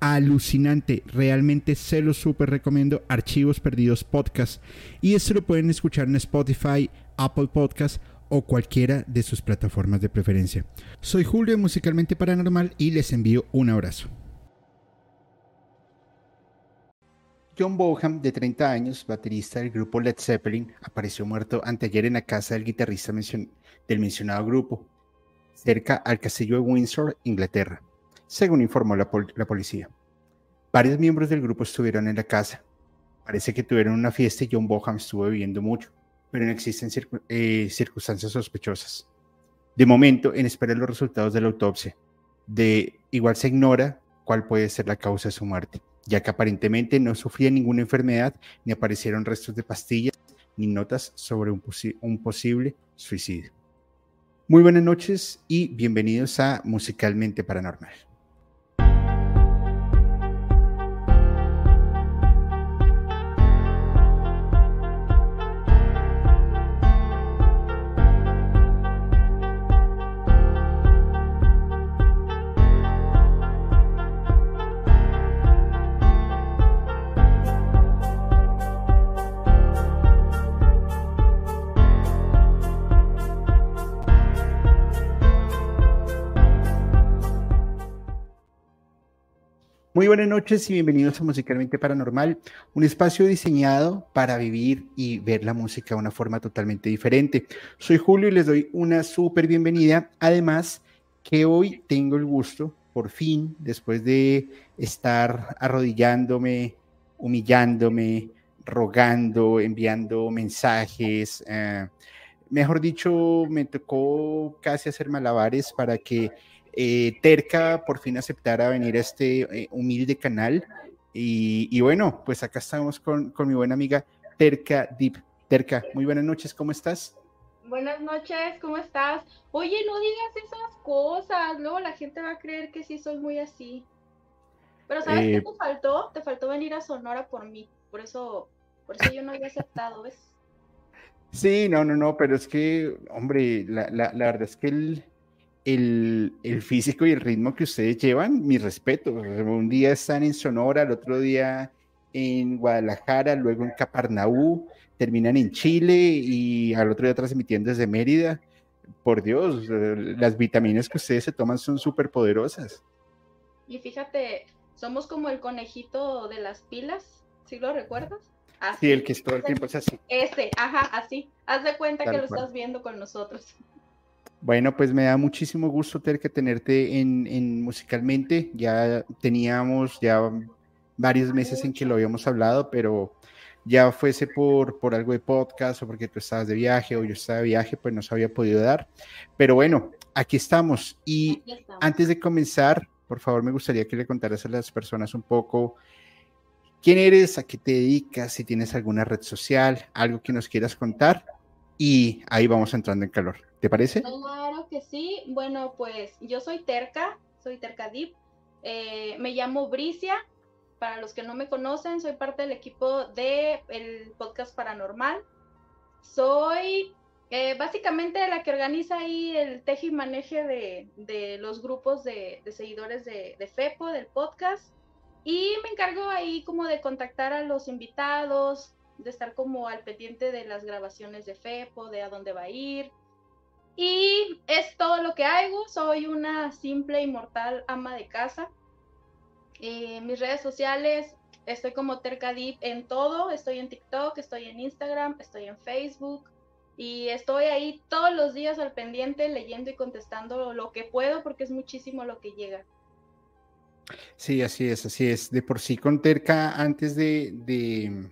alucinante. Realmente se lo súper recomiendo. Archivos Perdidos Podcast. Y esto lo pueden escuchar en Spotify, Apple Podcast o cualquiera de sus plataformas de preferencia. Soy Julio Musicalmente Paranormal y les envío un abrazo. John Boham, de 30 años, baterista del grupo Led Zeppelin, apareció muerto anteayer en la casa del guitarrista del mencionado grupo, cerca al castillo de Windsor, Inglaterra según informó la, policía. Varios miembros del grupo estuvieron en la casa. Parece que tuvieron una fiesta y John Boham estuvo bebiendo mucho, pero no existen eh, circunstancias sospechosas. De momento, en espera de los resultados de la autopsia, de igual se ignora cuál puede ser la causa de su muerte, ya que aparentemente no sufría ninguna enfermedad, ni aparecieron restos de pastillas, ni notas sobre un posible suicidio. Muy buenas noches y bienvenidos a Musicalmente Paranormal. Buenas noches y bienvenidos a Musicalmente Paranormal, un espacio diseñado para vivir y ver la música de una forma totalmente diferente. Soy Julio y les doy una súper bienvenida. Además, que hoy tengo el gusto, por fin, después de estar arrodillándome, humillándome, rogando, enviando mensajes, eh, mejor dicho, me tocó casi hacer malabares para que eh, Terca por fin aceptara venir a este eh, humilde canal. Y, bueno, pues acá estamos con, mi buena amiga Terca Deep. Terca, muy buenas noches, ¿cómo estás? Buenas noches, ¿cómo estás? Oye, no digas esas cosas, luego la gente va a creer que sí soy muy así. Pero ¿sabes qué eh, te faltó? Te faltó venir a Sonora por mí, por eso, por eso yo no había aceptado, ¿ves? Sí, no, no, no, pero es que, hombre, la, la verdad es que el, el, físico y el ritmo que ustedes llevan, mi respeto. Un día están en Sonora, el otro día en Guadalajara, luego en Caparnaú, terminan en Chile y al otro día transmitiendo desde Mérida. Por Dios, las vitaminas que ustedes se toman son súper poderosas. Y fíjate, somos como el conejito de las pilas, ¿sí lo recuerdas? Sí, el que es todo el tiempo es así. Ese, ajá, así. Haz de cuenta que lo estás viendo con nosotros. Bueno, pues me da muchísimo gusto tener que tenerte en, musicalmente. Ya teníamos ya varios meses en que lo habíamos hablado, pero ya fuese por, por algo de podcast o porque tú estabas de viaje o yo estaba de viaje, pues no se había podido dar. Pero bueno, aquí estamos. Y antes de comenzar, por favor, me gustaría que le contaras a las personas un poco quién eres, a qué te dedicas, si tienes alguna red social, algo que nos quieras contar. Y ahí vamos entrando en calor. ¿Te parece? Claro que sí. Bueno, pues yo soy Terca, soy Terca Deep. Eh, me llamo Bricia. Para los que no me conocen, soy parte del equipo del el podcast Paranormal. Soy eh, básicamente la que organiza ahí el teje y maneje de, los grupos de, seguidores de, de, FEPO, del podcast. Y me encargo ahí como de contactar a los invitados, de estar como al pendiente de las grabaciones de FEPO, de a dónde va a ir, y es todo lo que hago. Soy una simple y mortal ama de casa. Eh, mis redes sociales, estoy como Tercadip en todo. Estoy en TikTok, estoy en Instagram, estoy en Facebook. Y estoy ahí todos los días al pendiente, leyendo y contestando lo que puedo, porque es muchísimo lo que llega. Sí, así es, así es. De por sí con Terca, antes de, de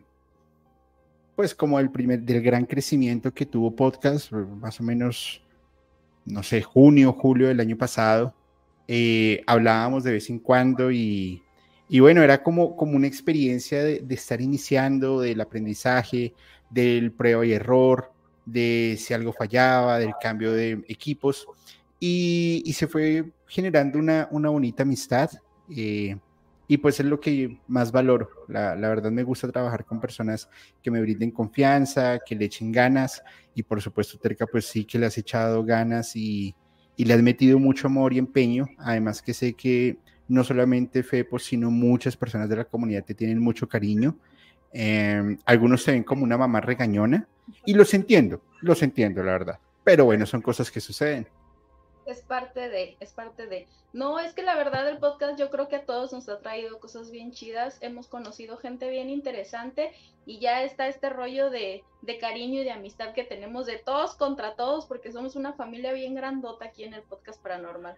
pues como el primer, del gran crecimiento que tuvo podcast, más o menos no sé, junio, julio del año pasado, eh, hablábamos de vez en cuando y, Y bueno, era como, como una experiencia de, estar iniciando, del aprendizaje, del prueba y error, de si algo fallaba, del cambio de equipos. Y, se fue generando una, una bonita amistad. Eh, y pues es lo que más valoro. La, la, verdad me gusta trabajar con personas que me brinden confianza, que le echen ganas. Y por supuesto, Terca, pues sí que le has echado ganas y, y le has metido mucho amor y empeño. Además que sé que no solamente Fepo, sino muchas personas de la comunidad te tienen mucho cariño. Em, algunos se ven como una mamá regañona y los entiendo, los entiendo, la verdad. Pero bueno, son cosas que suceden. Es parte de, es parte de. No, es que la verdad el podcast yo creo que a todos nos ha traído cosas bien chidas. Hemos conocido gente bien interesante y ya está este rollo de, de cariño y de amistad que tenemos de todos contra todos porque somos una familia bien grandota aquí en el podcast paranormal.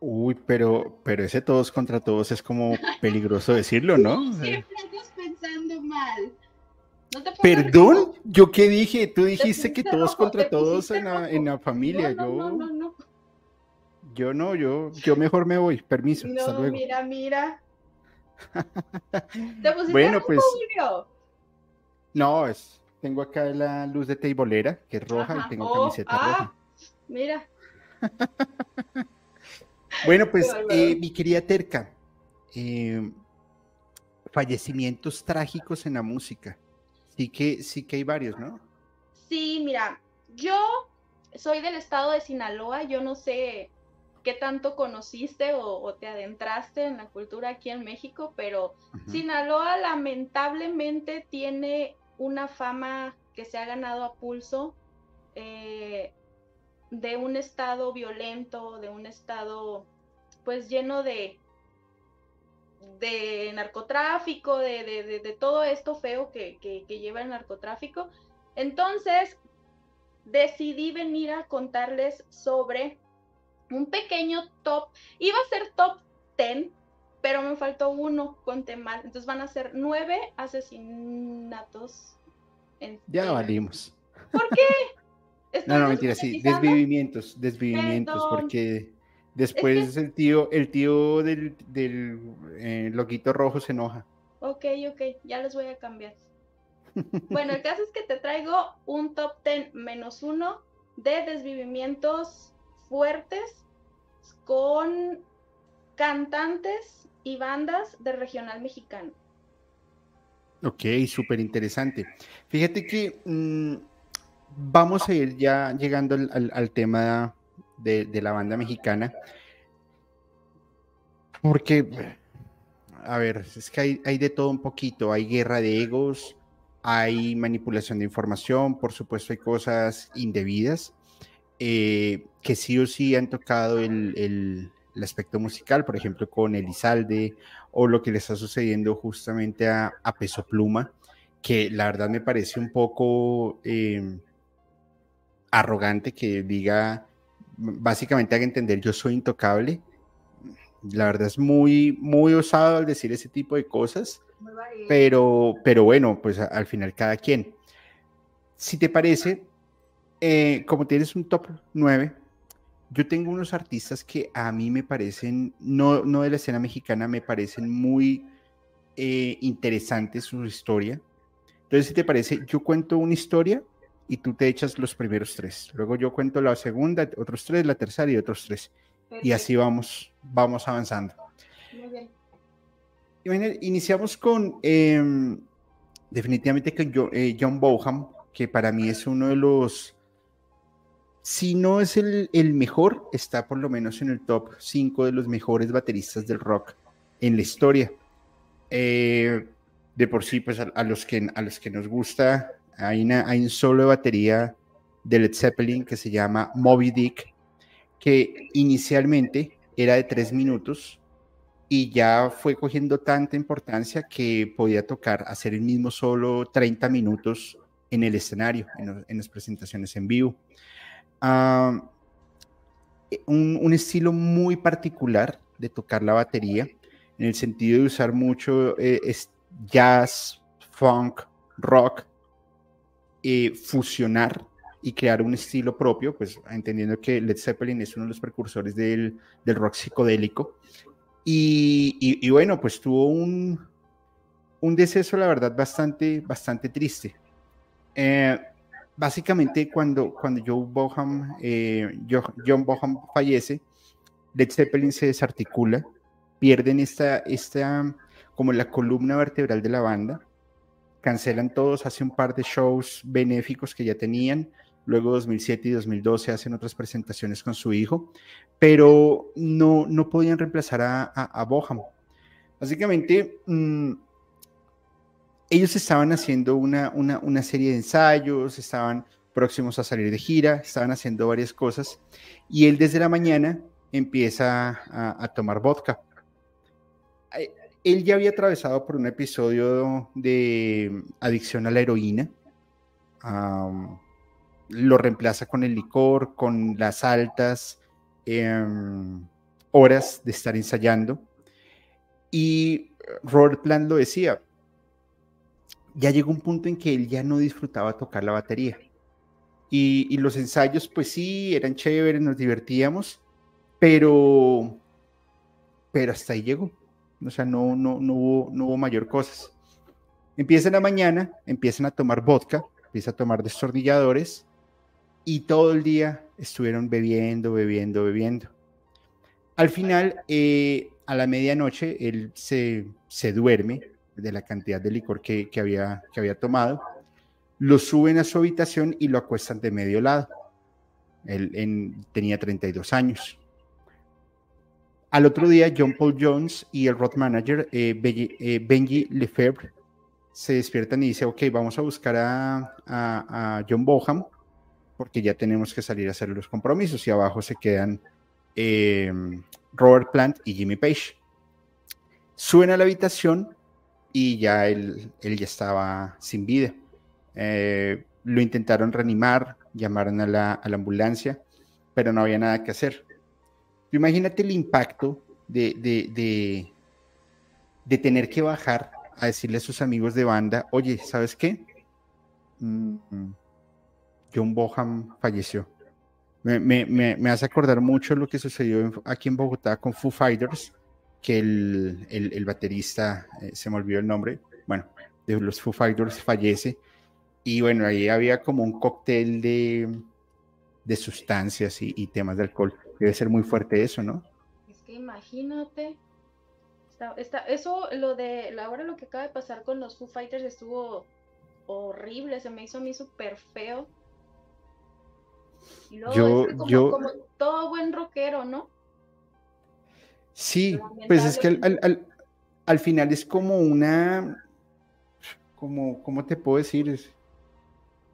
Uy, pero, pero ese todos contra todos es como peligroso decirlo, ¿no? Siempre estás pensando mal. Perdón, ¿yo qué dije? Tú dijiste que todos contra todos en la, en la familia. No, no, no, no, Yo no, yo, yo mejor me voy. Permiso. No, hasta luego. mira, mira. ¿Te pusiste bueno, pues. No, es. Tengo acá la luz de teibolera, que es roja, y tengo camiseta ah, roja. Mira. Bueno, pues eh, mi querida Terca, eh, fallecimientos trágicos en la música. Sí que, sí que hay varios, ¿no? Sí, mira, yo soy del estado de Sinaloa, yo no sé qué tanto conociste o, te adentraste en la cultura aquí en México, pero Sinaloa lamentablemente tiene una fama que se ha ganado a pulso eh, de un estado violento, de un estado pues lleno de, de narcotráfico, de, de, todo esto feo que, que, lleva el narcotráfico. Entonces, decidí venir a contarles sobre un pequeño top. Iba a ser top 10, pero me faltó uno, conté mal. Entonces van a ser nueve asesinatos. ya valimos. ¿Por qué? no, no, mentira, sí, desvivimientos, desvivimientos, porque después el tío, el tío del, del eh, loquito rojo se enoja. Ok, ok, ya les voy a cambiar. bueno, el caso es que te traigo un top 10 menos uno de desvivimientos fuertes con cantantes y bandas de regional mexicano. Ok, súper interesante. Fíjate que mm, vamos a ir ya llegando al, tema de, la banda mexicana. Porque, a ver, es que hay, de todo un poquito. Hay guerra de egos, hay manipulación de información, por supuesto hay cosas indebidas eh, que sí o sí han tocado el, aspecto musical, por ejemplo, con Elizalde o lo que le está sucediendo justamente a, Peso Pluma, que la verdad me parece un poco... Eh, arrogante que diga, básicamente haga entender yo soy intocable. La verdad es muy, muy osado al decir ese tipo de cosas, pero, pero bueno, pues al final cada quien. Si te parece, eh, como tienes un top 9, yo tengo unos artistas que a mí me parecen, no, no de la escena mexicana, me parecen muy eh, interesantes su historia. Entonces, si te parece, yo cuento una historia y tú te echas los primeros tres. Luego yo cuento la segunda, otros tres, la tercera y otros tres. Y así vamos, vamos avanzando. Muy bien. iniciamos con em, definitivamente con eh, John Boham, que para mí es uno de los, si no es el, mejor, está por lo menos en el top 5 de los mejores bateristas del rock en la historia. Eh, de por sí, pues a, los que, a los que nos gusta hay, un solo de batería de Led Zeppelin que se llama Moby Dick, que inicialmente era de tres minutos y ya fue cogiendo tanta importancia que podía tocar, hacer el mismo solo 30 minutos en el escenario, en, las presentaciones en vivo. Ah, un, estilo muy particular de tocar la batería, en el sentido de usar mucho eh, jazz, funk, rock, fusionar y crear un estilo propio, pues entendiendo que Led Zeppelin es uno de los precursores del, del rock psicodélico. Y, bueno, pues tuvo un, un deceso, la verdad, bastante, bastante triste. Eh, básicamente, cuando, cuando Joe Boham, eh, John Boham fallece, Led Zeppelin se desarticula, pierden esta, esta, como la columna vertebral de la banda, cancelan todos, hace un par de shows benéficos que ya tenían, luego 2007 y 2012 hacen otras presentaciones con su hijo, pero no, no podían reemplazar a, a, Boham. Básicamente, mm, ellos estaban haciendo una, una, una serie de ensayos, estaban próximos a salir de gira, estaban haciendo varias cosas, y él desde la mañana empieza a, tomar vodka. Él ya había atravesado por un episodio de adicción a la heroína. lo reemplaza con el licor, con las altas em, horas de estar ensayando. Y Robert Plant lo decía, ya llegó un punto en que él ya no disfrutaba tocar la batería. Y, y, los ensayos, pues sí, eran chéveres, nos divertíamos, pero, pero hasta ahí llegó. O sea, no, no, no, hubo, no hubo mayor cosas. Empiezan la mañana, empiezan a tomar vodka, empiezan a tomar destornilladores y todo el día estuvieron bebiendo, bebiendo, bebiendo. Al final, eh, a la medianoche, él se, se, duerme de la cantidad de licor que, que, había, que había tomado. Lo suben a su habitación y lo acuestan de medio lado. Él en, tenía 32 años. Al otro día, John Paul Jones y el road manager eh, eh, Benji, Lefebvre se despiertan y dicen, ok, vamos a buscar a, John Boham porque ya tenemos que salir a hacer los compromisos y abajo se quedan eh, Robert Plant y Jimmy Page. Suben a la habitación y ya él, él ya estaba sin vida. lo intentaron reanimar, llamaron a la, a la ambulancia, pero no había nada que hacer Imagínate el impacto de, de, de, tener que bajar a decirle a sus amigos de banda, oye, ¿sabes qué? Mm, John Boham falleció. Me, me, me, hace acordar mucho lo que sucedió aquí en Bogotá con Foo Fighters, que el, el, baterista, eh, se me olvidó el nombre, bueno, de los Foo Fighters fallece. Y bueno, ahí había como un cóctel de, de sustancias y, y temas de alcohol. Debe ser muy fuerte eso, ¿no? Es que imagínate. Está, eso, lo de ahora lo que acaba de pasar con los Foo Fighters estuvo horrible, se me hizo a mí súper feo. Y luego yo, como, como, todo buen rockero, ¿no? Sí, pues es que al, final es como una, como, ¿cómo te puedo decir? Es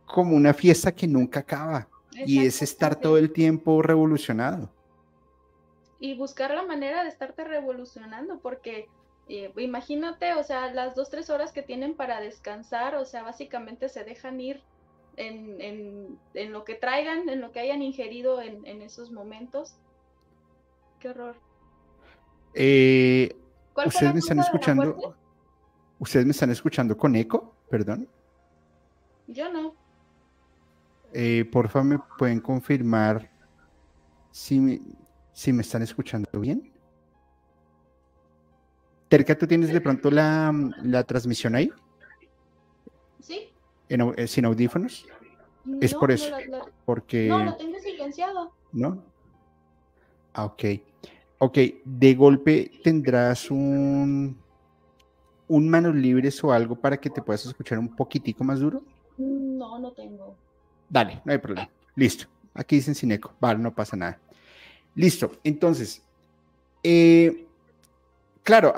como una fiesta que nunca acaba y es estar todo el tiempo revolucionado y buscar la manera de estarte revolucionando, porque eh, imagínate, o sea, las dos, tres horas que tienen para descansar, o sea, básicamente se dejan ir en, en, lo que traigan, en lo que hayan ingerido en, esos momentos. Qué horror. Eh, ¿Ustedes me están escuchando? ¿Ustedes me están escuchando con eco? Perdón. Yo no. Eh, porfa, me pueden confirmar si me, si me están escuchando bien. Terca, ¿tú tienes de pronto la, transmisión ahí? Sí. Eh, ¿Sin audífonos? es por eso. Porque... No, lo tengo silenciado. ¿No? Ah, ok. Ok, de golpe tendrás un, un manos libres o algo para que te puedas escuchar un poquitico más duro. No, no tengo. Dale, no hay problema. Listo. Aquí dicen sin eco. Vale, no pasa nada. Listo, entonces, eh, claro,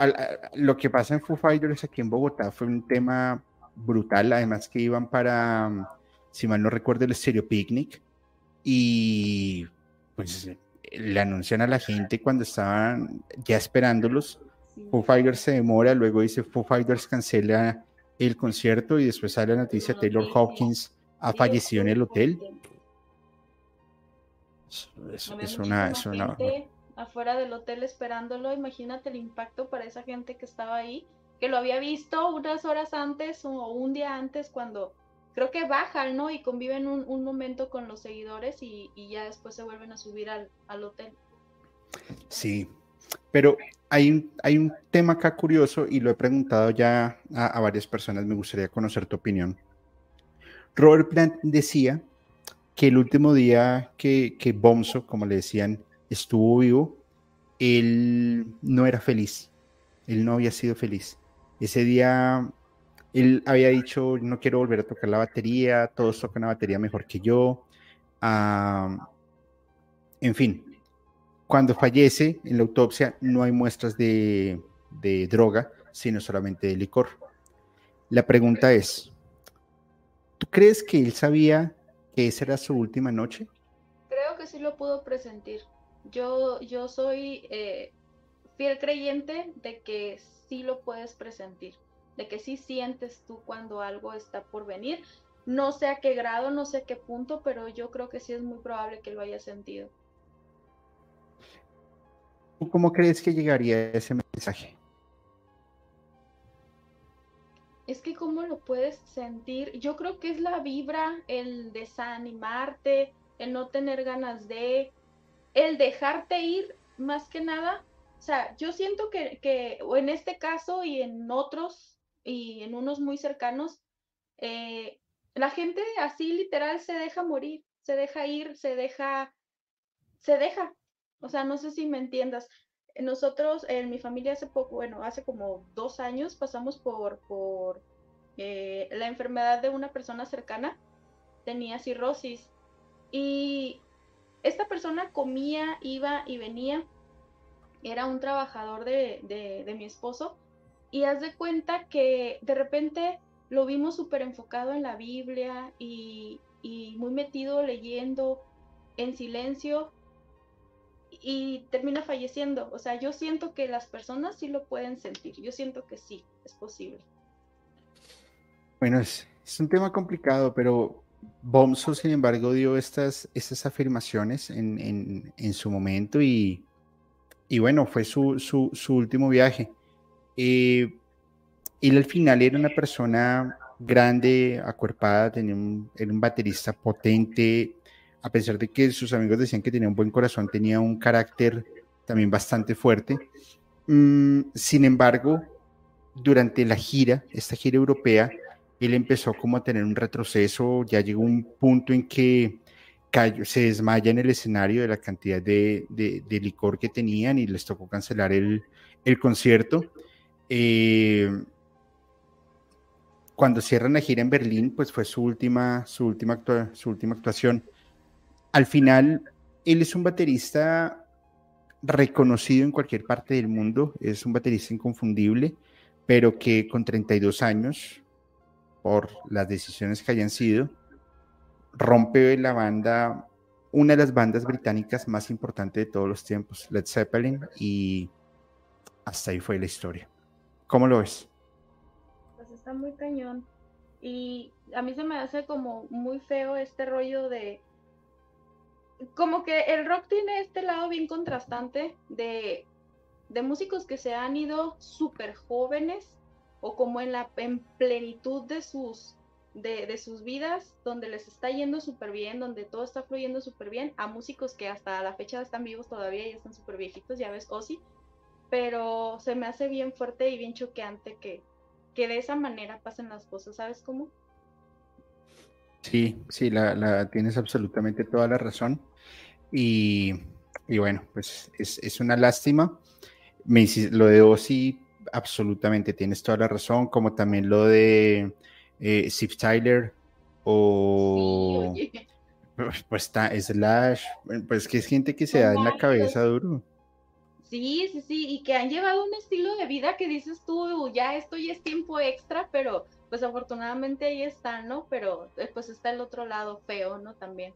lo que pasa en Foo Fighters aquí en Bogotá fue un tema brutal, además que iban para, si mal no recuerdo, el Stereo Picnic, y pues le anuncian a la gente cuando estaban ya esperándolos, Foo Fighters se demora, luego dice Foo Fighters cancela el concierto y después sale la noticia Taylor Hawkins ha fallecido en el hotel es, una, Gente afuera del hotel esperándolo, imagínate el impacto para esa gente que estaba ahí, que lo había visto unas horas antes o un día antes cuando creo que bajan, ¿no? Y conviven un, momento con los seguidores y, ya después se vuelven a subir al, hotel. Sí. Pero hay un, hay un tema acá curioso y lo he preguntado ya a, varias personas, me gustaría conocer tu opinión. Robert Plant decía que el último día que, que Bomso, como le decían, estuvo vivo, él no era feliz, él no había sido feliz. Ese día él había dicho, no quiero volver a tocar la batería, todos tocan la batería mejor que yo. En fin, cuando fallece en la autopsia no hay muestras de, de droga, sino solamente de licor. La pregunta es, ¿tú crees que él sabía que esa era su última noche? Creo que sí lo pudo presentir. Yo, yo soy eh, fiel creyente de que sí lo puedes presentir, de que sí sientes tú cuando algo está por venir. No sé a qué grado, no sé a qué punto, pero yo creo que sí es muy probable que lo haya sentido. ¿Cómo crees que llegaría ese mensaje? Es que cómo lo puedes sentir. Yo creo que es la vibra, el desanimarte, el no tener ganas de, el dejarte ir, más que nada. O sea, yo siento que, que en este caso y en otros, y en unos muy cercanos, eh, la gente así literal se deja morir, se deja ir, se deja, se deja, o sea, no sé si me entiendas. Nosotros, en mi familia hace poco, bueno, hace como dos años pasamos por, por eh, la enfermedad de una persona cercana, tenía cirrosis y esta persona comía, iba y venía, era un trabajador de, de, mi esposo y haz de cuenta que de repente lo vimos súper enfocado en la Biblia y, muy metido leyendo en silencio y termina falleciendo. O sea, yo siento que las personas sí lo pueden sentir. Yo siento que sí, es posible. Bueno, es, un tema complicado, pero Bomso, sin embargo, dio estas, estas afirmaciones en, su momento y, y, bueno, fue su, su, último viaje. Eh, él al final era una persona grande, acuerpada, tenía un, era un baterista potente, a pesar de que sus amigos decían que tenía un buen corazón, tenía un carácter también bastante fuerte. Mm, sin embargo, durante la gira, esta gira europea, él empezó como a tener un retroceso, ya llegó un punto en que cayó, se desmaya en el escenario de la cantidad de, licor que tenían y les tocó cancelar el, concierto. Eh, cuando cierran la gira en Berlín, pues fue su última, su última, su última actuación al final, él es un baterista reconocido en cualquier parte del mundo, es un baterista inconfundible, pero que con 32 años, por las decisiones que hayan sido, rompe la banda, una de las bandas británicas más importantes de todos los tiempos, Led Zeppelin, y hasta ahí fue la historia. ¿Cómo lo ves? Pues está muy cañón. Y a mí se me hace como muy feo este rollo de como que el rock tiene este lado bien contrastante de, músicos que se han ido súper jóvenes o como en la en plenitud de sus, de, sus vidas, donde les está yendo súper bien, donde todo está fluyendo súper bien, a músicos que hasta la fecha están vivos todavía y están súper viejitos, ya ves, Ozzy, pero se me hace bien fuerte y bien choqueante que, que de esa manera pasen las cosas, ¿sabes cómo? Sí, sí, la, tienes absolutamente toda la razón. Y, bueno, pues es, una lástima. Me, lo de Ozzy, absolutamente tienes toda la razón, como también lo de eh, Tyler o pues está Slash, pues que es gente que se da en la cabeza duro. Sí, sí, sí, y que han llevado un estilo de vida que dices tú, ya esto ya es tiempo extra, pero pues afortunadamente ahí está, ¿no? Pero eh, pues está el otro lado feo, ¿no? También.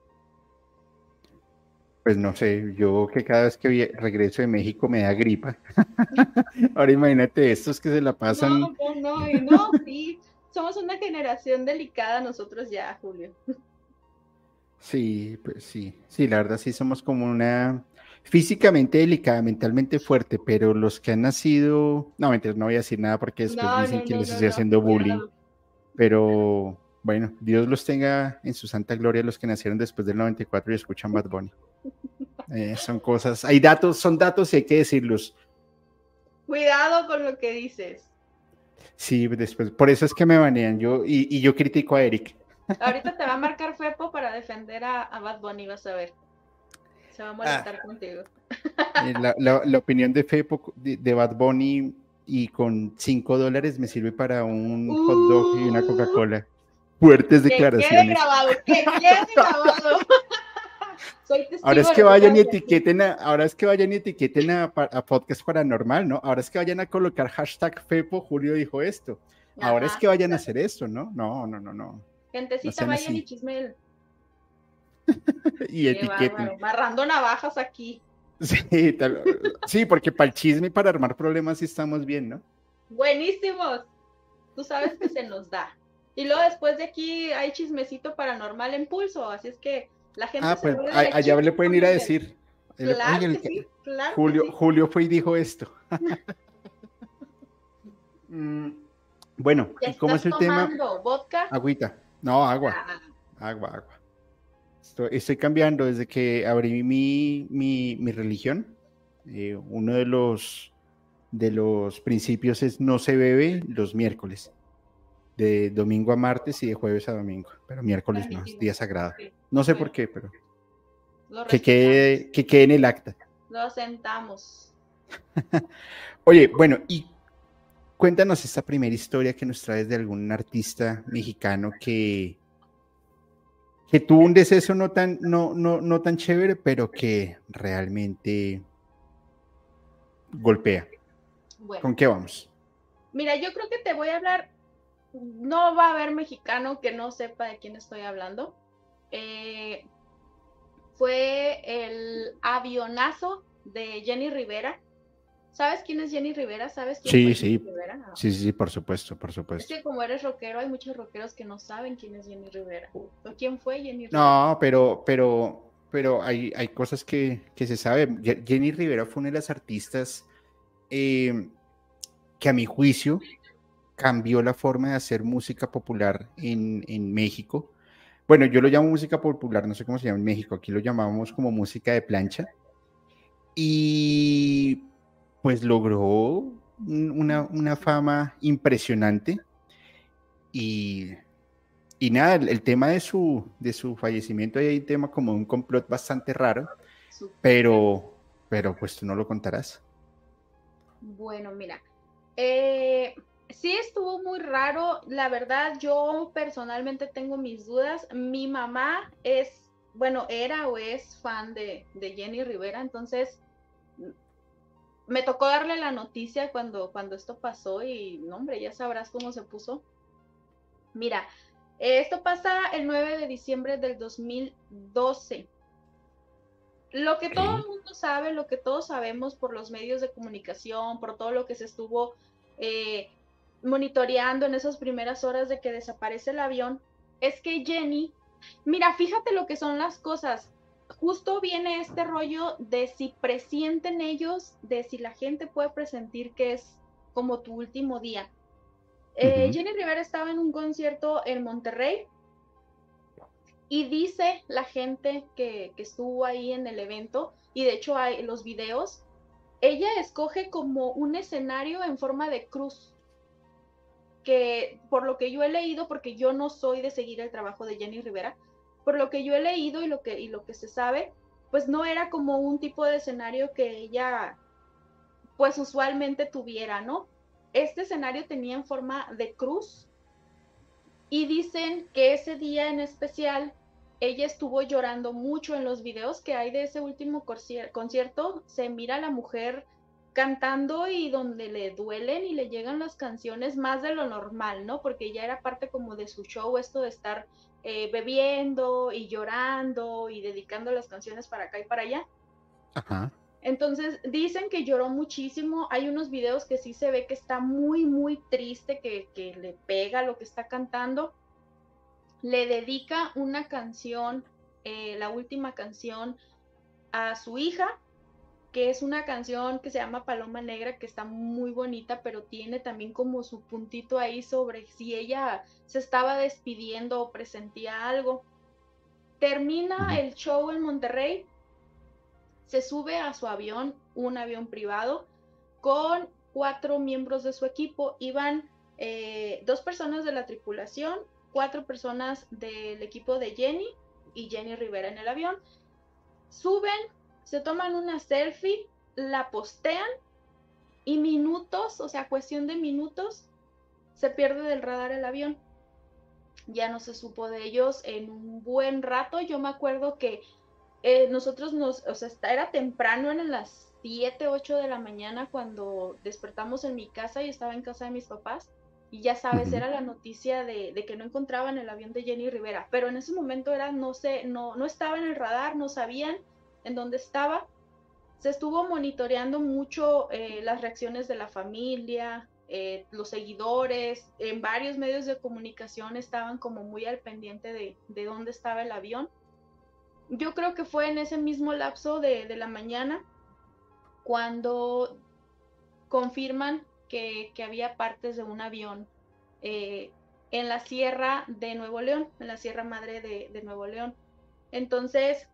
Pues no sé, yo que cada vez que regreso de México me da gripa. Ahora imagínate estos que se la pasan. No, no, no, no, sí, somos una generación delicada nosotros ya, Julio. Sí, pues sí, sí, la verdad sí somos como una físicamente delicada, mentalmente fuerte, pero los que han nacido, no, no voy a decir nada porque después dicen que les estoy haciendo bullying. Pero bueno, Dios los tenga en su santa gloria los que nacieron después del 94 y escuchan Bad Bunny. Eh, son cosas, hay datos, son datos y hay que decirlos. Cuidado con lo que dices. Sí, después, por eso es que me banean yo y, yo critico a Eric. Ahorita te va a marcar Fepo para defender a, Bad Bunny, vas a ver. Se va a molestar ah. contigo. Eh, la, opinión de Fepo de, Bad Bunny y con 5 dólares me sirve para un hot dog y una uh. Coca-Cola. Fuertes declaraciones. Que grabado, que quede grabado. ahora es que vayan y etiqueten a, ahora es que vayan y etiqueten a, podcast paranormal, ¿no? Ahora es que vayan a colocar hashtag Fepo Julio dijo esto. Ahora es que vayan a hacer esto, ¿no? No, no, no, no. Gentecita, vayan y chismel. y etiqueten. Barrando navajas aquí. Sí, sí, porque para el chisme y para armar problemas sí estamos bien, ¿no? Buenísimos. Tú sabes que se nos da. Y luego después de aquí hay chismecito paranormal en pulso, así es que la gente ah, pues allá le pueden ir a decir. Julio, Julio fue y dijo esto. Mm, bueno, ¿cómo es el tema? ¿Vodka? Agüita. No, agua. Ah. Agua, agua. Estoy, cambiando desde que abrí mi, mi, religión. Eh, uno de los, de los principios es no se bebe los miércoles de domingo a martes y de jueves a domingo, pero miércoles no, es día sagrado. No sé por qué, pero que quede, que quede en el acta. Lo sentamos. Oye, bueno, y cuéntanos esta primera historia que nos traes de algún artista mexicano que, que tuvo un deceso no tan, no, no, no tan chévere, pero que realmente golpea. ¿Con qué vamos? Mira, yo creo que te voy a hablar no va a haber mexicano que no sepa de quién estoy hablando. Eh, fue el avionazo de Jenny Rivera. ¿Sabes quién es Jenny Rivera? ¿Sabes quién sí, sí. Rivera? Ah. Sí, sí, por supuesto, por supuesto. Es que como eres rockero, hay muchos rockeros que no saben quién es Jenny Rivera. quién fue Jenny Rivera? No, pero, pero, pero hay, hay cosas que, se saben. Jenny Rivera fue una de las artistas eh, que a mi juicio cambió la forma de hacer música popular en, en, México. Bueno, yo lo llamo música popular, no sé cómo se llama en México, aquí lo llamamos como música de plancha. Y pues logró una, una fama impresionante. Y, y nada, el, tema de su, de su fallecimiento, hay un tema como un complot bastante raro, pero, pero pues tú no lo contarás. Bueno, mira, eh, sí estuvo muy raro. La verdad, yo personalmente tengo mis dudas. Mi mamá es, bueno, era o es fan de, Jenny Rivera, entonces me tocó darle la noticia cuando, cuando esto pasó y, no, hombre, ya sabrás cómo se puso. Mira, esto pasa el 9 de diciembre del 2012. Lo que todo el mundo sabe, lo que todos sabemos por los medios de comunicación, por todo lo que se estuvo eh, monitoreando en esas primeras horas de que desaparece el avión, es que Jenny, mira, fíjate lo que son las cosas. Justo viene este rollo de si presienten ellos, de si la gente puede presentir que es como tu último día. Eh, Jenny Rivera estaba en un concierto en Monterrey y dice la gente que, que estuvo ahí en el evento, y de hecho hay los videos, ella escoge como un escenario en forma de cruz que por lo que yo he leído, porque yo no soy de seguir el trabajo de Jenny Rivera, por lo que yo he leído y lo que, y lo que se sabe, pues no era como un tipo de escenario que ella pues usualmente tuviera, ¿no? Este escenario tenía en forma de cruz y dicen que ese día en especial ella estuvo llorando mucho en los videos que hay de ese último concierto, se mira a la mujer cantando y donde le duelen y le llegan las canciones más de lo normal, ¿no? Porque ya era parte como de su show esto de estar eh, bebiendo y llorando y dedicando las canciones para acá y para allá. Ajá. Entonces dicen que lloró muchísimo. Hay unos videos que sí se ve que está muy, muy triste, que, que le pega lo que está cantando. Le dedica una canción, eh, la última canción, a su hija, que es una canción que se llama Paloma Negra, que está muy bonita, pero tiene también como su puntito ahí sobre si ella se estaba despidiendo o presentía algo. Termina el show en Monterrey, se sube a su avión, un avión privado, con cuatro miembros de su equipo. Iban eh, dos personas de la tripulación, cuatro personas del equipo de Jenny y Jenny Rivera en el avión. Suben, se toman una selfie, la postean y minutos, o sea, cuestión de minutos, se pierde del radar el avión. Ya no se supo de ellos en un buen rato. Yo me acuerdo que eh, nosotros nos, o sea, era temprano en las 7, 8 de la mañana cuando despertamos en mi casa y estaba en casa de mis papás. Y ya sabes, era la noticia de, que no encontraban el avión de Jenny Rivera. Pero en ese momento era, no sé, no, no estaba en el radar, no sabían en dónde estaba. Se estuvo monitoreando mucho eh, las reacciones de la familia, eh, los seguidores, en varios medios de comunicación estaban como muy al pendiente de, de dónde estaba el avión yo creo que fue en ese mismo lapso de, la mañana cuando confirman que, había partes de un avión eh, en la sierra de Nuevo León, en la Sierra Madre de, Nuevo León. Entonces,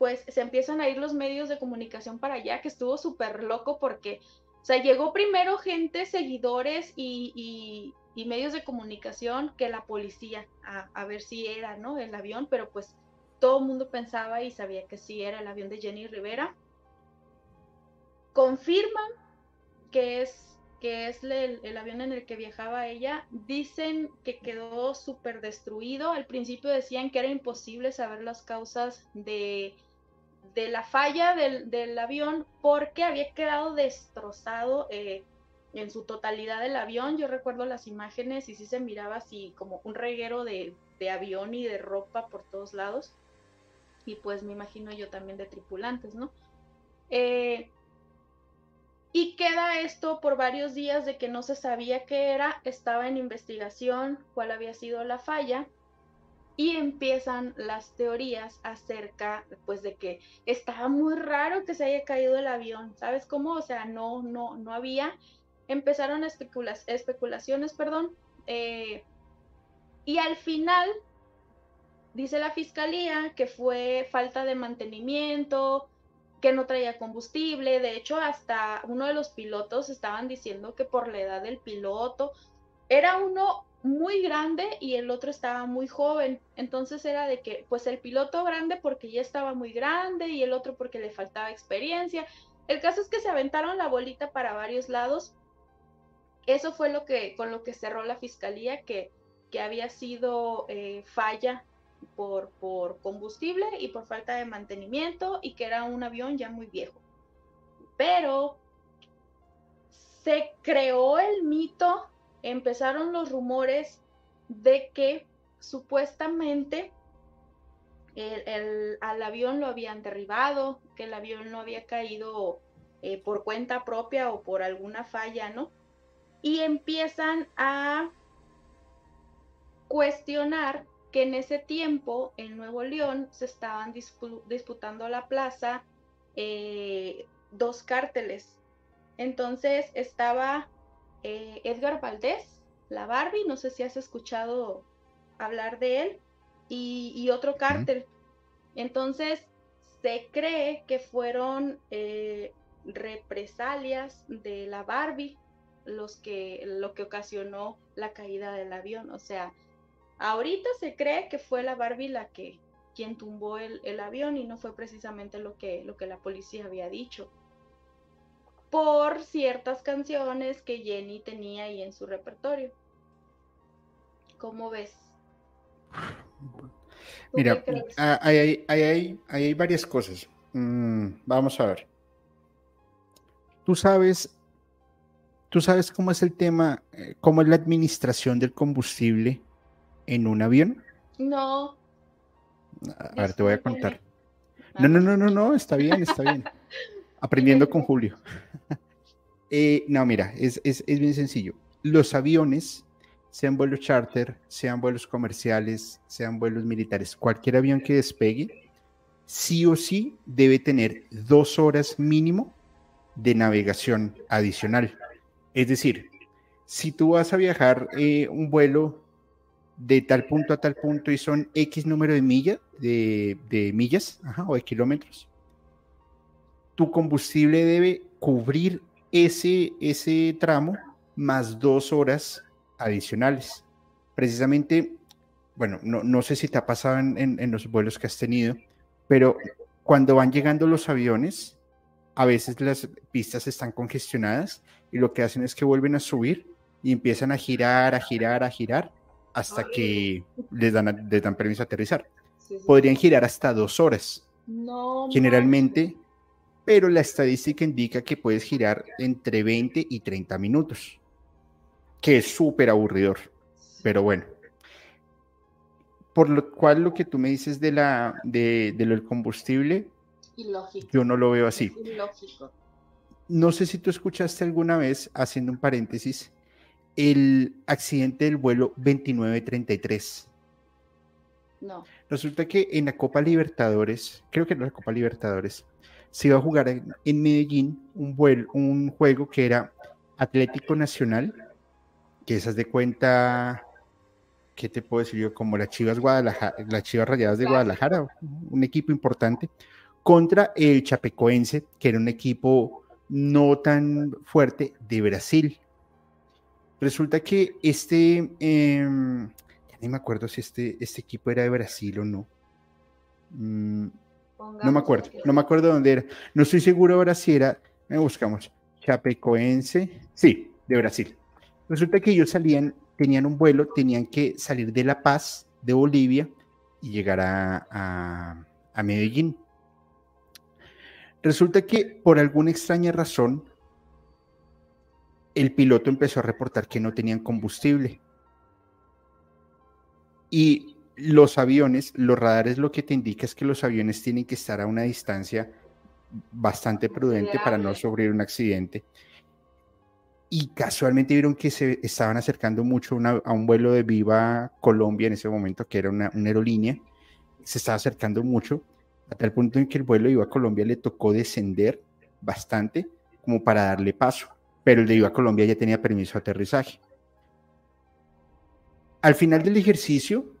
pues se empiezan a ir los medios de comunicación para allá, que estuvo súper loco porque, o sea, llegó primero gente, seguidores y, medios de comunicación que la policía a, ver si era, ¿no? El avión, pero pues todo el mundo pensaba y sabía que sí era el avión de Jenny Rivera. Confirman que es, que es el, avión en el que viajaba ella. Dicen que quedó súper destruido. Al principio decían que era imposible saber las causas de, de la falla del, avión porque había quedado destrozado eh, en su totalidad el avión. Yo recuerdo las imágenes y sí se miraba así como un reguero de, de avión y de ropa por todos lados y pues me imagino yo también de tripulantes, ¿no? Eh, y queda esto por varios días de que no se sabía qué era, estaba en investigación cuál había sido la falla y empiezan las teorías acerca pues de que estaba muy raro que se haya caído el avión, ¿sabes cómo? O sea, no, no, no había. Empezaron especulaciones, perdón, eh, y al final dice la fiscalía que fue falta de mantenimiento, que no traía combustible. De hecho, hasta uno de los pilotos estaban diciendo que por la edad del piloto era uno muy grande y el otro estaba muy joven. Entonces era de que, pues el piloto grande porque ya estaba muy grande y el otro porque le faltaba experiencia. El caso es que se aventaron la bolita para varios lados. Eso fue lo que, con lo que cerró la fiscalía, que, que había sido eh, falla por, por combustible y por falta de mantenimiento y que era un avión ya muy viejo. Pero se creó el mito, empezaron los rumores de que supuestamente el, al avión lo habían derribado, que el avión no había caído eh, por cuenta propia o por alguna falla, ¿no? Y empiezan a cuestionar que en ese tiempo en Nuevo León se estaban disputando la plaza eh, dos cárteles. Entonces estaba eh, Edgar Valdés, la Barbie, no sé si has escuchado hablar de él, y, otro cártel. Entonces se cree que fueron eh, represalias de la Barbie los que, lo que ocasionó la caída del avión. O sea, Ahorita se cree que fue la Barbie la que quien tumbó el, avión y no fue precisamente lo que, lo que la policía había dicho. Por ciertas canciones que Jenny tenía ahí en su repertorio. ¿Cómo ves? Mira, hay, hay, varias cosas. Mm, vamos a ver. Tú sabes, tú sabes cómo es el tema, eh, cómo es la administración del combustible en un avión? No. A ver, te voy a contar. No, no, no, no, no, está bien, está bien. Aprendiendo con Julio. Eh, no, mira, es, es, es bien sencillo. Los aviones, sean vuelos charter, sean vuelos comerciales, sean vuelos militares, cualquier avión que despegue, sí o sí debe tener dos horas mínimo de navegación adicional. Es decir, si tú vas a viajar eh, un vuelo de tal punto a tal punto y son X número de millas, de, millas o de kilómetros, tu combustible debe cubrir ese, ese tramo más dos horas adicionales. Precisamente, bueno, no, no sé si te ha pasado en, en, los vuelos que has tenido, pero cuando van llegando los aviones, a veces las pistas están congestionadas y lo que hacen es que vuelven a subir y empiezan a girar, a girar, a girar hasta que les dan, les dan permiso a aterrizar. Podrían girar hasta dos horas. generalmente, pero la estadística indica que puedes girar entre 20 y 30 minutos, que es súper aburridor, pero bueno. Por lo cual lo que tú me dices de, la, de, lo del combustible, yo no lo veo así. No sé si tú escuchaste alguna vez, haciendo un paréntesis, el accidente del vuelo 2933. No. Resulta que en la Copa Libertadores, creo que en la Copa Libertadores, se iba a jugar en, Medellín un, vuelo, un juego que era Atlético Nacional, que esas de cuenta, ¿qué te puedo decir yo? Como las Chivas Guadalajara, las Chivas Rayadas de Guadalajara, un equipo importante, contra el Chapecoense, que era un equipo no tan fuerte de Brasil. Resulta que este, em, ya ni me acuerdo si este, este equipo era de Brasil o no. Mm, no me acuerdo, no me acuerdo dónde era. No estoy seguro ahora si era, me buscamos, Chapecoense, sí, de Brasil. Resulta que ellos salían, tenían un vuelo, tenían que salir de La Paz, de Bolivia, y llegar a, a Medellín. Resulta que por alguna extraña razón, el piloto empezó a reportar que no tenían combustible. Y los aviones, los radares lo que te indica es que los aviones tienen que estar a una distancia bastante prudente para no sufrir un accidente. Y casualmente vieron que se estaban acercando mucho a un vuelo de Viva Colombia en ese momento, que era una, una aerolínea. Se estaba acercando mucho, a tal punto en que el vuelo de Viva Colombia le tocó descender bastante como para darle paso pero el de Viva Colombia ya tenía permiso de aterrizaje. Al final del ejercicio,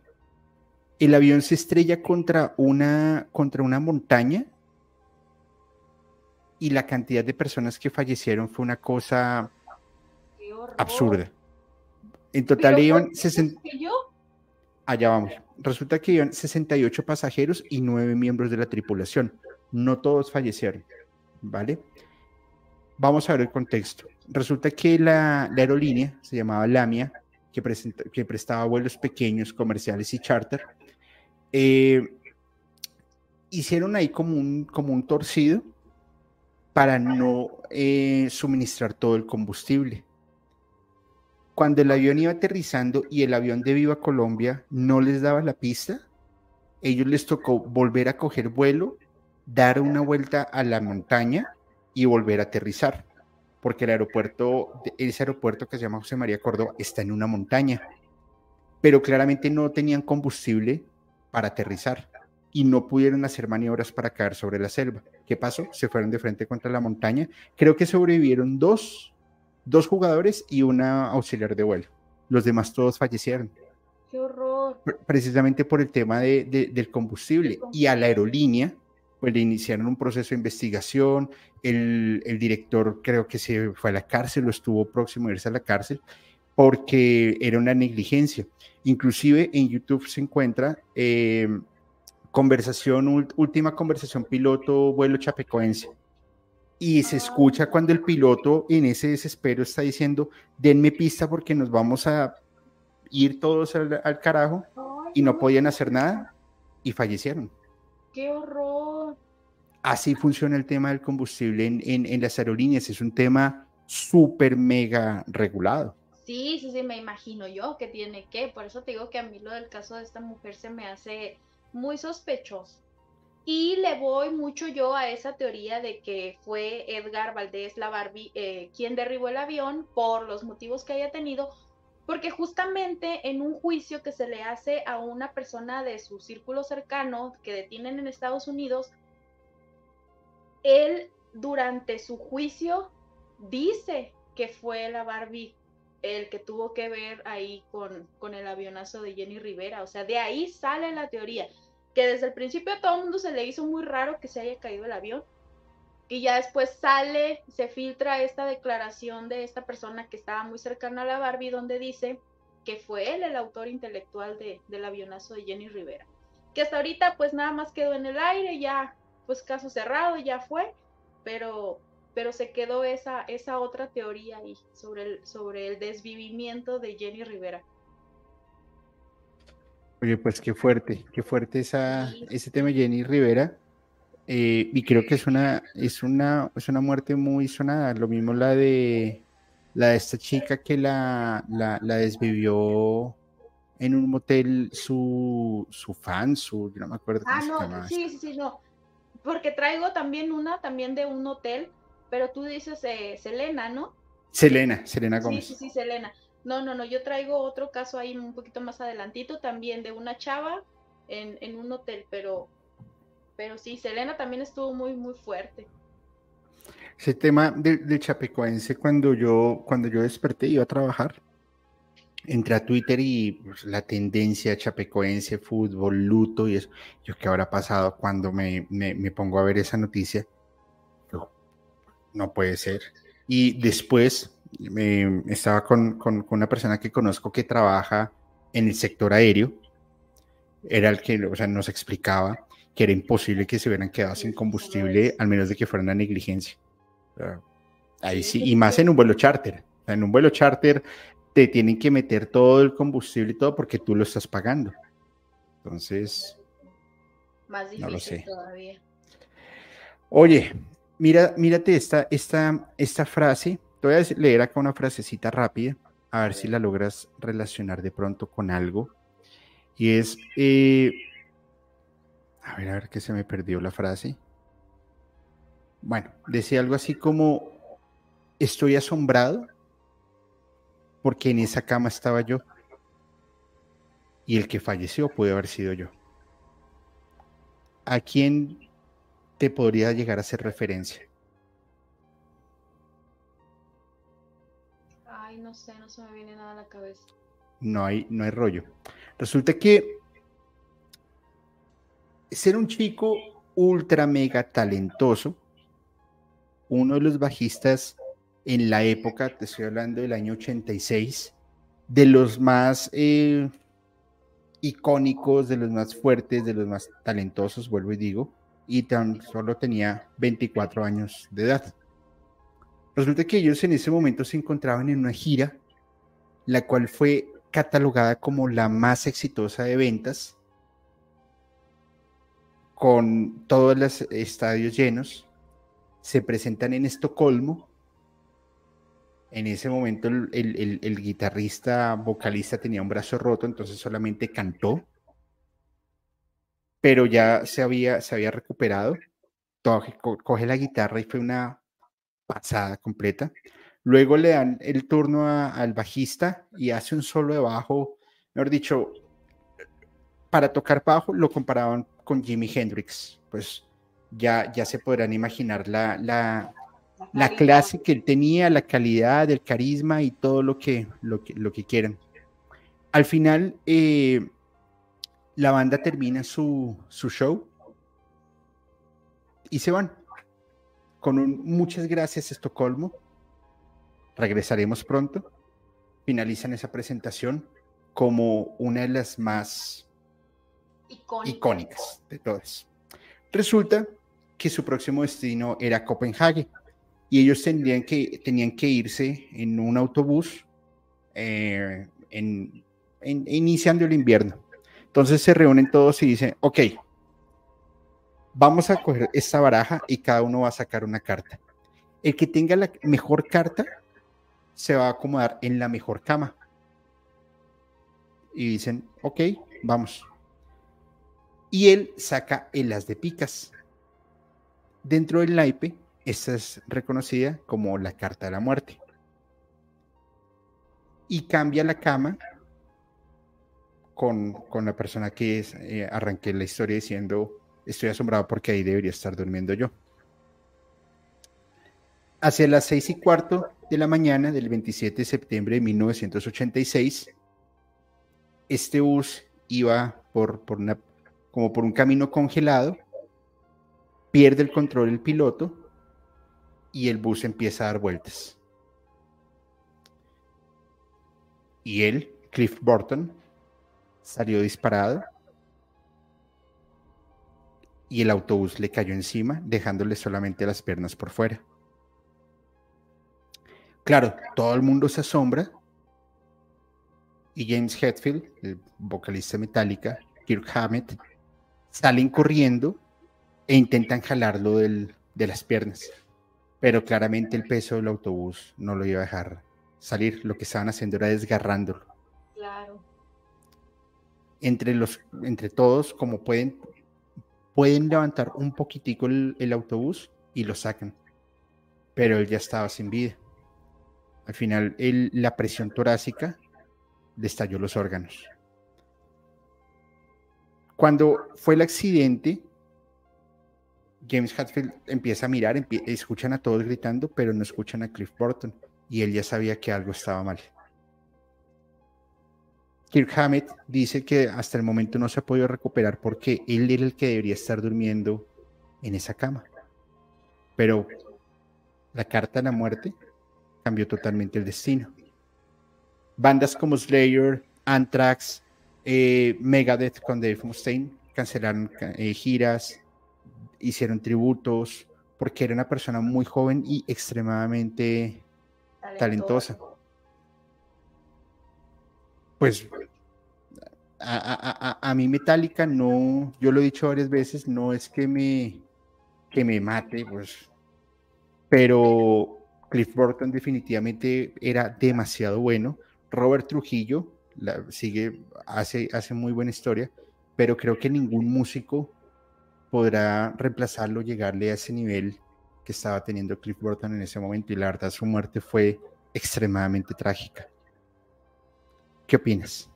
el avión se estrella contra una, contra una montaña y la cantidad de personas que fallecieron fue una cosa absurda. En total iban 60... Allá vamos. Resulta que iban 68 pasajeros y 9 miembros de la tripulación. No todos fallecieron, ¿vale? Vamos a ver el contexto. Resulta que la, aerolínea se llamaba Lamia, que, que, prestaba vuelos pequeños, comerciales y charter. Eh, hicieron ahí como un, como un torcido para no eh, suministrar todo el combustible. Cuando el avión iba aterrizando y el avión de Viva Colombia no les daba la pista, ellos les tocó volver a coger vuelo, dar una vuelta a la montaña y volver a aterrizar, porque el aeropuerto, ese aeropuerto que se llama José María Córdoba, está en una montaña, pero claramente no tenían combustible para aterrizar y no pudieron hacer maniobras para caer sobre la selva. ¿Qué pasó? Se fueron de frente contra la montaña. Creo que sobrevivieron dos, dos jugadores y una auxiliar de vuelo. Los demás todos fallecieron. ¡Qué horror! Precisamente por el tema del combustible. Y a la aerolínea pues le iniciaron un proceso de investigación, el, director creo que se fue a la cárcel o estuvo próximo a irse a la cárcel porque era una negligencia. Inclusive en YouTube se encuentra em, conversación, última conversación piloto vuelo chapecoense. Y se escucha cuando el piloto en ese desespero está diciendo, denme pista porque nos vamos a ir todos al, al carajo y no podían hacer nada y fallecieron. ¡Qué horror! así funciona el tema del combustible en, las aerolíneas. Es un tema súper mega regulado. Sí, sí, sí, me imagino yo que tiene que. Por eso te digo que a mí lo del caso de esta mujer se me hace muy sospechoso. Y le voy mucho yo a esa teoría de que fue Edgar Valdés la Barbie eh, quien derribó el avión por los motivos que haya tenido, porque justamente en un juicio que se le hace a una persona de su círculo cercano que detienen en Estados Unidos, él durante su juicio dice que fue la Barbie el que tuvo que ver ahí con, con el avionazo de Jenny Rivera. O sea, de ahí sale la teoría, que desde el principio a todo el mundo se le hizo muy raro que se haya caído el avión, y ya después sale, se filtra esta declaración de esta persona que estaba muy cercana a la Barbie, donde dice que fue él el autor intelectual de, del avionazo de Jenny Rivera. Que hasta ahorita pues nada más quedó en el aire, ya pues caso cerrado, ya fue, pero, pero se quedó esa, esa otra teoría ahí sobre el, sobre el desvivimiento de Jenny Rivera. Oye, pues qué fuerte, qué fuerte esa, ese tema de Jenny Rivera. Eh, y creo que es una, es una, es una muerte muy sonada. Lo mismo la de la de esta chica que la, la, desvivió en un motel su, su fan, su, no me acuerdo. Ah, no, sí, sí, sí, no. Porque traigo también una, también de un hotel, pero tú dices eh, Selena, ¿no? Selena, Selena Gómez. Sí, sí, sí, Selena. No, no, no, yo traigo otro caso ahí un poquito más adelantito también de una chava en, en un hotel, pero, pero sí, Selena también estuvo muy, muy fuerte. Ese tema de, Chapecoense, cuando yo, cuando yo desperté, iba a trabajar, entré a Twitter y pues, la tendencia Chapecoense, fútbol, luto y eso, yo qué habrá pasado cuando me, me, me pongo a ver esa noticia. No puede ser. Y después estaba con, con, una persona que conozco que trabaja en el sector aéreo, era el que o sea, nos explicaba que era imposible que se hubieran quedado sin combustible, al menos de que fuera una negligencia. Ahí sí, y más en un vuelo charter. En un vuelo charter te tienen que meter todo el combustible y todo porque tú lo estás pagando. Entonces, más difícil no lo sé. todavía. Oye, mira, mírate esta, esta, esta frase te voy a leer acá una frasecita rápida, a ver si la logras relacionar de pronto con algo. Y es, eh, a ver, a ver que se me perdió la frase. Bueno, decía algo así como, estoy asombrado porque en esa cama estaba yo. Y el que falleció puede haber sido yo. ¿A quién te podría llegar a hacer referencia? no sé, no se me viene nada a la cabeza. No hay, no hay rollo. Resulta que ser un chico ultra mega talentoso, uno de los bajistas en la época, te estoy hablando del año 86, de los más eh, icónicos, de los más fuertes, de los más talentosos, vuelvo y digo, y tan solo tenía 24 años de edad. Resulta que ellos en ese momento se encontraban en una gira, la cual fue catalogada como la más exitosa de ventas, con todos los estadios llenos. Se presentan en Estocolmo. En ese momento el, guitarrista vocalista tenía un brazo roto, entonces solamente cantó, pero ya se había, se había recuperado. Coge la guitarra y fue una pasada completa. Luego le dan el turno al bajista y hace un solo de bajo, mejor dicho, para tocar bajo lo comparaban con Jimi Hendrix. Pues ya, ya se podrán imaginar la, la, la clase que él tenía, la calidad, el carisma y todo lo que, lo que, lo que quieran. Al final, eh, la banda termina su, su show y se van con un muchas gracias Estocolmo. Regresaremos pronto. Finalizan esa presentación como una de las más icónicas, de todas. Resulta que su próximo destino era Copenhague y ellos tendrían que, tenían que irse en un autobús eh, en, iniciando el invierno. Entonces se reúnen todos y dicen, ok, vamos a coger esta baraja y cada uno va a sacar una carta. El que tenga la mejor carta se va a acomodar en la mejor cama. Y dicen, ok, vamos. Y él saca el as de picas. Dentro del naipe, esta es reconocida como la carta de la muerte. Y cambia la cama con, la persona que es, eh, arranqué la historia diciendo Estoy asombrado porque ahí debería estar durmiendo yo. Hacia las seis y cuarto de la mañana del 27 de septiembre de 1986, este bus iba por, por una, como por un camino congelado, pierde el control el piloto y el bus empieza a dar vueltas. Y él, Cliff Burton, salió disparado y el autobús le cayó encima, dejándole solamente las piernas por fuera. Claro, todo el mundo se asombra y James Hetfield, el vocalista Metallica, Kirk Hammett, salen corriendo e intentan jalarlo de las piernas. Pero claramente el peso del autobús no lo iba a dejar salir. Lo que estaban haciendo era desgarrándolo. Claro. Entre, los, entre todos, como pueden, pueden levantar un poquitico el, autobús y lo sacan. Pero él ya estaba sin vida. Al final, la presión torácica le estalló los órganos. Cuando fue el accidente, James Hatfield empieza a mirar, escuchan a todos gritando, pero no escuchan a Cliff Burton. Y él ya sabía que algo estaba mal. Kirk Hammett dice que hasta el momento no se ha podido recuperar porque él era el que debería estar durmiendo en esa cama. Pero la carta de la muerte cambió totalmente el destino. Bandas como Slayer, Anthrax, eh, Megadeth con Dave Mustaine cancelaron eh, giras, hicieron tributos, porque era una persona muy joven y extremadamente talentosa. Pues a, a, mí Metallica no, yo lo he dicho varias veces, no es que me, que me mate, pues, pero Cliff Burton definitivamente era demasiado bueno. Robert Trujillo sigue, hace, hace muy buena historia, pero creo que ningún músico podrá reemplazarlo, llegarle a ese nivel que estaba teniendo Cliff Burton en ese momento y la verdad su muerte fue extremadamente trágica. ¿Qué opinas?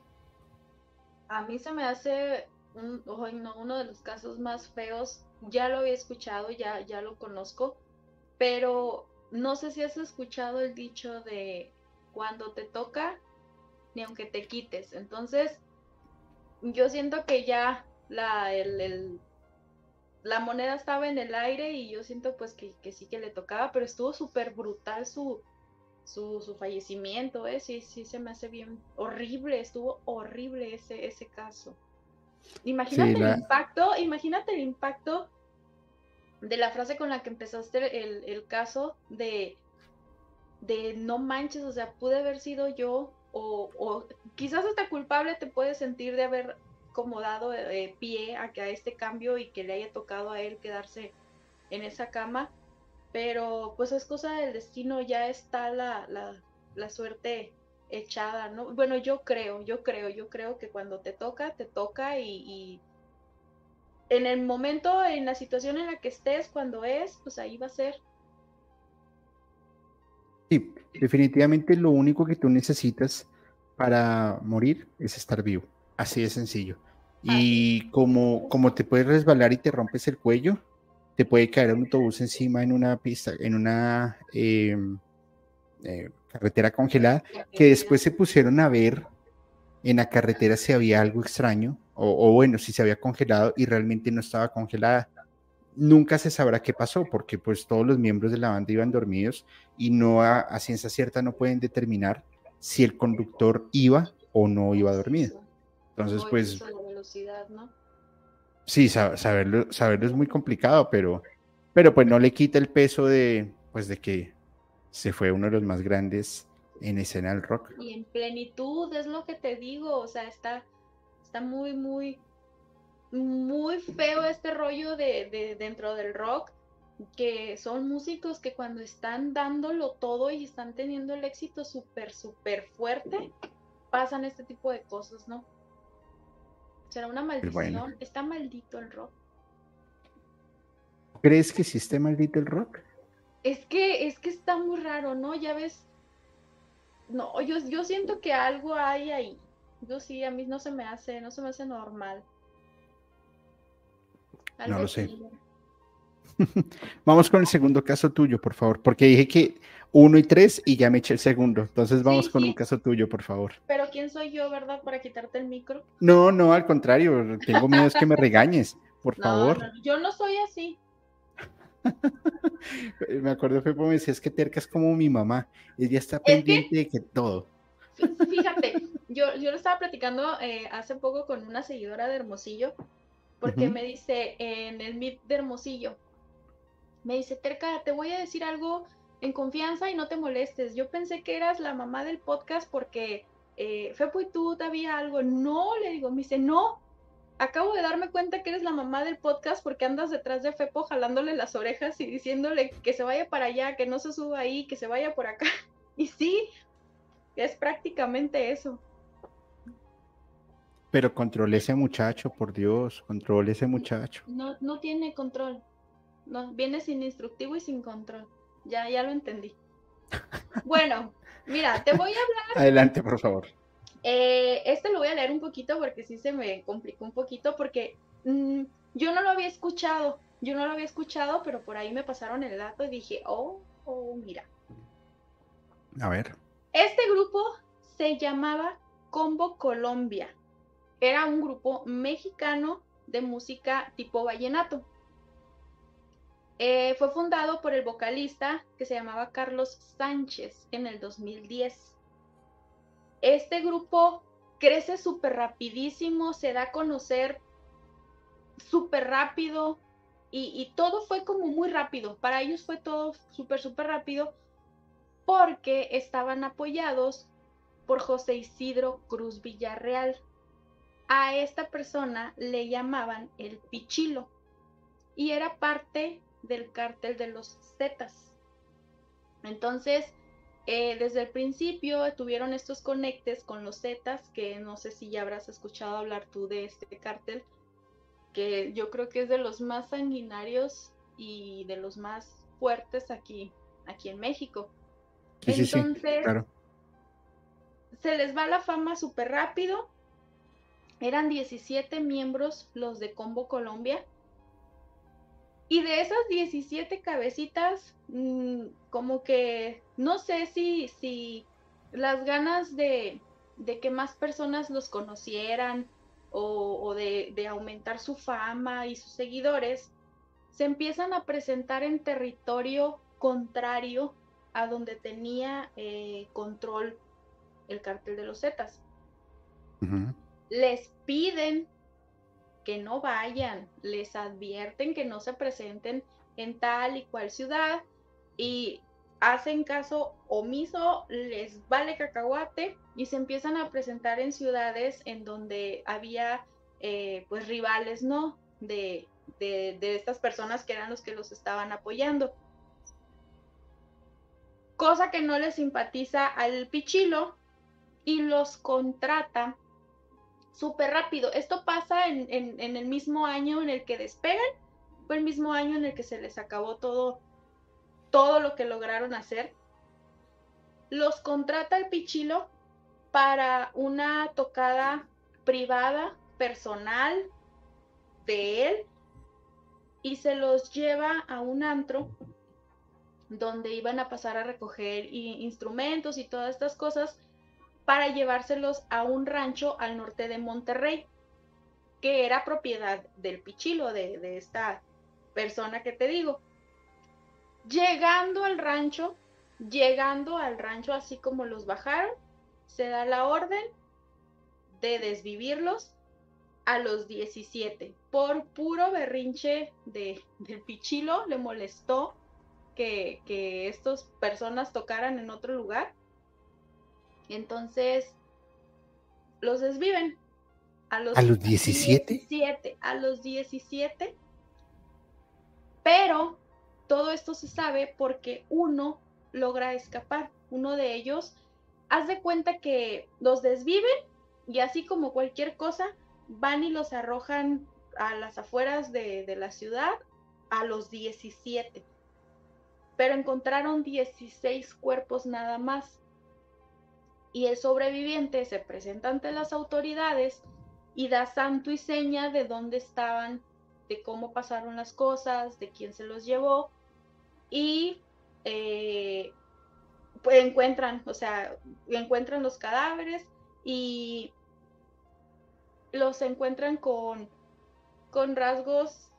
A mí se me hace un, uno de los casos más feos. Ya lo había escuchado, ya, ya lo conozco, pero no sé si has escuchado el dicho de cuando te toca, ni aunque te quites. Entonces, yo siento que ya la, la moneda estaba en el aire y yo siento pues que, que sí que le tocaba, pero estuvo súper brutal su, su, fallecimiento, ¿eh? Sí, sí, se me hace bien horrible, estuvo horrible ese, ese caso. Imagínate el impacto, imagínate el impacto de la frase con la que empezaste el, el caso de, de no manches, o sea, pude haber sido yo, o, o quizás hasta culpable te puedes sentir de haber como dado eh, pie a, que a este cambio y que le haya tocado a él quedarse en esa cama pero pues es cosa del destino, ya está la, la, suerte echada, ¿no? Bueno, yo creo, yo creo, yo creo que cuando te toca, te toca y, en el momento, en la situación en la que estés, cuando es, pues ahí va a ser. Sí, definitivamente lo único que tú necesitas para morir es estar vivo, así de sencillo. Y como, como te puedes resbalar y te rompes el cuello, te puede caer un autobús encima en una pista, en una em, eh, carretera congelada, que después se pusieron a ver en la carretera si había algo extraño, o, bueno, si se había congelado y realmente no estaba congelada. Nunca se sabrá qué pasó, porque pues todos los miembros de la banda iban dormidos y no a, ciencia cierta no pueden determinar si el conductor iba o no iba dormido. Entonces, pues... Velocidad, ¿no? Sí, saberlo, saberlo es muy complicado, pero, pero pues no le quita el peso de, pues de que se fue uno de los más grandes en escena del rock. Y en plenitud, es lo que te digo, o sea, está, está muy, muy, muy feo este rollo de, de dentro del rock, que son músicos que cuando están dándolo todo y están teniendo el éxito súper, súper fuerte, pasan este tipo de cosas, ¿no? ¿Será una maldición? ¿Está maldito el rock? ¿Crees que sí está maldito el rock? Es que, es que está muy raro, ¿no? Ya ves. No, yo, yo siento que algo hay ahí. Yo sí, a mí no se me hace, no se me hace normal. no lo sé. vamos con el segundo caso tuyo, por favor, porque dije que uno y tres y ya me eché el segundo. Entonces vamos con un caso tuyo, por favor. Pero ¿quién soy yo, verdad, para quitarte el micro? No, no, al contrario, tengo miedo es que me regañes, por favor. yo no soy así. Me acuerdo, Fepo me decía, es que Terca es como mi mamá, ella está pendiente de que todo. Fíjate, yo, yo lo estaba platicando eh, hace poco con una seguidora de Hermosillo, porque me dice en el Meet de Hermosillo, me dice, Terca, te voy a decir algo en confianza y no te molestes. Yo pensé que eras la mamá del podcast porque eh, Fepo y tú te había algo. No, le digo, me dice, no, acabo de darme cuenta que eres la mamá del podcast porque andas detrás de Fepo jalándole las orejas y diciéndole que se vaya para allá, que no se suba ahí, que se vaya por acá. Y sí, es prácticamente eso. Pero controle ese muchacho, por Dios, controle ese muchacho. No, no tiene control. No, viene sin instructivo y sin control. Ya, ya lo entendí. Bueno, mira, te voy a hablar. Adelante, por favor. Eh, este lo voy a leer un poquito porque sí se me complicó un poquito porque mm, yo no lo había escuchado. Yo no lo había escuchado, pero por ahí me pasaron el dato y dije, oh, oh, mira. A ver. Este grupo se llamaba Combo Colombia. Era un grupo mexicano de música tipo vallenato. Eh, fue fundado por el vocalista que se llamaba Carlos Sánchez en el 2010. Este grupo crece súper rapidísimo, se da a conocer súper rápido y, y, todo fue como muy rápido. Para ellos fue todo súper, súper rápido porque estaban apoyados por José Isidro Cruz Villarreal. A esta persona le llamaban el Pichilo y era parte del cártel de los Zetas. Entonces, eh, desde el principio tuvieron estos conectes con los Zetas, que no sé si ya habrás escuchado hablar tú de este cártel, que yo creo que es de los más sanguinarios y de los más fuertes aquí, aquí en México. Entonces, se les va la fama súper rápido. Eran 17 miembros los de Combo Colombia y de esas 17 cabecitas, mm, como que no sé si, si las ganas de, que más personas los conocieran o, de, aumentar su fama y sus seguidores, se empiezan a presentar en territorio contrario a donde tenía eh, control el cartel de los Zetas. Les piden que no vayan, les advierten que no se presenten en tal y cual ciudad y hacen caso omiso, les vale cacahuate y se empiezan a presentar en ciudades en donde había eh, pues rivales, ¿no? De, de, de estas personas que eran los que los estaban apoyando. Cosa que no les simpatiza al pichilo y los contrata súper rápido. Esto pasa en, el mismo año en el que despegan, fue el mismo año en el que se les acabó todo, todo lo que lograron hacer. Los contrata el Pichilo para una tocada privada, personal de él, y se los lleva a un antro donde iban a pasar a recoger instrumentos y todas estas cosas para llevárselos a un rancho al norte de Monterrey, que era propiedad del Pichilo, de, esta persona que te digo. Llegando al rancho, llegando al rancho así como los bajaron, se da la orden de desvivirlos a los 17. Por puro berrinche de, del Pichilo, le molestó que, que estas personas tocaran en otro lugar entonces, los desviven. A los, ¿A los 17? A los 17. Pero todo esto se sabe porque uno logra escapar. Uno de ellos, haz de cuenta que los desviven y así como cualquier cosa, van y los arrojan a las afueras de, de la ciudad a los 17. Pero encontraron 16 cuerpos nada más y el sobreviviente se presenta ante las autoridades y da santo y seña de dónde estaban, de cómo pasaron las cosas, de quién se los llevó y eh, pues encuentran, o sea, encuentran los cadáveres y los encuentran con, con rasgos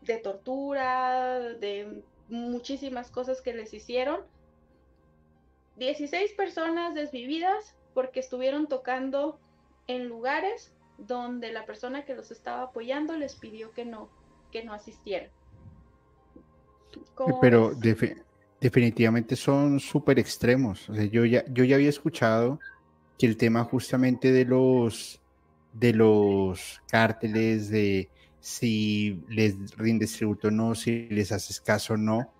de tortura, de muchísimas cosas que les hicieron. 16 personas desvividas porque estuvieron tocando en lugares donde la persona que los estaba apoyando les pidió que no, que no asistieran. Pero definitivamente son súper extremos. yo, ya, yo ya había escuchado que el tema justamente de los de los cárteles, de si les rindes tributo o no, si les haces caso o no,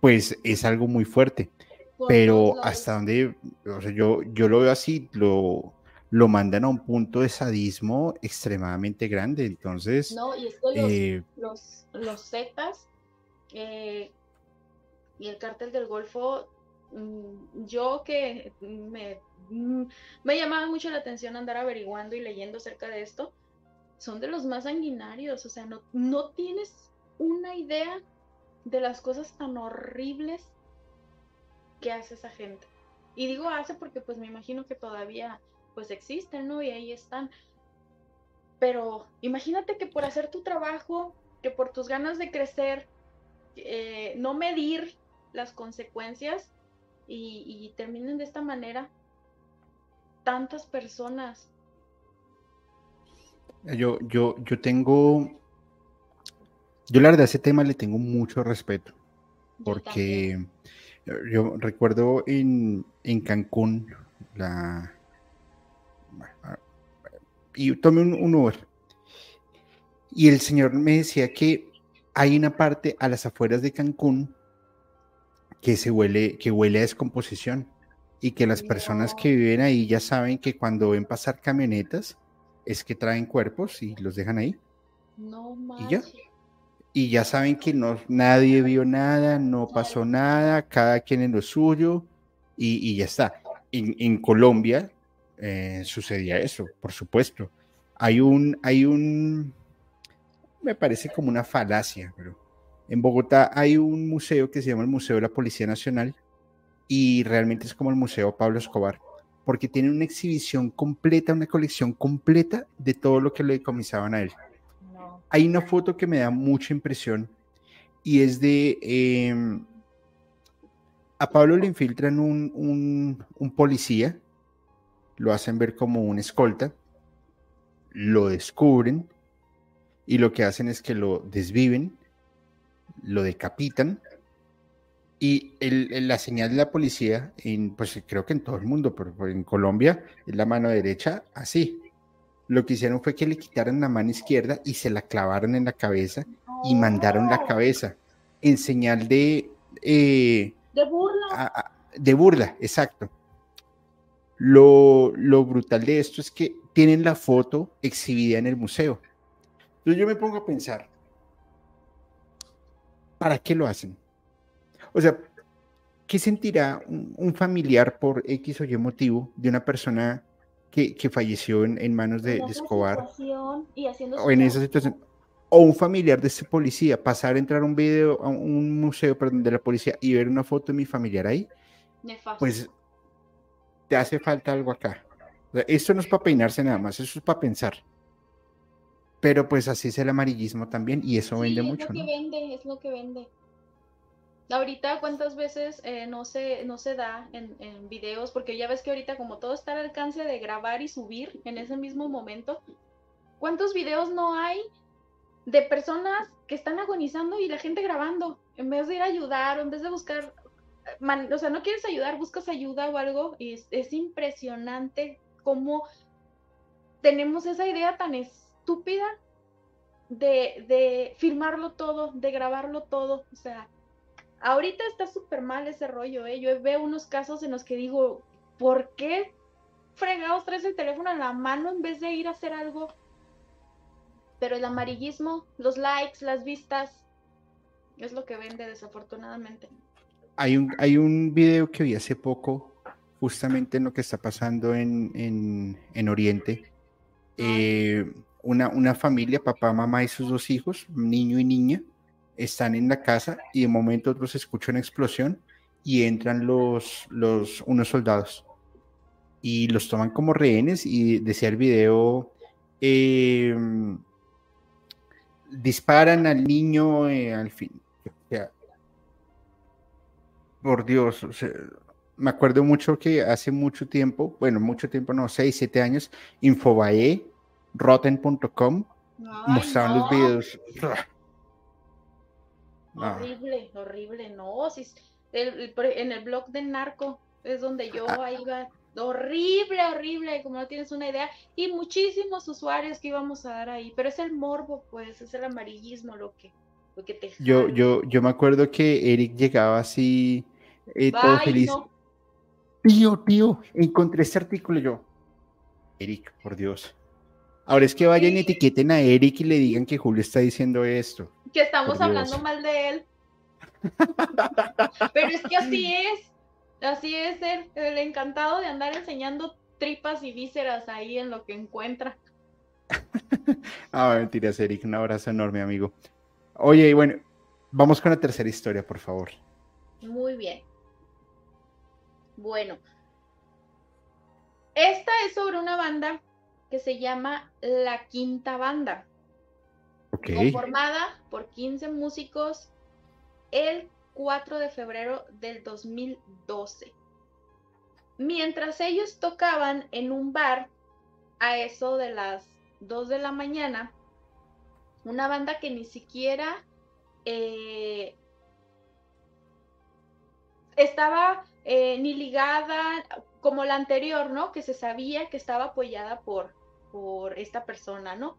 pues es algo muy fuerte. Pero hasta donde, o sea, yo, yo lo veo así, lo, lo mandan a un punto de sadismo extremadamente grande. Entonces, no, y es que los, eh, los, los Zetas eh, y el cártel del Golfo, mm, yo que me, mm, me llamaba mucho la atención andar averiguando y leyendo acerca de esto, son de los más sanguinarios, o sea, no, no tienes una idea de las cosas tan horribles que hace esa gente. Y digo hace porque pues me imagino que todavía pues existen, ¿no? Y ahí están. Pero imagínate que por hacer tu trabajo, que por tus ganas de crecer, eh, no medir las consecuencias y, y terminen de esta manera tantas personas. Yo, yo, yo tengo, yo la verdad a ese tema le tengo mucho respeto, porque yo, recuerdo en, en, Cancún, la, y tomé un, un Uber, y el señor me decía que hay una parte a las afueras de Cancún que se huele, que huele a descomposición y que las personas que viven ahí ya saben que cuando ven pasar camionetas es que traen cuerpos y los dejan ahí. No y ya. Y ya saben que no, nadie vio nada, no pasó nada, cada quien en lo suyo y, ya está. En, Colombia eh, sucedía eso, por supuesto. Hay un, hay un, me parece como una falacia, pero en Bogotá hay un museo que se llama el Museo de la Policía Nacional y realmente es como el Museo Pablo Escobar, porque tiene una exhibición completa, una colección completa de todo lo que le decomisaban a él. Hay una foto que me da mucha impresión y es de... Em, a Pablo le infiltran un, un policía, lo hacen ver como un escolta, lo descubren y lo que hacen es que lo desviven, lo decapitan y la señal de la policía, en, pues creo que en todo el mundo, pero en Colombia es la mano derecha así. Lo que hicieron fue que le quitaron la mano izquierda y se la clavaron en la cabeza y mandaron la cabeza en señal de... Eh, de burla. de burla, exacto. Lo, lo brutal de esto es que tienen la foto exhibida en el museo. Entonces yo me pongo a pensar, ¿para qué lo hacen? O sea, ¿qué sentirá un, familiar por X o Y motivo de una persona que, falleció en, manos de, Escobar? o en esa situación. O un familiar de ese policía, pasar a entrar a un video, a un museo perdón, de la policía y ver una foto de mi familiar ahí, pues te hace falta algo acá. esto no es para peinarse nada más, eso es para pensar. Pero pues así es el amarillismo también y eso vende mucho. Es lo que vende, es lo que vende. Ahorita cuántas veces eh, no, se, no se da en, videos, porque ya ves que ahorita como todo está al alcance de grabar y subir en ese mismo momento, ¿cuántos videos no hay de personas que están agonizando y la gente grabando? En vez de ir a ayudar, en vez de buscar, o sea, no quieres ayudar, buscas ayuda o algo, es, es impresionante cómo tenemos esa idea tan estúpida de, de filmarlo todo, de grabarlo todo. O sea, ahorita está súper mal ese rollo, ¿eh? Yo veo unos casos en los que digo, ¿por qué fregados traes el teléfono en la mano en vez de ir a hacer algo? Pero el amarillismo, los likes, las vistas, es lo que vende desafortunadamente. Hay un, hay un video que vi hace poco, justamente en lo que está pasando en, en, en Oriente. Eh, una, una familia, papá, mamá y sus dos hijos, niño y niña, están en la casa y de momento otros escuchan una explosión y entran los, los, unos soldados y los toman como rehenes y decía el video, em, disparan al niño eh, al fin. por Dios, me acuerdo mucho que hace mucho tiempo, bueno, mucho tiempo, no, 6, 7 años, Infobae, rotten.com, mostraban los videos. Horrible, horrible, no, si, en el blog de Narco es donde yo ah. iba horrible, horrible, como no tienes una idea, y muchísimos usuarios que íbamos a dar ahí, pero es el morbo, pues, es el amarillismo lo que, lo que te... Yo, yo, yo me acuerdo que Eric llegaba así, eh, todo feliz. Tío, tío, encontré este artículo yo. Eric, por Dios. Ahora es que vayan y etiqueten a Eric y le digan que Julio está diciendo esto. Que estamos hablando mal de él. Pero es que así es. Así es el, encantado de andar enseñando tripas y vísceras ahí en lo que encuentra. ah, mentiras, Eric. Un abrazo enorme, amigo. Oye, y bueno, vamos con la tercera historia, por favor. Muy bien. Bueno, esta es sobre una banda que se llama La Quinta Banda. Conformada por 15 músicos el 4 de febrero del 2012. Mientras ellos tocaban en un bar a eso de las 2 de la mañana, una banda que ni siquiera eh, estaba eh, ni ligada como la anterior, ¿no? Que se sabía que estaba apoyada por, por esta persona, ¿no?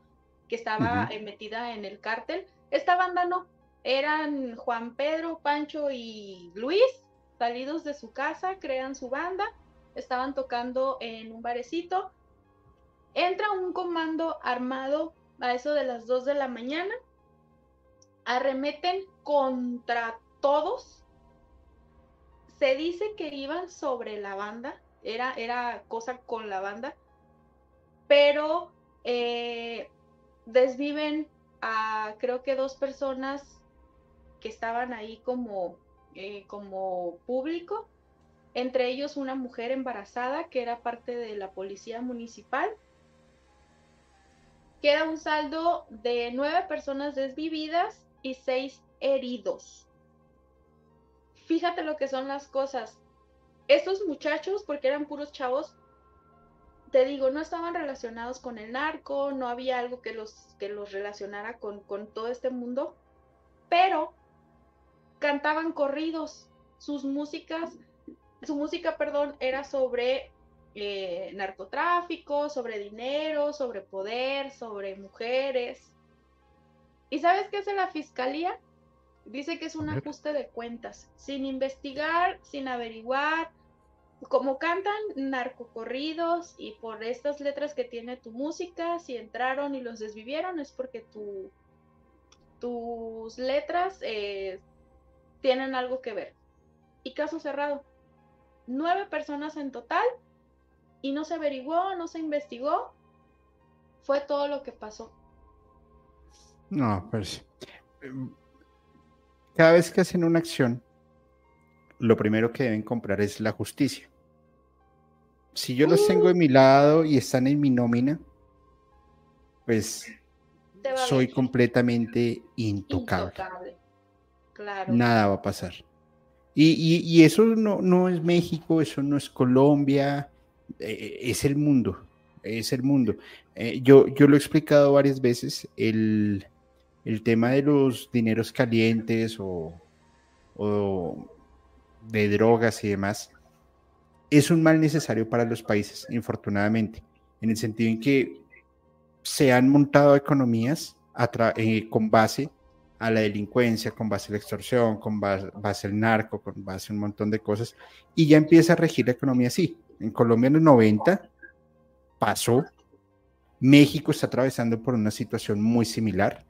Que estaba eh, metida en el cártel. Esta banda no, eran Juan Pedro, Pancho y Luis, salidos de su casa, crean su banda, estaban tocando en un barecito. Entra un comando armado a eso de las 2 de la mañana, arremeten contra todos. Se dice que iban sobre la banda, era, era cosa con la banda, pero eh, desviven a creo que dos personas que estaban ahí como, eh, como público, entre ellos una mujer embarazada que era parte de la policía municipal. Queda un saldo de nueve personas desvividas y seis heridos. Fíjate lo que son las cosas. Estos muchachos, porque eran puros chavos, te digo, no estaban relacionados con el narco, no había algo que los, que los relacionara con, con todo este mundo, pero cantaban corridos, sus músicas, su música, perdón, era sobre eh, narcotráfico, sobre dinero, sobre poder, sobre mujeres. ¿Y sabes qué hace la fiscalía? Dice que es un ajuste de cuentas, sin investigar, sin averiguar. Como cantan narcocorridos y por estas letras que tiene tu música, si entraron y los desvivieron es porque tu, tus letras eh, tienen algo que ver. Y caso cerrado. Nueve personas en total y no se averiguó, no se investigó. Fue todo lo que pasó. No, pues cada vez que hacen una acción, lo primero que deben comprar es la justicia. Si yo los tengo de mi lado y están en mi nómina, pues soy completamente intocable. Nada va a pasar. Y, eso no, no, es México, eso no es Colombia, eh, es el mundo, es el mundo. Eh, yo, yo lo he explicado varias veces, el, tema de los dineros calientes o, de drogas y demás es un mal necesario para los países, infortunadamente, en el sentido en que se han montado economías eh, con base a la delincuencia, con base a la extorsión, con base, al narco, con base a un montón de cosas, y ya empieza a regir la economía así. En Colombia en los 90 pasó, México está atravesando por una situación muy similar,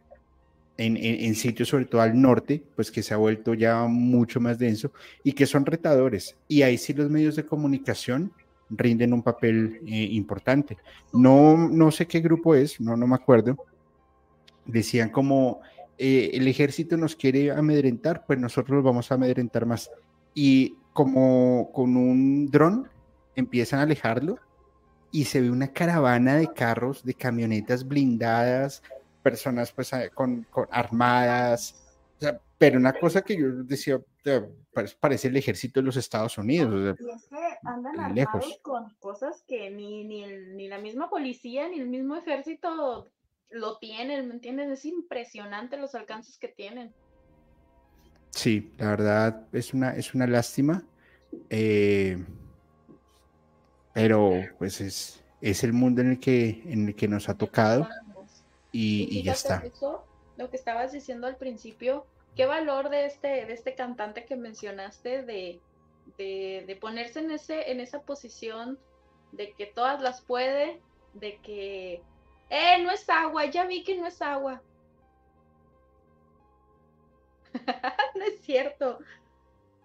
en, sitios sobre todo al norte, pues que se ha vuelto ya mucho más denso y que son retadores. Y ahí sí los medios de comunicación rinden un papel eh, importante. No, no sé qué grupo es, no, no me acuerdo. Decían como eh, el ejército nos quiere amedrentar, pues nosotros los vamos a amedrentar más. Y como con un dron empiezan a alejarlo y se ve una caravana de carros, de camionetas blindadas, personas pues con, armadas, pero una cosa que yo decía, parece el ejército de los Estados Unidos. andan armados con cosas que ni, ni, ni la misma policía ni el mismo ejército lo tienen, ¿me entiendes? Es impresionante los alcances que tienen. Sí, la verdad es una, es una lástima. Eh, pero pues es, es el mundo en el que, en el que nos ha tocado y, ya está. lo que estabas diciendo al principio, qué valor de este, de este cantante que mencionaste de, de, ponerse en, ese, en esa posición de que todas las puede, de que, eh, no es agua, ya vi que no es agua. no es cierto.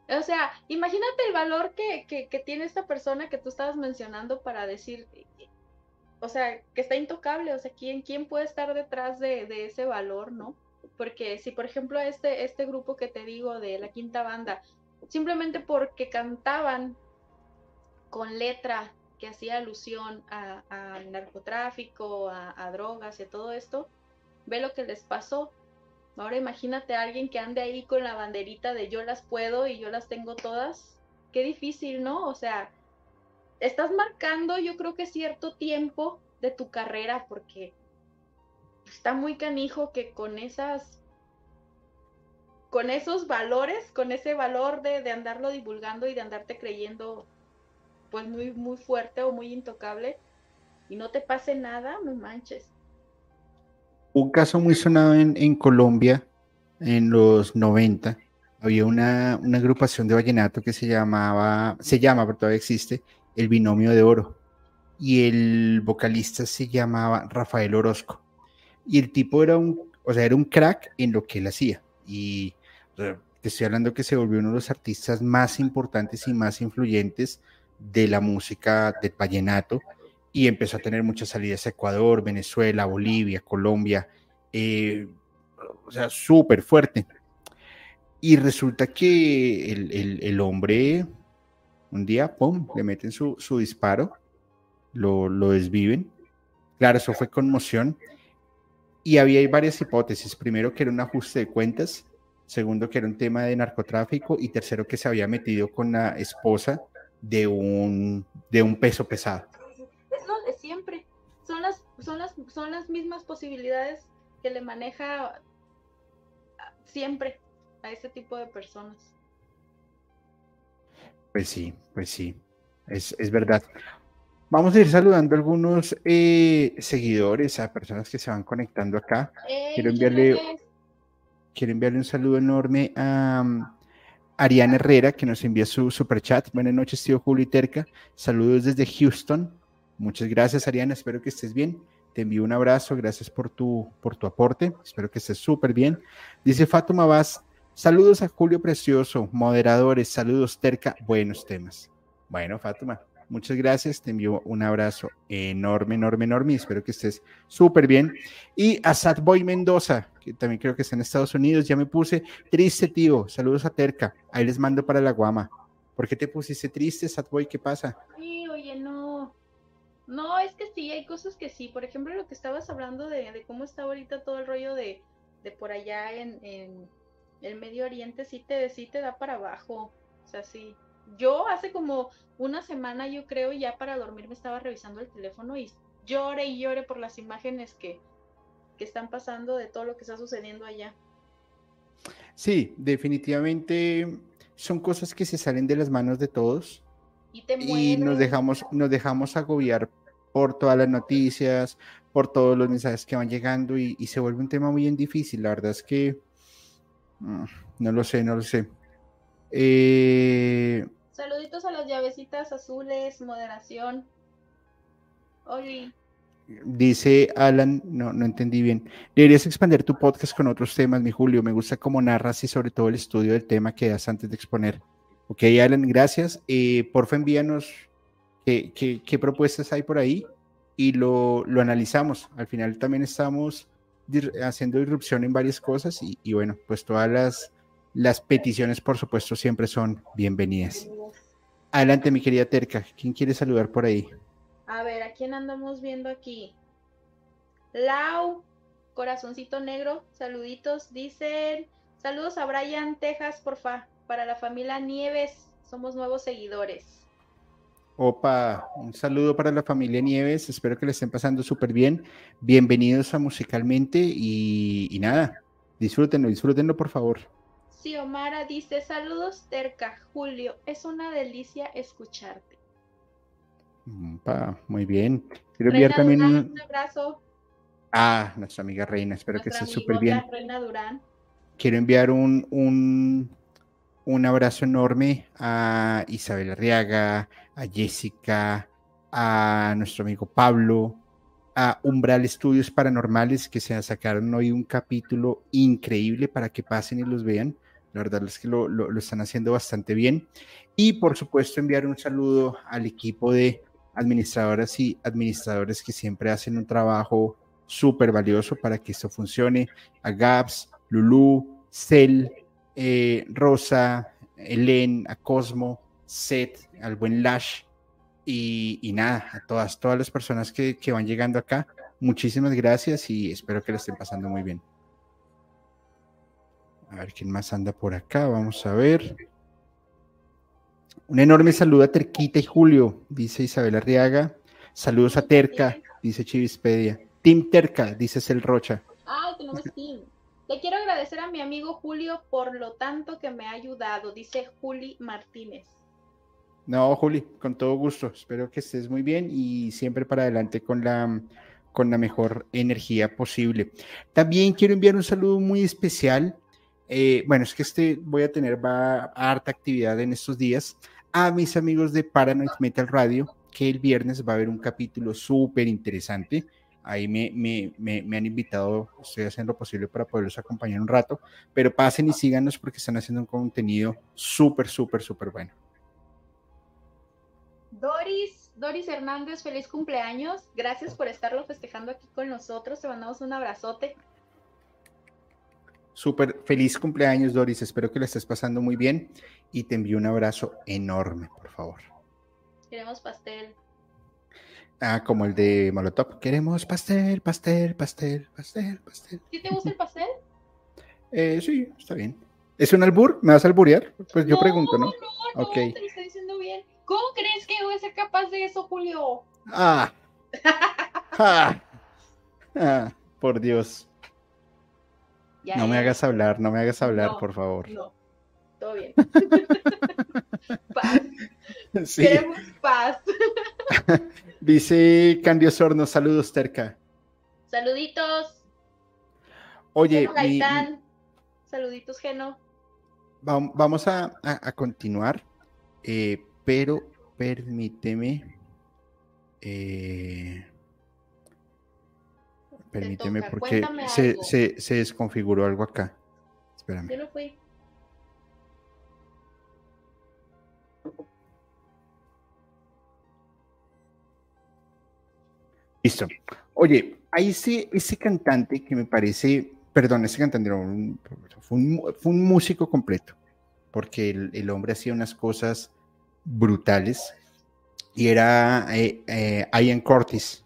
O sea, imagínate el valor que, que, tiene esta persona que tú estabas mencionando para decir, o sea, que está intocable, o sea, ¿quién, quién puede estar detrás de, ese valor, no? Porque si, por ejemplo, este, este grupo que te digo de la quinta banda, simplemente porque cantaban con letra que hacía alusión al narcotráfico, a, a drogas y a todo esto, ve lo que les pasó, Ahora imagínate a alguien que ande ahí con la banderita de yo las puedo y yo las tengo todas. Qué difícil, ¿no? O sea, estás marcando yo creo que cierto tiempo de tu carrera porque está muy canijo que con esas con esos valores, con ese valor de, de andarlo divulgando y de andarte creyendo pues muy muy fuerte o muy intocable y no te pase nada, no manches un caso muy sonado en, Colombia en los 90. Había una, agrupación de vallenato que se llamaba, se llama, pero todavía existe, el Binomio de Oro. Y el vocalista se llamaba Rafael Orozco. Y el tipo era un, o sea, era un crack en lo que él hacía. Y te estoy hablando que se volvió uno de los artistas más importantes y más influyentes de la música del vallenato y empezó a tener muchas salidas a Ecuador, Venezuela, Bolivia, Colombia, eh, o sea, súper fuerte. Y resulta que el, hombre, un día, ¡pum!, le meten su, disparo, lo, lo desviven. Claro, eso fue conmoción. Y había varias hipótesis. Primero, que era un ajuste de cuentas. Segundo, que era un tema de narcotráfico. Y tercero, que se había metido con la esposa de un, de un peso pesado siempre. Son las, son las, son las mismas posibilidades que le maneja siempre a ese tipo de personas. Pues sí, pues sí, es, verdad. Vamos a ir saludando a algunos eh, seguidores, a personas que se van conectando acá. quiero enviarle, quiero enviarle un saludo enorme a um, Ariana Herrera, que nos envía su super chat. Buenas noches, tío Julio y Terca. Saludos desde Houston. Muchas gracias, Ariana. Espero que estés bien. Te envío un abrazo. Gracias por tu, por tu aporte. Espero que estés súper bien. Dice Fátima Vaz. Saludos a Julio Precioso, moderadores. Saludos, Terca. Buenos temas. Bueno, Fátima, muchas gracias. Te envío un abrazo enorme, enorme, enorme. Espero que estés súper bien. Y a Satboy Mendoza, que también creo que está en Estados Unidos. Ya me puse triste, tío. Saludos a Terca. Ahí les mando para la guama. ¿Por qué te pusiste triste, Satboy? ¿Qué pasa? Sí, oye, no no, es que sí, hay cosas que sí. Por ejemplo, lo que estabas hablando de, cómo está ahorita todo el rollo de, por allá en, el Medio Oriente, sí te, sí te da para abajo. O sea, sí. Yo hace como una semana, yo creo, ya para dormir me estaba revisando el teléfono y llore y llore por las imágenes que, que están pasando de todo lo que está sucediendo allá. Sí, definitivamente son cosas que se salen de las manos de todos y, nos dejamos, nos dejamos agobiar por todas las noticias, por todos los mensajes que van llegando y, se vuelve un tema muy bien difícil. La verdad es que no lo sé, no lo sé. Eh, Saluditos a las llavecitas azules, moderación. Oli. Dice Alan, no, no entendí bien. Deberías expandir tu podcast con otros temas, mi Julio. Me gusta cómo narras y sobre todo el estudio del tema que das antes de exponer. Ok, Alan, gracias. Eh, porfa, envíanos qué, qué, propuestas hay por ahí y lo, lo, analizamos. Al final también estamos haciendo irrupción en varias cosas y, bueno, pues todas las, las peticiones, por supuesto, siempre son bienvenidas. Adelante, mi querida Terca. ¿Quién quiere saludar por ahí? A ver, ¿a quién andamos viendo aquí? Lau, corazoncito negro, saluditos, dicen, saludos a Brian Texas, porfa, para la familia Nieves, somos nuevos seguidores. Opa, un saludo para la familia Nieves, espero que le estén pasando súper bien. Bienvenidos a Musicalmente y, y nada, disfrútenlo, disfrútenlo por favor. Xiomara dice, saludos Terca, Julio, es una delicia escucharte. muy bien. Quiero enviar también un... abrazo. Ah, nuestra amiga Reina, espero que esté súper bien. Reina Durán. Quiero enviar un, un, un abrazo enorme a Isabel Arriaga, a Jessica, a nuestro amigo Pablo, a Umbral Estudios Paranormales que se sacaron hoy un capítulo increíble para que pasen y los vean. La verdad es que lo, están haciendo bastante bien. Y por supuesto enviar un saludo al equipo de administradoras y administradores que siempre hacen un trabajo súper valioso para que esto funcione. A Gaps, Lulu, Cel, eh, Rosa, Elen, a Cosmo, Seth, al buen Lash y, nada, a todas, todas las personas que, van llegando acá. Muchísimas gracias y espero que la estén pasando muy bien. A ver quién más anda por acá. Vamos a ver. Un enorme saludo a Terquita y Julio, dice Isabel Arriaga. Saludos a Terca, dice Chivispedia. Team Terca, dice Cel Rocha. Ay, tenemos Team. Le quiero agradecer a mi amigo Julio por lo tanto que me ha ayudado, dice Juli Martínez. No, Juli, con todo gusto. Espero que estés muy bien y siempre para adelante con la, con la mejor energía posible. También quiero enviar un saludo muy especial eh, bueno, es que este voy a tener va harta actividad en estos días a mis amigos de Paranoid Metal Radio, que el viernes va a haber un capítulo súper interesante. Ahí me, me, me, han invitado, estoy haciendo lo posible para poderlos acompañar un rato, pero pasen y síganos porque están haciendo un contenido súper, súper, súper bueno. Doris, Doris Hernández, feliz cumpleaños. Gracias por estarlo festejando aquí con nosotros. Te mandamos un abrazote. Súper feliz cumpleaños, Doris. Espero que la estés pasando muy bien y te envío un abrazo enorme, por favor. Queremos pastel. Ah, como el de Molotov. Queremos pastel, pastel, pastel, pastel, pastel. ¿Sí te gusta el pastel? Eh, sí, está bien. ¿Es un albur? ¿Me vas a alburear? Pues yo pregunto, ¿no? No, no. ¿Cómo crees que voy a ser capaz de eso, Julio? Ah. ah. ah por Dios no me hagas hablar, no me hagas hablar, por favor. No, todo bien. paz. Sí. Queremos paz. Dice Candio Sorno, saludos, Terca. Saluditos. Oye, saluditos, Geno. Vamos a, continuar, eh, pero permíteme. Eh, Permíteme porque se, se, se, desconfiguró algo acá. Espérame. Yo no fui. Listo. Oye, hay ese, ese cantante que me parece, perdón, ese cantante fue, un, músico completo, porque el, hombre hacía unas cosas brutales y era eh, eh, Ian Curtis.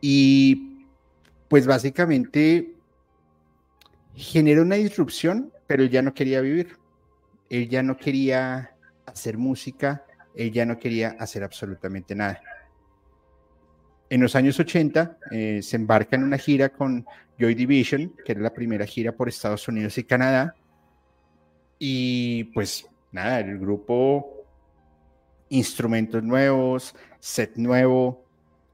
Y pues básicamente generó una disrupción, pero él ya no quería vivir. Él ya no quería hacer música, él ya no quería hacer absolutamente nada. En los años 80 eh, se embarca en una gira con Joy Division, que era la primera gira por Estados Unidos y Canadá. Y pues nada, el grupo, instrumentos nuevos, set nuevo,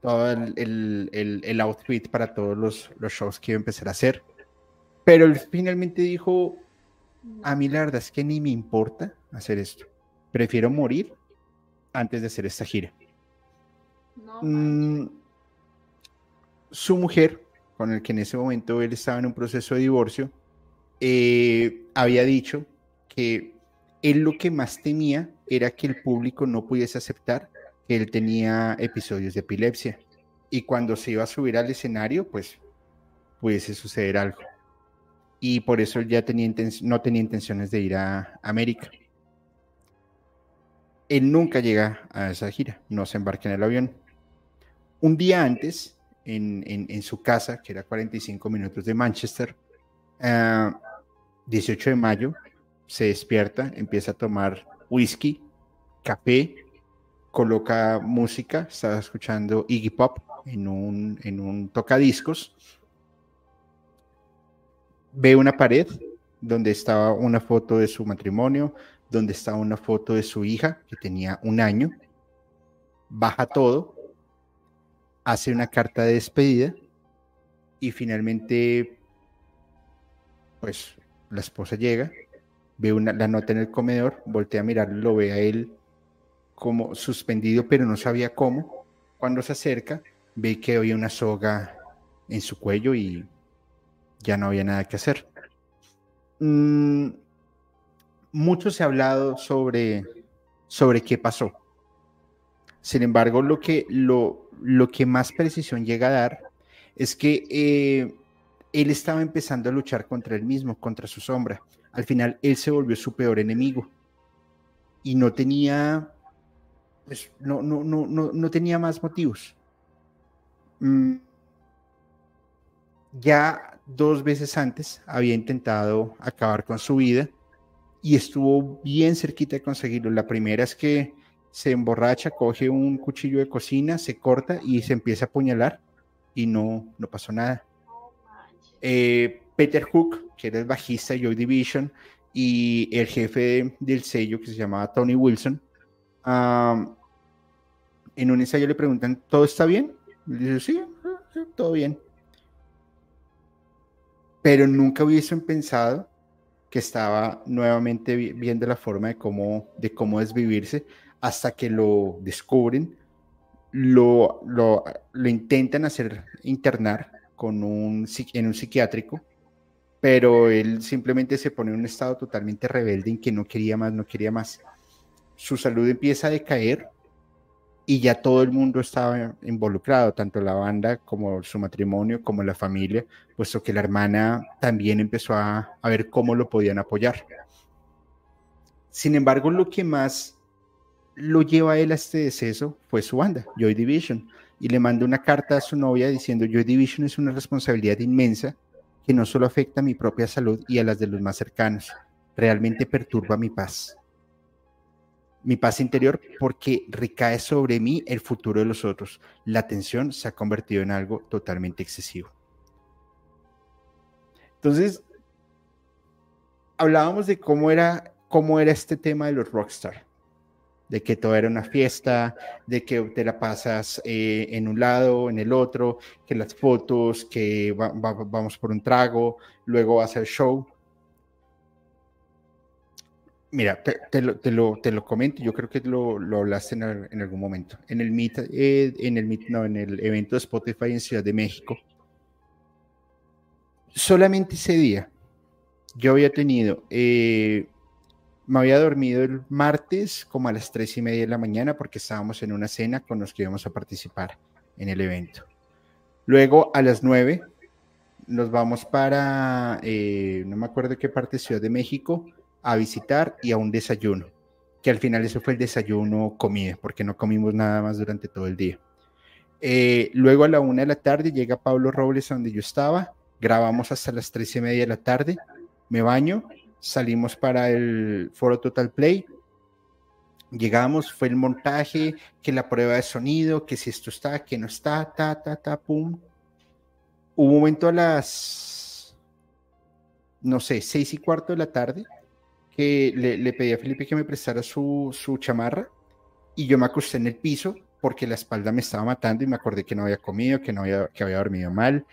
todo el, outfit para todos los, shows que iba a empezar a hacer. Pero él finalmente dijo, a mí la verdad es que ni me importa hacer esto. Prefiero morir antes de hacer esta gira. Mm, su mujer, con el que en ese momento él estaba en un proceso de divorcio, eh, había dicho que él lo que más temía era que el público no pudiese aceptar que él tenía episodios de epilepsia y cuando se iba a subir al escenario, pues pudiese suceder algo. Y por eso ya tenía no tenía intenciones de ir a América. Él nunca llega a esa gira, no se embarca en el avión. Un día antes, en, su casa, que era 45 minutos de Manchester. 18 ah, de mayo, se despierta, empieza a tomar whisky, café, coloca música, estaba escuchando Iggy Pop en un, en un tocadiscos, ve una pared donde estaba una foto de su matrimonio, donde estaba una foto de su hija que tenía un año, baja todo, hace una carta de despedida y finalmente, pues la esposa llega, ve una, la nota en el comedor, voltea a mirarlo, lo ve a él como suspendido, pero no sabía cómo. Cuando se acerca, ve que había una soga en su cuello y ya no había nada que hacer. Mm, mucho se ha hablado sobre, sobre qué pasó. Sin embargo, lo que, lo, lo que más precisión llega a dar es que eh, él estaba empezando a luchar contra él mismo, contra su sombra. Al final, él se volvió su peor enemigo y no tenía, pues, no, no, no, no, tenía más motivos. Mm, ya dos veces antes había intentado acabar con su vida y estuvo bien cerquita de conseguirlo. La primera es que se emborracha, coge un cuchillo de cocina, se corta y se empieza a apuñalar y no, no pasó nada. Eh, Peter Hook, que era el bajista de Joy Division, y el jefe del sello que se llamaba Tony Wilson, en un ensayo le preguntan, ¿todo está bien? Y dice, sí, todo bien pero nunca hubiesen pensado que estaba nuevamente viendo la forma de cómo, de cómo desvivirse hasta que lo descubren, lo, lo, lo intentan hacer internar con un, en un psiquiátrico, pero él simplemente se pone en un estado totalmente rebelde en que no quería más, no quería más. Su salud empieza a decaer y ya todo el mundo estaba involucrado, tanto la banda como su matrimonio, como la familia, puesto que la hermana también empezó a, ver cómo lo podían apoyar. Sin embargo, lo que más lo lleva a él a este deceso fue su banda, Joy Division, y le manda una carta a su novia diciendo, Joy Division es una responsabilidad inmensa que no solo afecta a mi propia salud y a las de los más cercanos, realmente perturba mi paz mi paz interior porque recae sobre mí el futuro de los otros. La tensión se ha convertido en algo totalmente excesivo. Entonces, hablábamos de cómo era, cómo era este tema de los rockstar, de que todo era una fiesta, de que te la pasas eh, en un lado, en el otro, que las fotos, que vamos por un trago, luego vas al show. Mira, te, lo, te, lo, te, lo, comento, yo creo que lo, lo hablaste en, algún momento. En el, meet, eh, en, el meet, no, en el evento de Spotify en Ciudad de México, solamente ese día yo había tenido, eh, me había dormido el martes como a las tres y media de la mañana porque estábamos en una cena con los que íbamos a participar en el evento. Luego a las nueve nos vamos para, eh, no me acuerdo qué parte de Ciudad de México, a visitar y a un desayuno, que al final eso fue el desayuno comida, porque no comimos nada más durante todo el día. Eh, luego a la una de la tarde llega Pablo Robles donde yo estaba, grabamos hasta las tres y media de la tarde, me baño, salimos para el foro Total Play, llegamos, fue el montaje, que la prueba de sonido, que si esto está, que no está, ta, ta, ta, pum. Un momento a las, no sé, seis y cuarto de la tarde, que le, pedí a Felipe que me prestara su, su chamarra y yo me acosté en el piso porque la espalda me estaba matando y me acordé que no había comido, que no había, que había dormido mal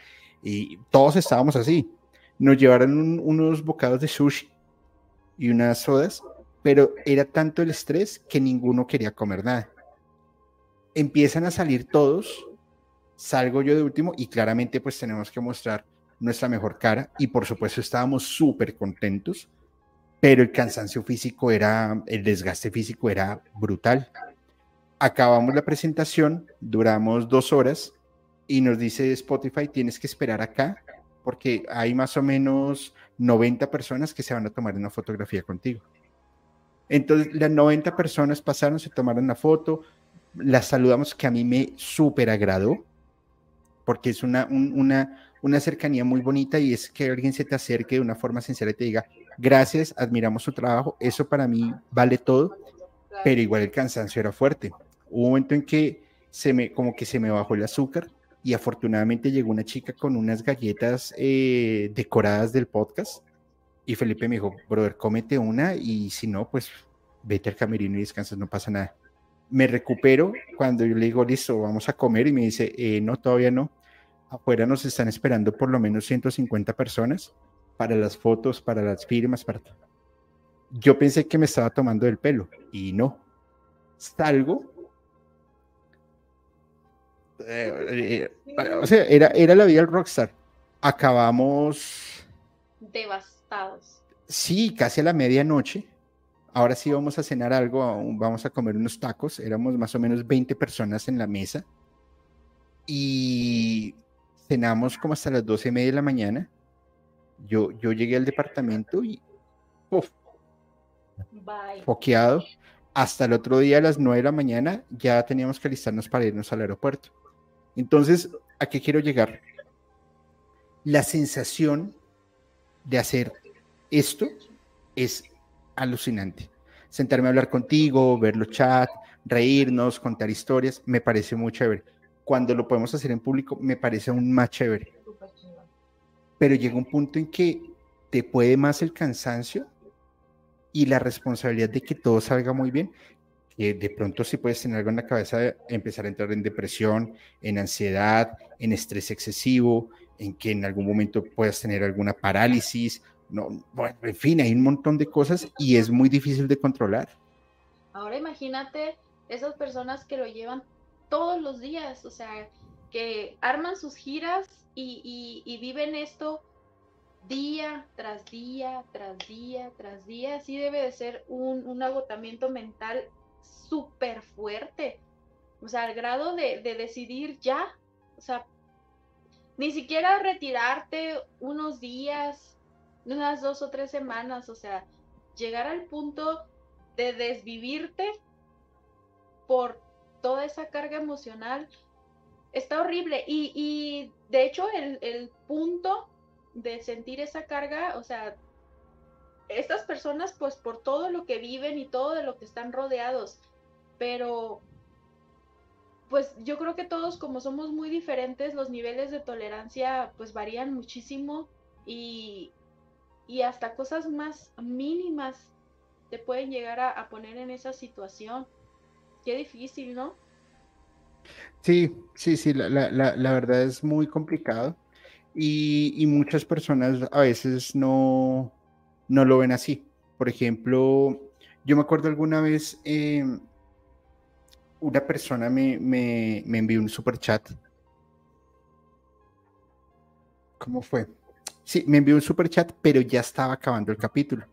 y todos estábamos así. Nos llevaron unos bocados de sushi y unas sodas, pero era tanto el estrés que ninguno quería comer nada. Empiezan a salir todos, salgo yo de último y claramente pues tenemos que mostrar nuestra mejor cara y por supuesto estábamos súper contentos pero el cansancio físico era, el desgaste físico era brutal. Acabamos la presentación, duramos dos horas y nos dice Spotify, tienes que esperar acá porque hay más o menos 90 personas que se van a tomar una fotografía contigo. Entonces, las 90 personas pasaron, se tomaron una foto, las saludamos, que a mí me súper agradó. porque es una, una, una cercanía muy bonita y es que alguien se te acerque de una forma sincera y te diga, gracias, admiramos su trabajo, eso para mí vale todo, pero igual el cansancio era fuerte. Hubo un momento en que se me, como que se me bajó el azúcar y afortunadamente llegó una chica con unas galletas eh, decoradas del podcast y Felipe me dijo, brother, cómete una y si no, pues vete al camerino y descansas, no pasa nada. Me recupero cuando yo le digo, listo, vamos a comer y me dice, eh, no, todavía no. Afuera nos están esperando por lo menos 150 personas para las fotos, para las firmas, para todo. Yo pensé que me estaba tomando el pelo y no. Salgo. Eh, eh, o sea, era, era la vida del rockstar. Acabamos. Devastados. Sí, casi a la medianoche. Ahora sí vamos a cenar algo, vamos a comer unos tacos. Éramos más o menos 20 personas en la mesa. Y cenamos como hasta las 12 y media de la mañana. Yo, yo llegué al departamento y uf, foqueado. Hasta el otro día a las 9 de la mañana ya teníamos que alistarnos para irnos al aeropuerto. Entonces, ¿a qué quiero llegar? La sensación de hacer esto es alucinante. Sentarme a hablar contigo, ver los chats, reírnos, contar historias, me parece muy chévere. Cuando lo podemos hacer en público, me parece aún más chévere. Pero llega un punto en que te puede más el cansancio y la responsabilidad de que todo salga muy bien, de pronto si puedes tener algo en la cabeza, empezar a entrar en depresión, en ansiedad, en estrés excesivo, en que en algún momento puedas tener alguna parálisis, no, bueno, en fin, hay un montón de cosas y es muy difícil de controlar. Ahora imagínate esas personas que lo llevan todos los días, o sea, que arman sus giras y, y viven esto día tras día, tras día, tras día, sí debe de ser un, agotamiento mental súper fuerte. O sea, al grado de, de, decidir ya, o sea, ni siquiera retirarte unos días, unas dos o tres semanas, o sea, llegar al punto de desvivirte por toda esa carga emocional está horrible. Y, y de hecho, el, el punto de sentir esa carga, o sea, estas personas pues por todo lo que viven y todo de lo que están rodeados, pero pues yo creo que todos como somos muy diferentes, los niveles de tolerancia pues varían muchísimo y, y hasta cosas más mínimas te pueden llegar a, poner en esa situación. Qué difícil, ¿no? Sí, sí, sí, la, la, la verdad es muy complicado. Y, muchas personas a veces no, no lo ven así. Por ejemplo, yo me acuerdo alguna vez, em, una persona me, me, me, envió un super chat. ¿Cómo fue? Sí, me envió un super chat, pero ya estaba acabando el capítulo.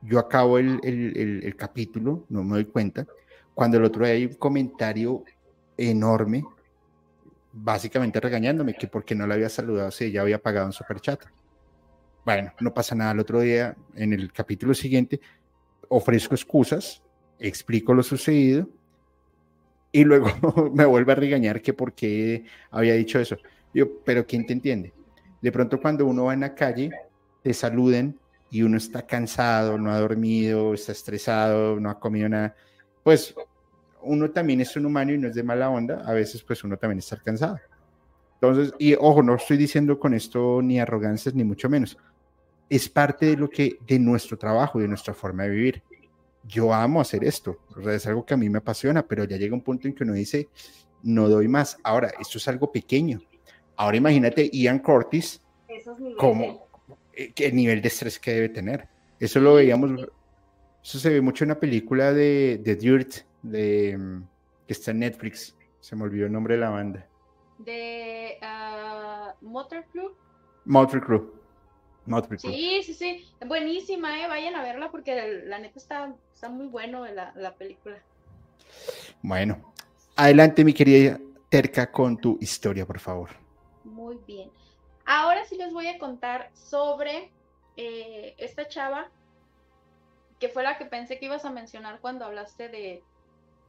Yo acabo el, el, el capítulo, no me doy cuenta, cuando el otro día hay un comentario enorme básicamente regañándome que porque no le había saludado si ya había pagado un super chat. Bueno, no pasa nada. El otro día, en el capítulo siguiente, ofrezco excusas, explico lo sucedido y luego me vuelve a regañar que por qué había dicho eso. Yo, pero ¿quién te entiende? De pronto cuando uno va en la calle, te saluden y uno está cansado, no ha dormido, está estresado, no ha comido nada, pues uno también es un humano y no es de mala onda, a veces pues uno también está cansado. Entonces, y ojo, no estoy diciendo con esto ni arrogancias ni mucho menos. Es parte de lo que, de nuestro trabajo, de nuestra forma de vivir. Yo amo hacer esto, o sea, es algo que a mí me apasiona, pero ya llega un punto en que uno dice, no doy más. Ahora, esto es algo pequeño. Ahora imagínate Ian Curtis, como eh, el nivel de estrés que debe tener. Eso lo veíamos, eso se ve mucho en la película de, de Dirt, de que está en Netflix. Se me olvidó el nombre de la banda. De uh, Motor Crew. Motor Sí, sí, sí. Buenísima, eh. Vayan a verla porque la neta está, está muy bueno la, la película. Bueno, adelante, mi querida Terca, con tu historia, por favor. Muy bien. Ahora sí les voy a contar sobre eh, esta chava, que fue la que pensé que ibas a mencionar cuando hablaste de,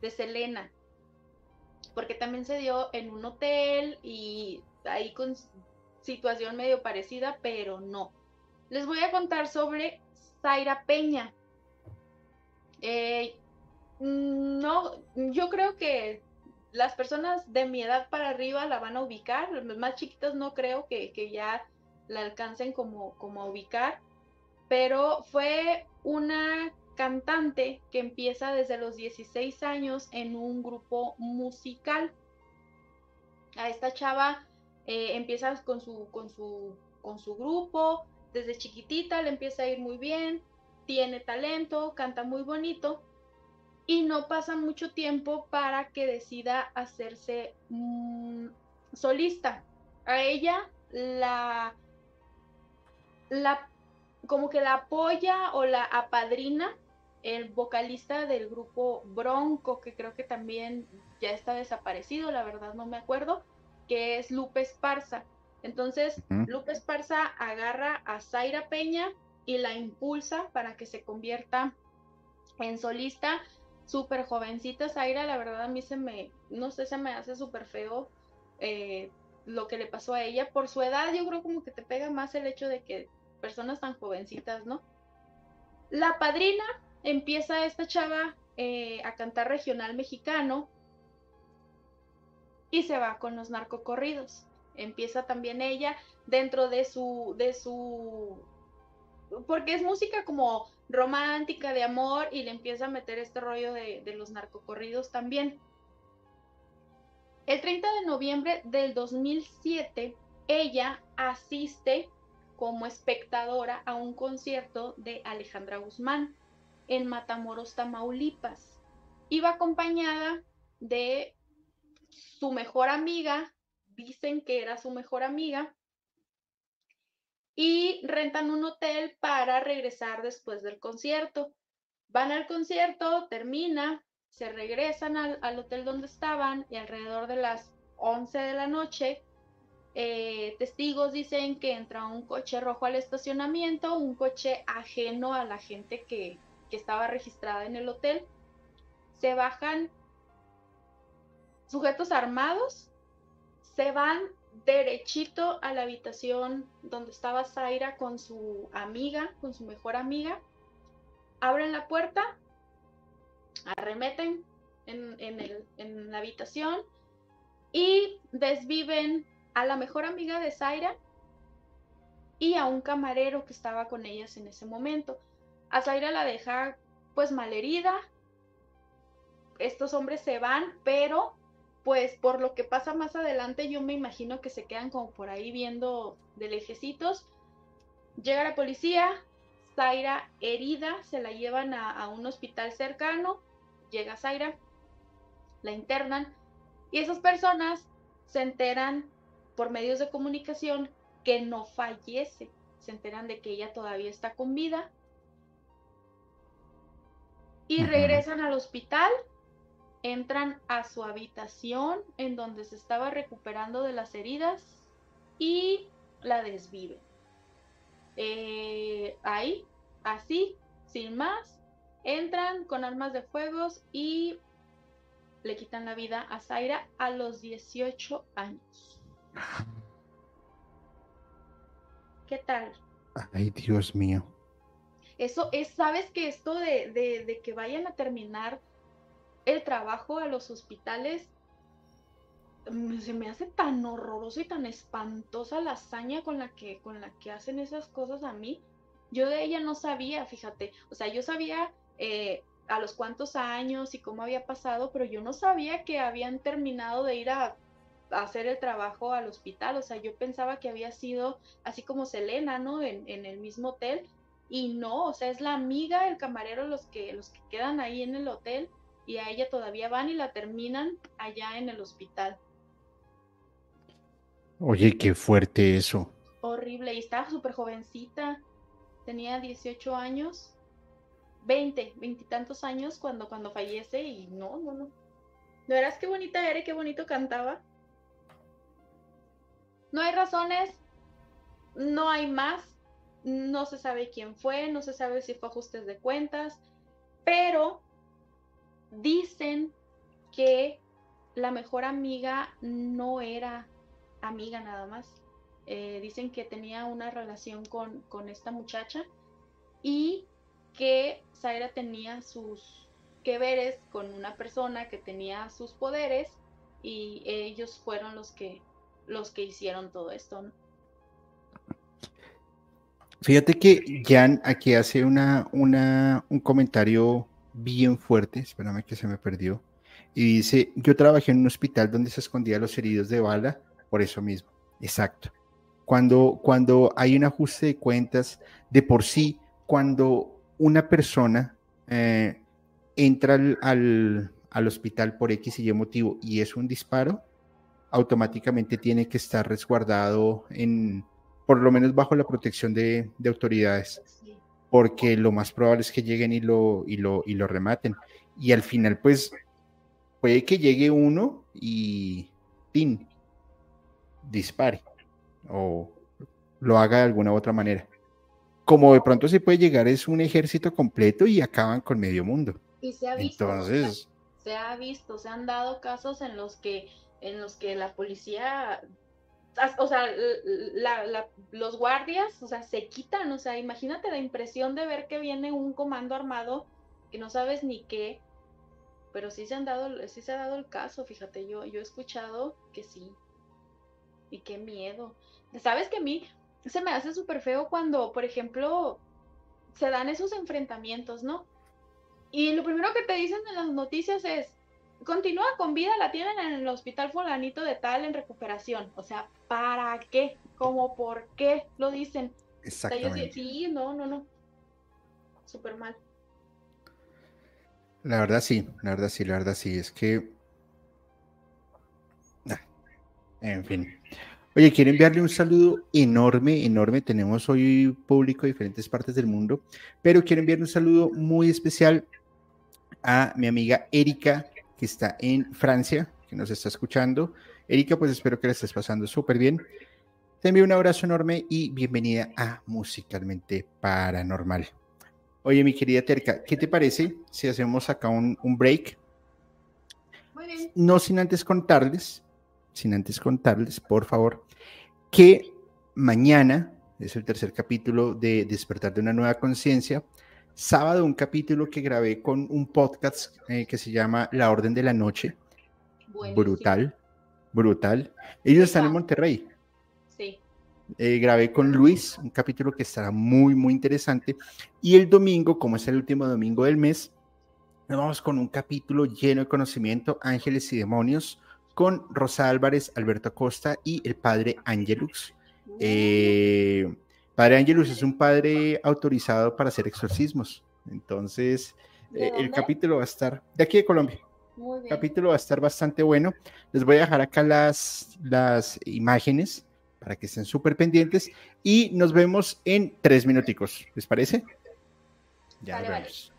de Selena. porque también se dio en un hotel y ahí con situación medio parecida, pero no. Les voy a contar sobre Zaira Peña. Eh, no, yo creo que las personas de mi edad para arriba la van a ubicar, los más chiquitos no creo que, ya la alcancen como, como a ubicar, pero fue una cantante que empieza desde los 16 años en un grupo musical. A esta chava eh, empieza con su, con, su, con su grupo, desde chiquitita le empieza a ir muy bien, tiene talento, canta muy bonito y no pasa mucho tiempo para que decida hacerse solista. A ella la, la como que la apoya o la apadrina el vocalista del grupo Bronco, que creo que también ya está desaparecido, la verdad no me acuerdo, que es Lupe Esparza. Entonces, Lupe Esparza agarra a Zaira Peña y la impulsa para que se convierta en solista súper jovencita Zaira, la verdad a mí se me, no sé, se me hace súper feo eh, lo que le pasó a ella. Por su edad yo creo como que te pega más el hecho de que personas tan jovencitas, ¿no? La padrina empieza esta chava eh, a cantar regional mexicano y se va con los narcocorridos. Empieza también ella dentro de su, de su, porque es música como romántica, de amor, y le empieza a meter este rollo de, los narcocorridos también. El 30 de noviembre del 2007, ella asiste como espectadora a un concierto de Alejandra Guzmán en Matamoros, Tamaulipas. Iba acompañada de su mejor amiga, dicen que era su mejor amiga, y rentan un hotel para regresar después del concierto. Van al concierto, termina, se regresan al, hotel donde estaban y alrededor de las 11 de la noche, eh, testigos dicen que entra un coche rojo al estacionamiento, un coche ajeno a la gente que, que estaba registrada en el hotel. Se bajan sujetos armados, se van derechito a la habitación donde estaba Zaira con su amiga, con su mejor amiga. Abren la puerta, arremeten en, la habitación y desviven a la mejor amiga de Zaira y a un camarero que estaba con ellas en ese momento. A Zaira la deja pues malherida. Estos hombres se van, pero pues por lo que pasa más adelante, yo me imagino que se quedan como por ahí viendo de lejecitos. Llega la policía, Zaira herida, se la llevan a, un hospital cercano, llega Zaira, la internan y esas personas se enteran por medios de comunicación que no fallece, se enteran de que ella todavía está con vida y regresan al hospital entran a su habitación en donde se estaba recuperando de las heridas y la desviven. Eh, ahí, así, sin más, entran con armas de fuego y le quitan la vida a Zaira a los 18 años. ¿Qué tal? Ay, Dios mío. Eso es, sabes que esto de, de que vayan a terminar el trabajo a los hospitales mm, se me hace tan horroroso y tan espantosa la hazaña con la que con la que hacen esas cosas a mí. Yo de ella no sabía, fíjate, o sea, yo sabía eh, a los cuántos años y cómo había pasado, pero yo no sabía que habían terminado de ir a, hacer el trabajo al hospital, o sea, yo pensaba que había sido así como Selena, ¿no? En, en, el mismo hotel, y no, o sea, es la amiga, el camarero, los que, los que quedan ahí en el hotel, y a ella todavía van y la terminan allá en el hospital. Oye, qué fuerte eso. Horrible, y estaba súper jovencita, tenía 18 años, 20, veintitantos años cuando, cuando fallece y no, no, no. ¿No verás qué bonita era y qué bonito cantaba? No hay razones, no hay más, no se sabe quién fue, no se sabe si fue ajustes de cuentas, pero dicen que la mejor amiga no era amiga nada más. Eh, dicen que tenía una relación con, con esta muchacha y que Zaira tenía sus que veres con una persona que tenía sus poderes y ellos fueron los que los que hicieron todo esto. Fíjate que Jan aquí hace una, una, un comentario bien fuerte, espérame que se me perdió, y dice, yo trabajé en un hospital donde se escondía los heridos de bala por eso mismo. Exacto. Cuando, cuando hay un ajuste de cuentas, de por sí, cuando una persona eh, entra al, al, hospital por X y Y motivo y es un disparo, automáticamente tiene que estar resguardado en, por lo menos bajo la protección de autoridades, porque lo más probable es que lleguen y lo, y lo, y lo rematen. Y al final, pues, puede que llegue uno y ¡pin! dispare o lo haga de alguna u otra manera. Como de pronto se puede llegar es un ejército completo y acaban con medio mundo. Y se ha visto. Entonces, se ha visto, se han dado casos en los que en los que la policía o sea, los guardias, o sea, se quitan, o sea, imagínate la impresión de ver que viene un comando armado que no sabes ni qué, pero sí se han dado, sí se ha dado el caso, fíjate, yo, yo he escuchado que sí, y qué miedo. Sabes que a mí se me hace súper feo cuando, por ejemplo, se dan esos enfrentamientos, ¿no? Y lo primero que te dicen en las noticias es, continúa con vida, la tienen en el hospital fulanito de tal en recuperación. O sea, ¿para qué? ¿Cómo por qué lo dicen? Exactamente. sí, no, no, no. Súper mal. La verdad sí, la verdad sí, la verdad sí. Es que... Ah, en fin. Oye, quiero enviarle un saludo enorme, enorme. Tenemos hoy público de diferentes partes del mundo, pero quiero enviarle un saludo muy especial a mi amiga Erika que está en Francia, que nos está escuchando. Erika, pues espero que la estés pasando súper bien. Te envío un abrazo enorme y bienvenida a Musicalmente Paranormal. Oye, mi querida Terca, ¿qué te parece si hacemos acá un, break? Muy bien. No sin antes contarles, sin antes contarles, por favor, que mañana es el tercer capítulo de Despertar de una nueva conciencia sábado un capítulo que grabé con un podcast eh, que se llama La Orden de la Noche. Brutal, brutal. Ellos están en Monterrey. Sí. Eh, grabé con Luis un capítulo que estará muy, muy interesante. Y el domingo, como es el último domingo del mes, nos vamos con un capítulo lleno de conocimiento, ángeles y demonios, con Rosa Álvarez, Alberto Acosta y el padre Angelux. Eh, Padre Angelus es un padre autorizado para hacer exorcismos. Entonces, eh, el capítulo va a estar de aquí de Colombia. El capítulo va a estar bastante bueno. Les voy a dejar acá las, las imágenes para que estén súper pendientes y nos vemos en tres minuticos. ¿Les parece? Ya vemos.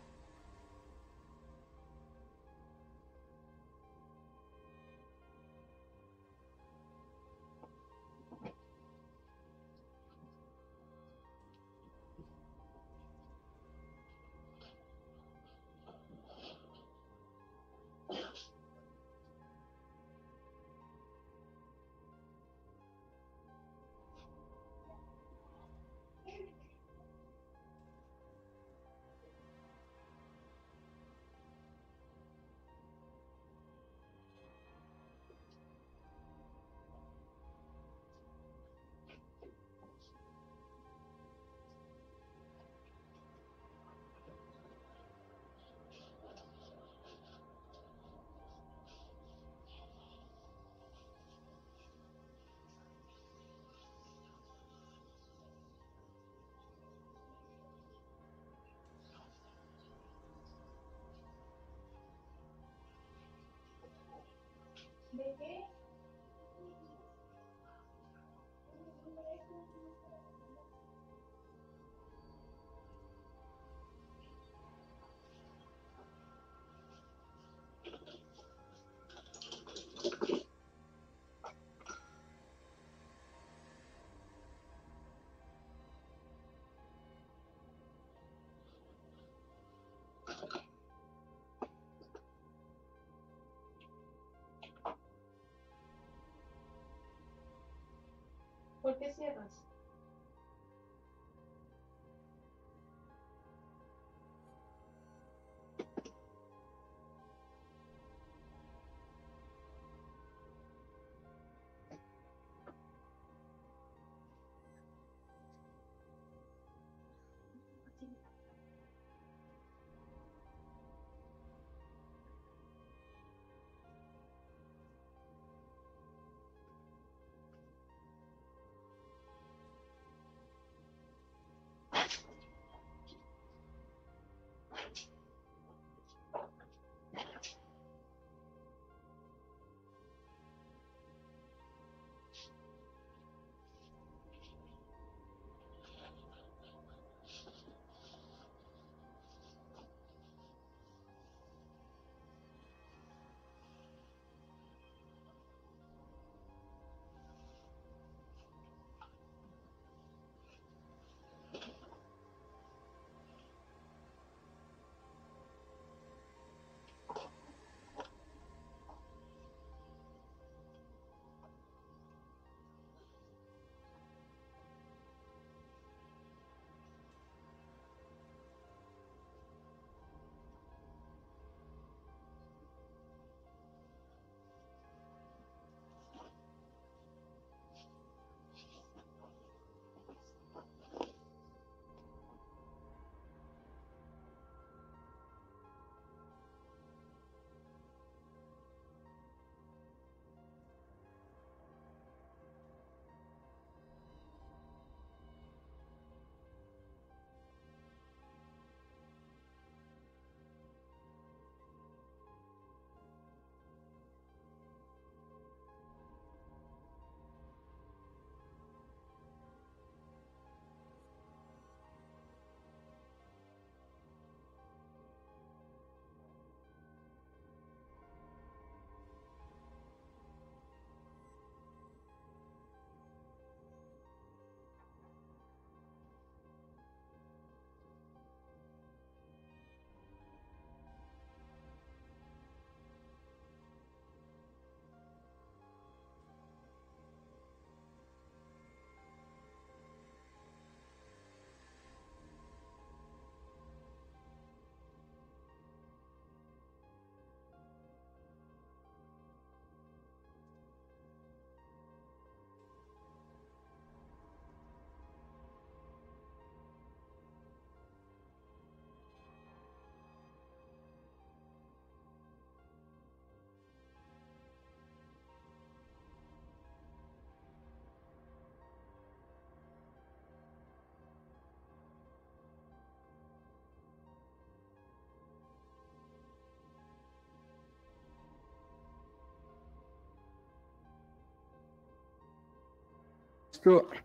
¿Por qué cierras?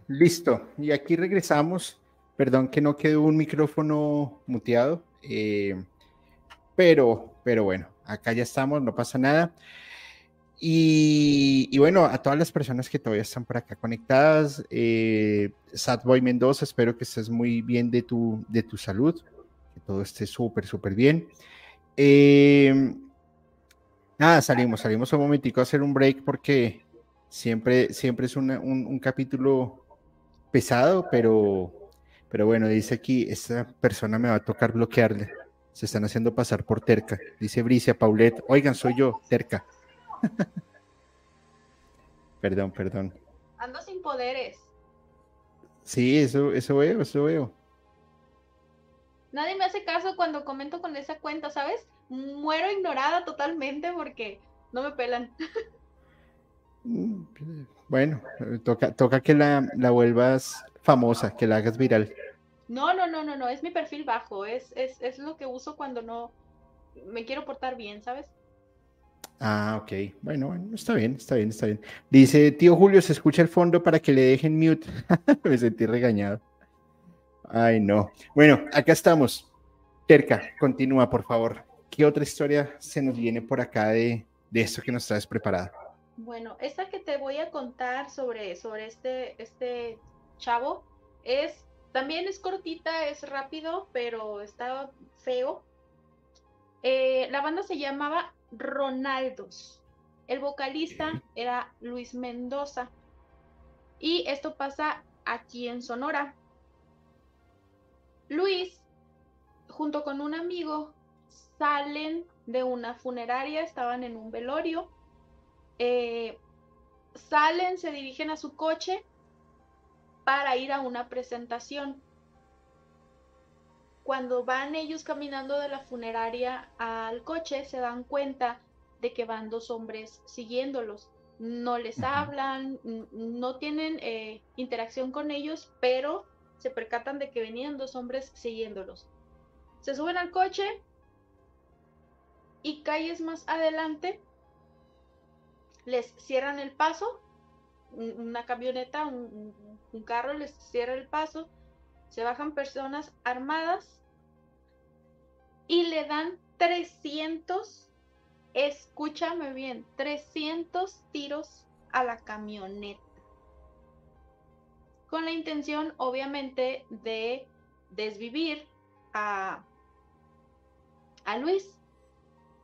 Listo, Y aquí regresamos. Perdón que no quedó un micrófono muteado. Eh, pero, pero bueno, acá ya estamos, no pasa nada. Y, bueno, a todas las personas que todavía están por acá conectadas, eh, Sadboy Mendoza, espero que estés muy bien de tu, de tu salud, que todo esté súper, súper bien. Eh, nada, salimos, salimos un momentico a hacer un break porque Siempre, siempre es un, capítulo pesado, pero, pero bueno, dice aquí, esta persona me va a tocar bloquearle. Se están haciendo pasar por terca. Dice Bricia Paulette, oigan, soy yo, terca. perdón, perdón. Ando sin poderes. Sí, eso, eso veo, eso veo. Nadie me hace caso cuando comento con esa cuenta, ¿sabes? Muero ignorada totalmente porque no me pelan. Bueno, toca, toca que la, vuelvas famosa, que la hagas viral. No, no, no, no, no, es mi perfil bajo, es, es, lo que uso cuando no me quiero portar bien, ¿sabes? Ah, ok. Bueno, bueno, está bien, está bien, está bien. Dice, tío Julio, se escucha el fondo para que le dejen mute. me sentí regañado. Ay, no. Bueno, acá estamos. Terca, continúa, por favor. ¿Qué otra historia se nos viene por acá de, de esto que nos traes preparada? Bueno, esta que te voy a contar sobre, sobre este, este chavo es, también es cortita, es rápido, pero está feo. Eh, la banda se llamaba Ronaldos. El vocalista era Luis Mendoza. Y esto pasa aquí en Sonora. Luis, junto con un amigo, salen de una funeraria, estaban en un velorio. Eh, salen, se dirigen a su coche para ir a una presentación. Cuando van ellos caminando de la funeraria al coche, se dan cuenta de que van dos hombres siguiéndolos. No les hablan, no tienen eh, interacción con ellos, pero se percatan de que venían dos hombres siguiéndolos. Se suben al coche y calles más adelante les cierran el paso, una camioneta, un, carro les cierra el paso, se bajan personas armadas y le dan 300, escúchame bien, 300 tiros a la camioneta. Con la intención, obviamente, de desvivir a, a Luis.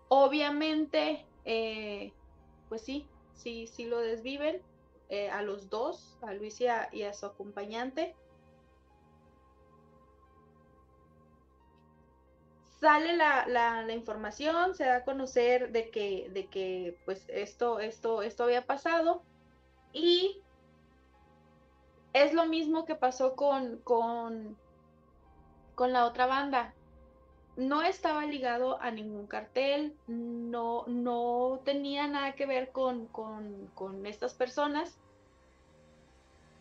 Obviamente, eh, pues sí, sí lo desviven eh, a los dos, a Luis y a, su acompañante. Sale la, información, se da a conocer de que, de que pues esto, esto, esto había pasado y es lo mismo que pasó con, con, con la otra banda no estaba ligado a ningún cartel, no, no tenía nada que ver con, estas personas,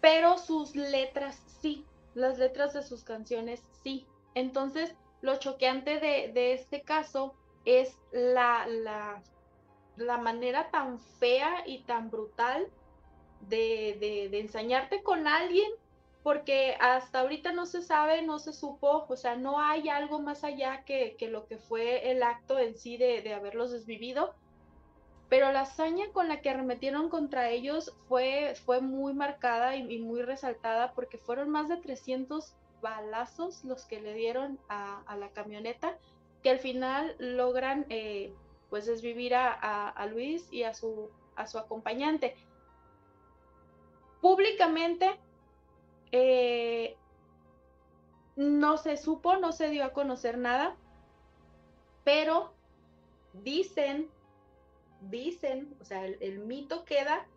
pero sus letras sí, las letras de sus canciones sí. Entonces, lo choqueante de, este caso es la, la, la, manera tan fea y tan brutal de, de, de ensañarte con alguien porque hasta ahorita no se sabe, no se supo, o sea, no hay algo más allá que, lo que fue el acto en sí de, haberlos desvivido, pero la hazaña con la que arremetieron contra ellos fue, fue muy marcada y, muy resaltada porque fueron más de 300 balazos los que le dieron a, la camioneta, que al final logran eh, pues desvivir a, a, Luis y a su, a su acompañante. Públicamente eh, no se supo, no se dio a conocer nada, pero dicen, dicen, o sea, el, mito queda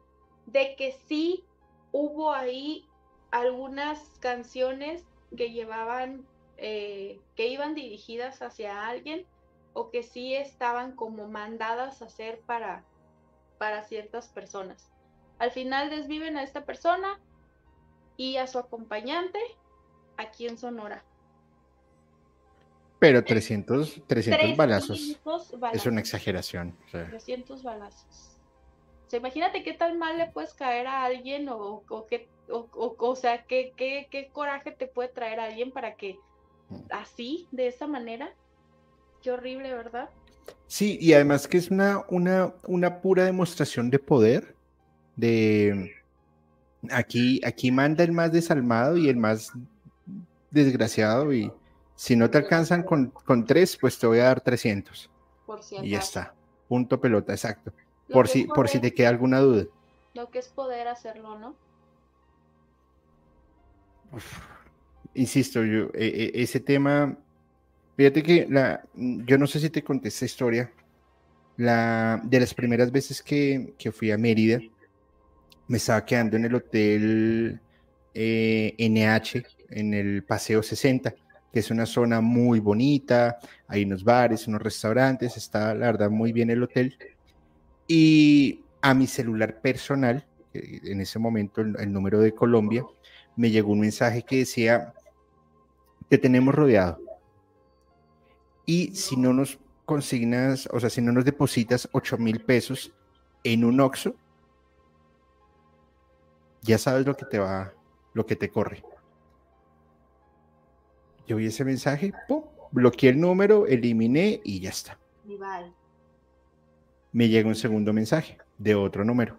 de que sí hubo ahí algunas canciones que llevaban, eh, que iban dirigidas hacia alguien o que sí estaban como mandadas a hacer para, para ciertas personas. Al final desviven a esta persona, y a su acompañante aquí en Sonora. Pero 300, 300, balazos, es una exageración. 300 balazos. O imagínate qué tan mal le puedes caer a alguien o, o, qué, o, sea, qué, qué, qué, coraje te puede traer a alguien para que mm. así, de esa manera. Qué horrible, ¿verdad? Sí, y además que es una, una, una pura demostración de poder, de, Aquí, aquí manda el más desalmado y el más desgraciado y si no te alcanzan con, tres, pues te voy a dar 300. y ya está. Punto pelota, exacto. por si, por si te queda alguna duda. Lo que es poder hacerlo, ¿no? insisto, yo, e, e, ese tema, fíjate que la, yo no sé si te conté esta historia, la, de las primeras veces que, que fui a Mérida, me estaba quedando en el hotel NH, eh, en el Paseo 60, que es una zona muy bonita, hay unos bares, unos restaurantes, está la verdad muy bien el hotel. Y a mi celular personal, en ese momento el, número de Colombia, me llegó un mensaje que decía, te tenemos rodeado. Y si no nos consignas, o sea, si no nos depositas 8 mil pesos en un OXO, ya sabes lo que te va, lo que te corre. Yo vi ese mensaje, ¡pum! bloqueé el número, eliminé y ya está. Me llega un segundo mensaje de otro número.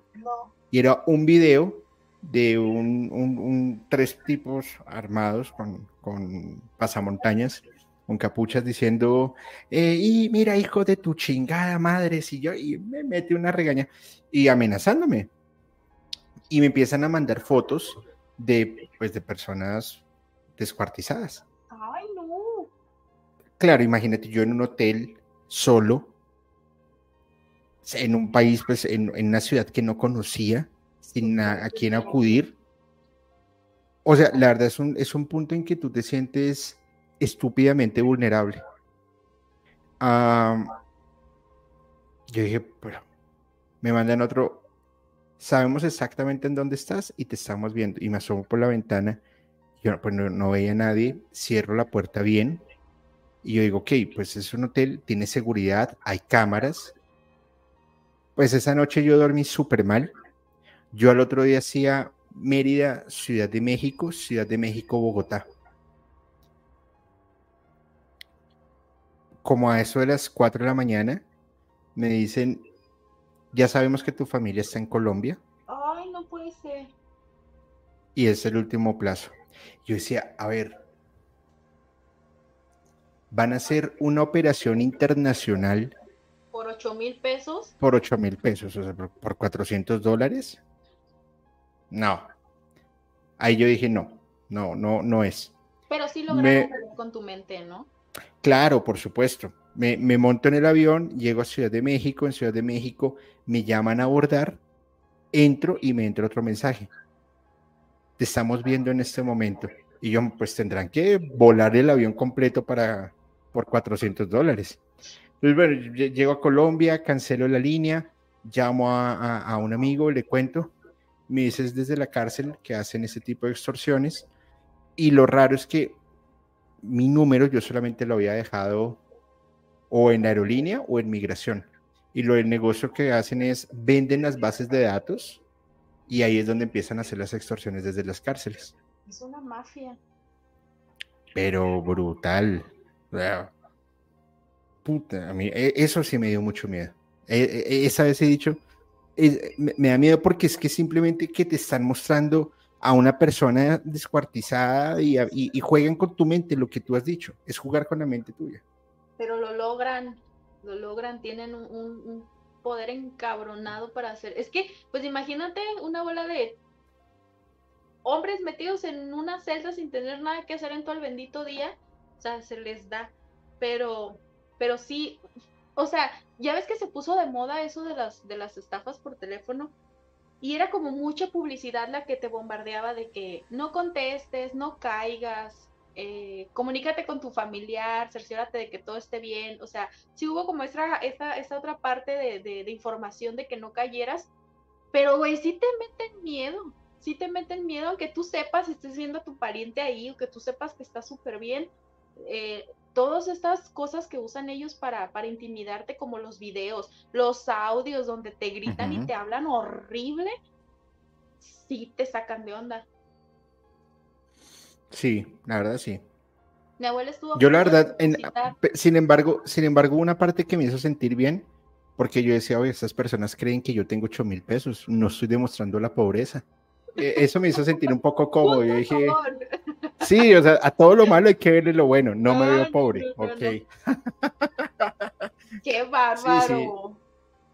Y era un video de un, tres tipos armados con, con pasamontañas, con capuchas diciendo, eh, y mira, hijo de tu chingada madre, si yo, y me mete una regaña y amenazándome y me empiezan a mandar fotos de, pues, de personas descuartizadas. Ay, no. Claro, imagínate yo en un hotel solo, en un país, pues, en, en una ciudad que no conocía, sin a, a quién acudir. O sea, la verdad es un, es un punto en que tú te sientes estúpidamente vulnerable. Ah, yo dije, pero me mandan otro, sabemos exactamente en dónde estás y te estamos viendo. Y me asomo por la ventana, yo pues no, no veía a nadie, cierro la puerta bien y yo digo, ok, pues es un hotel, tiene seguridad, hay cámaras. Pues esa noche yo dormí súper mal. Yo al otro día hacía Mérida, Ciudad de México, Ciudad de México, Bogotá. Como a eso de las 4 de la mañana, me dicen, ya sabemos que tu familia está en Colombia Ay, no puede ser. y es el último plazo. Yo decía, a ver, van a hacer una operación internacional Por 8 mil pesos. por 8 mil pesos, o sea, por, por 400 dólares. No. Ahí yo dije, no, no, no, no es. Pero sí Me- lograron jugar con tu mente, ¿no? Claro, por supuesto. Me, monto en el avión, llego a Ciudad de México, en Ciudad de México me llaman a abordar, entro y me entra otro mensaje. Te estamos viendo en este momento. Y yo, pues tendrán que volar el avión completo para, por 400 dólares. Entonces, llego a Colombia, cancelo la línea, llamo a, un amigo, le cuento, me dices desde la cárcel que hacen ese tipo de extorsiones. Y lo raro es que mi número yo solamente lo había dejado o en aerolínea o en migración. Y lo del negocio que hacen es venden las bases de datos y ahí es donde empiezan a hacer las extorsiones desde las cárceles. Es una mafia. Pero brutal. Puta, a mí e- eso sí me dio mucho miedo. E- e- Esa vez he dicho, me, da miedo porque es que simplemente que te están mostrando a una persona descuartizada y, y- y juegan con tu mente, lo que tú has dicho, es jugar con la mente tuya. Pero lo logran, lo logran, tienen un, poder encabronado para hacer. Es que, pues imagínate una bola de hombres metidos en una celda sin tener nada que hacer en todo el bendito día. O sea, se les da. Pero, pero sí, o sea, ya ves que se puso de moda eso de las, de las estafas por teléfono. Y era como mucha publicidad la que te bombardeaba de que no contestes, no caigas, eh, comunícate con tu familiar, cerciórate de que todo esté bien. O sea, sí hubo como esta, esta, esta otra parte de, de- de información de que no cayeras, pero güey, sí te meten miedo, sí te meten miedo, aunque tú sepas, estés viendo a tu pariente ahí, o que tú sepas que está súper bien. eh, todas estas cosas que usan ellos para, para intimidarte, como los videos, los audios donde te gritan y Ujú. te hablan horrible, sí te sacan de onda. Sí, la verdad sí. Mi abuela estuvo Yo la verdad, en- sin embargo, sin embargo, una parte que me hizo sentir bien, porque yo decía, oye, estas personas creen que yo tengo 8 mil pesos, no estoy demostrando la pobreza. Eh, Eso me hizo sentir un poco cómodo. Yo dije, sí, o sea, a todo lo malo hay que verle lo bueno, no me veo pobre, no, no, ok. ¡Qué bárbaro!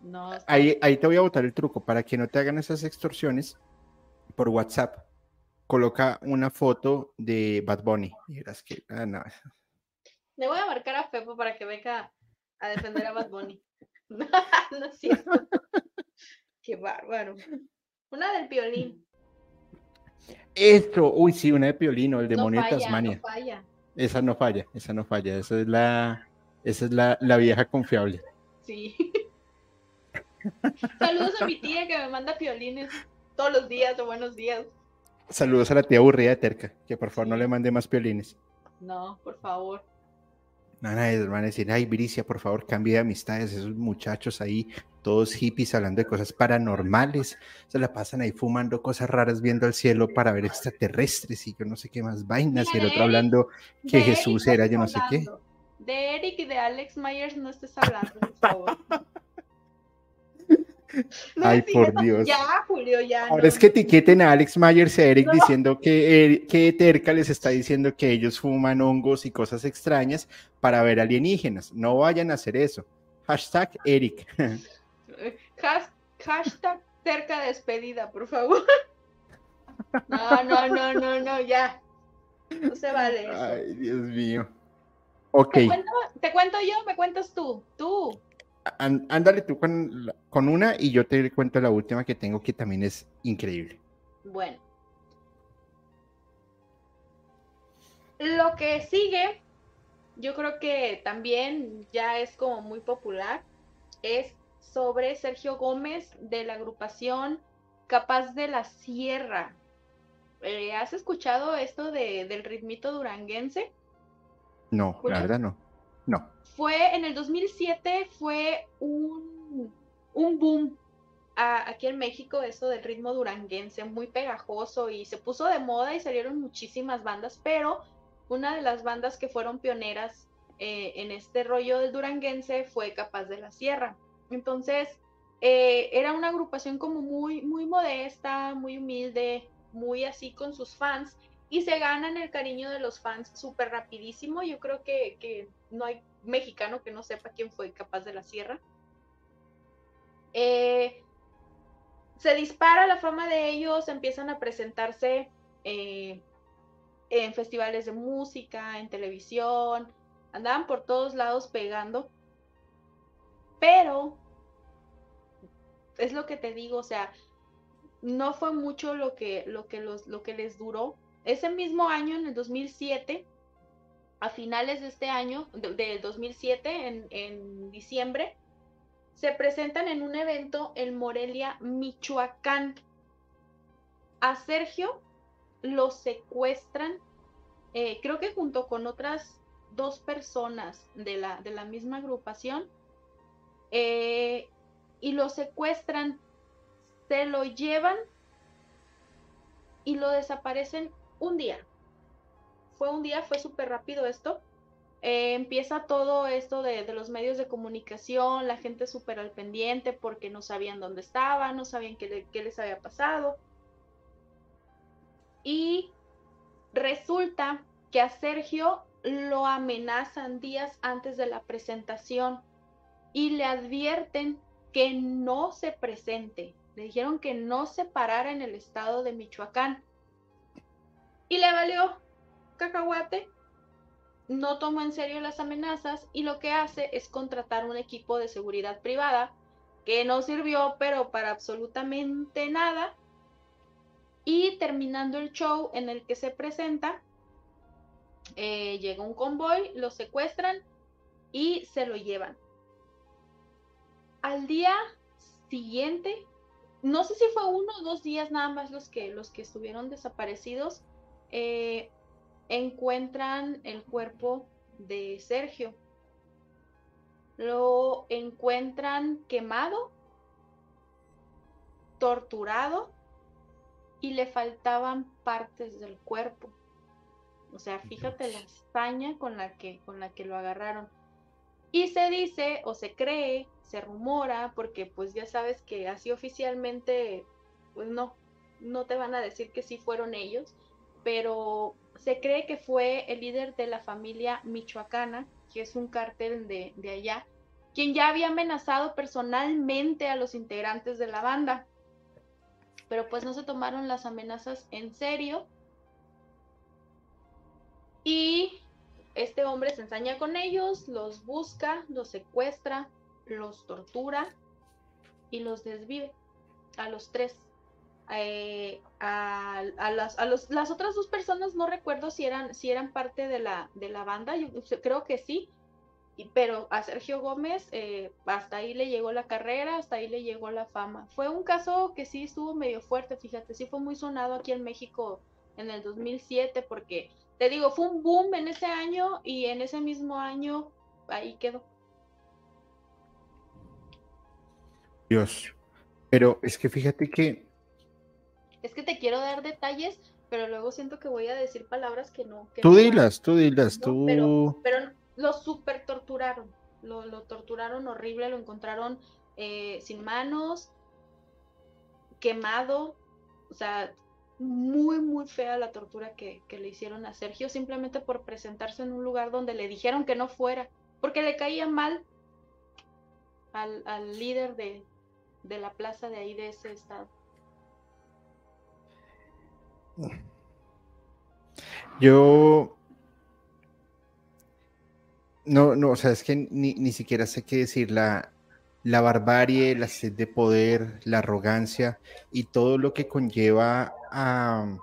No, Ahí, ahí te voy a botar el truco, para que no te hagan esas extorsiones por WhatsApp, coloca una foto de Bad Bunny. Y verás que, ah, no, Le voy a marcar a Pepo para que venga a defender a Bad Bunny. no es cierto. Qué bárbaro. Una del violín. Esto, uy, sí, una de Piolino, el No demonio de falla, Tasmania. no falla. Esa no falla, esa no falla, esa es la, esa es la, la vieja confiable. Sí. Saludos a mi tía que me manda piolines todos los días o buenos días. Saludos a la tía aburrida de Terca, que por favor no le mande más piolines. No, por favor. Van a, van a decir, ay, Bricia, por favor, cambie de amistades, esos muchachos ahí, todos hippies hablando de cosas paranormales, se la pasan ahí fumando cosas raras, viendo al cielo para ver extraterrestres y yo no sé qué más vainas, y el otro hablando que De Jesús Eric era no yo no sé qué. De Eric y de Alex Myers no estés hablando, por favor. No Ay, por. Dios. Ya, Julio, ya. Ahora no. es que etiqueten a Alex Myers y a Eric No. diciendo que, Er- que Terca les está diciendo que ellos fuman hongos y cosas extrañas para ver alienígenas. No vayan a hacer eso. Hashtag Eric. Has- hashtag cerca despedida, por favor. No, no, no, no, no, ya. No se vale eso. Ay, Dios mío. Ok. ¿Te cuento, te cuento yo? ¿Me cuentas tú? Tú. Án- ándale tú con, con una y yo te cuento la última que tengo que también es increíble. Bueno. Lo que sigue, yo creo que también ya es como muy popular, es sobre Sergio Gómez de la agrupación Capaz de la Sierra. Eh, ¿Has escuchado esto de, del ritmito duranguense? No, la verdad no. No. Fue en el 2007, fue un, un boom a- aquí en México, eso del ritmo duranguense, muy pegajoso y se puso de moda y salieron muchísimas bandas, pero una de las bandas que fueron pioneras eh, en este rollo del duranguense fue Capaz de la Sierra. Entonces, eh, era una agrupación como muy, muy modesta, muy humilde, muy así con sus fans y se ganan el cariño de los fans súper rapidísimo. Yo creo que, que no hay mexicano que no sepa quién fue Capaz de la Sierra. Eh, se dispara la fama de ellos, empiezan a presentarse eh, en festivales de música, en televisión, andaban por todos lados pegando, pero es lo que te digo, o sea, no fue mucho lo que, lo que, los, lo que les duró. Ese mismo año, en el 2007, a finales de este año, de- del 2007, en, en diciembre, se presentan en un evento en Morelia, Michoacán. A Sergio lo secuestran, eh, creo que junto con otras dos personas de la, de la misma agrupación, eh, y lo secuestran, se lo llevan y lo desaparecen un día. Fue un día, fue súper rápido esto. Eh, empieza todo esto de, los medios de comunicación, la gente súper al pendiente porque no sabían dónde estaban, no sabían qué, qué les había pasado. Y resulta que a Sergio lo amenazan días antes de la presentación y le advierten que no se presente. Le dijeron que no se parara en el estado de Michoacán. Y le valió cacahuate, no tomó en serio las amenazas y lo que hace es contratar un equipo de seguridad privada que no sirvió, pero para absolutamente nada. Y terminando el show en el que se presenta, eh, llega un convoy, lo secuestran y se lo llevan. Al día siguiente, no sé si fue uno o dos días nada más los que, los que estuvieron desaparecidos, eh, encuentran el cuerpo de Sergio. Lo encuentran quemado, torturado y le faltaban partes del cuerpo. O sea, fíjate la hazaña con la que, con la que lo agarraron. Y se dice o se cree, se rumora, porque pues ya sabes que así oficialmente, pues no, no te van a decir que sí fueron ellos, pero se cree que fue el líder de la familia michoacana, que es un cártel de, de allá, quien ya había amenazado personalmente a los integrantes de la banda. Pero pues no se tomaron las amenazas en serio. Y este hombre se ensaña con ellos, los busca, los secuestra, los tortura y los desvive a los tres. Eh, a, las, a los, las otras dos personas no recuerdo si eran, si eran parte de la, de la banda, yo creo que sí, pero a Sergio Gómez eh, hasta ahí le llegó la carrera, hasta ahí le llegó la fama. Fue un caso que sí estuvo medio fuerte, fíjate, sí fue muy sonado aquí en México en el 2007 porque, te digo, fue un boom en ese año y en ese mismo año ahí quedó. Dios. Pero es que fíjate que Es que te quiero dar detalles, pero luego siento que voy a decir palabras que no. que tú no dilas, tú dilas, No, tú. pero, pero lo super torturaron, lo, lo torturaron horrible, lo encontraron eh, sin manos, quemado, o sea, muy, muy fea la tortura que, que le hicieron a Sergio simplemente por presentarse en un lugar donde le dijeron que no fuera, porque le caía mal al, al líder de, de la plaza de ahí de ese estado. Yo no, no, o sea, es que ni, ni siquiera sé qué decir. La, la barbarie, la sed de poder, la arrogancia y todo lo que conlleva a,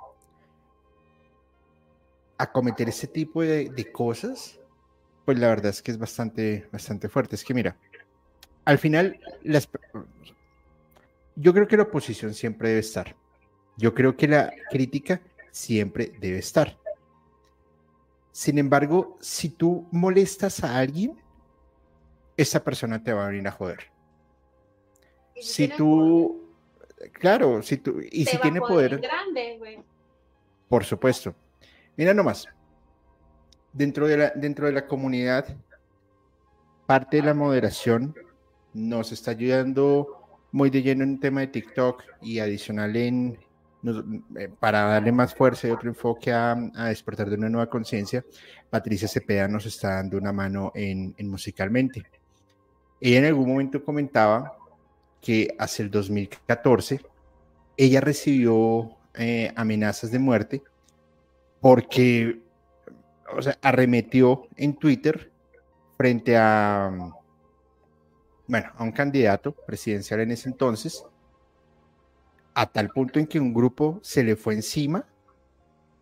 a cometer ese tipo de, de, cosas, pues la verdad es que es bastante, bastante fuerte. Es que mira, al final, las, yo creo que la oposición siempre debe estar. Yo creo que la crítica siempre debe estar. Sin embargo, si tú molestas a alguien, esa persona te va a venir a joder. Si, tú, claro, si tú, y si tiene poder. Grande, Por supuesto. Mira nomás, dentro de la, dentro de la comunidad, parte de la moderación nos está ayudando muy de lleno en el tema de TikTok y adicional en, eh, para darle más fuerza y otro enfoque a, despertar de una nueva conciencia, Patricia Cepeda nos está dando una mano en, musicalmente. Ella en algún momento comentaba que hacia el 2014 ella recibió eh, amenazas de muerte porque, o sea, arremetió en Twitter frente a, bueno, a un candidato presidencial en ese entonces a tal punto en que un grupo se le fue encima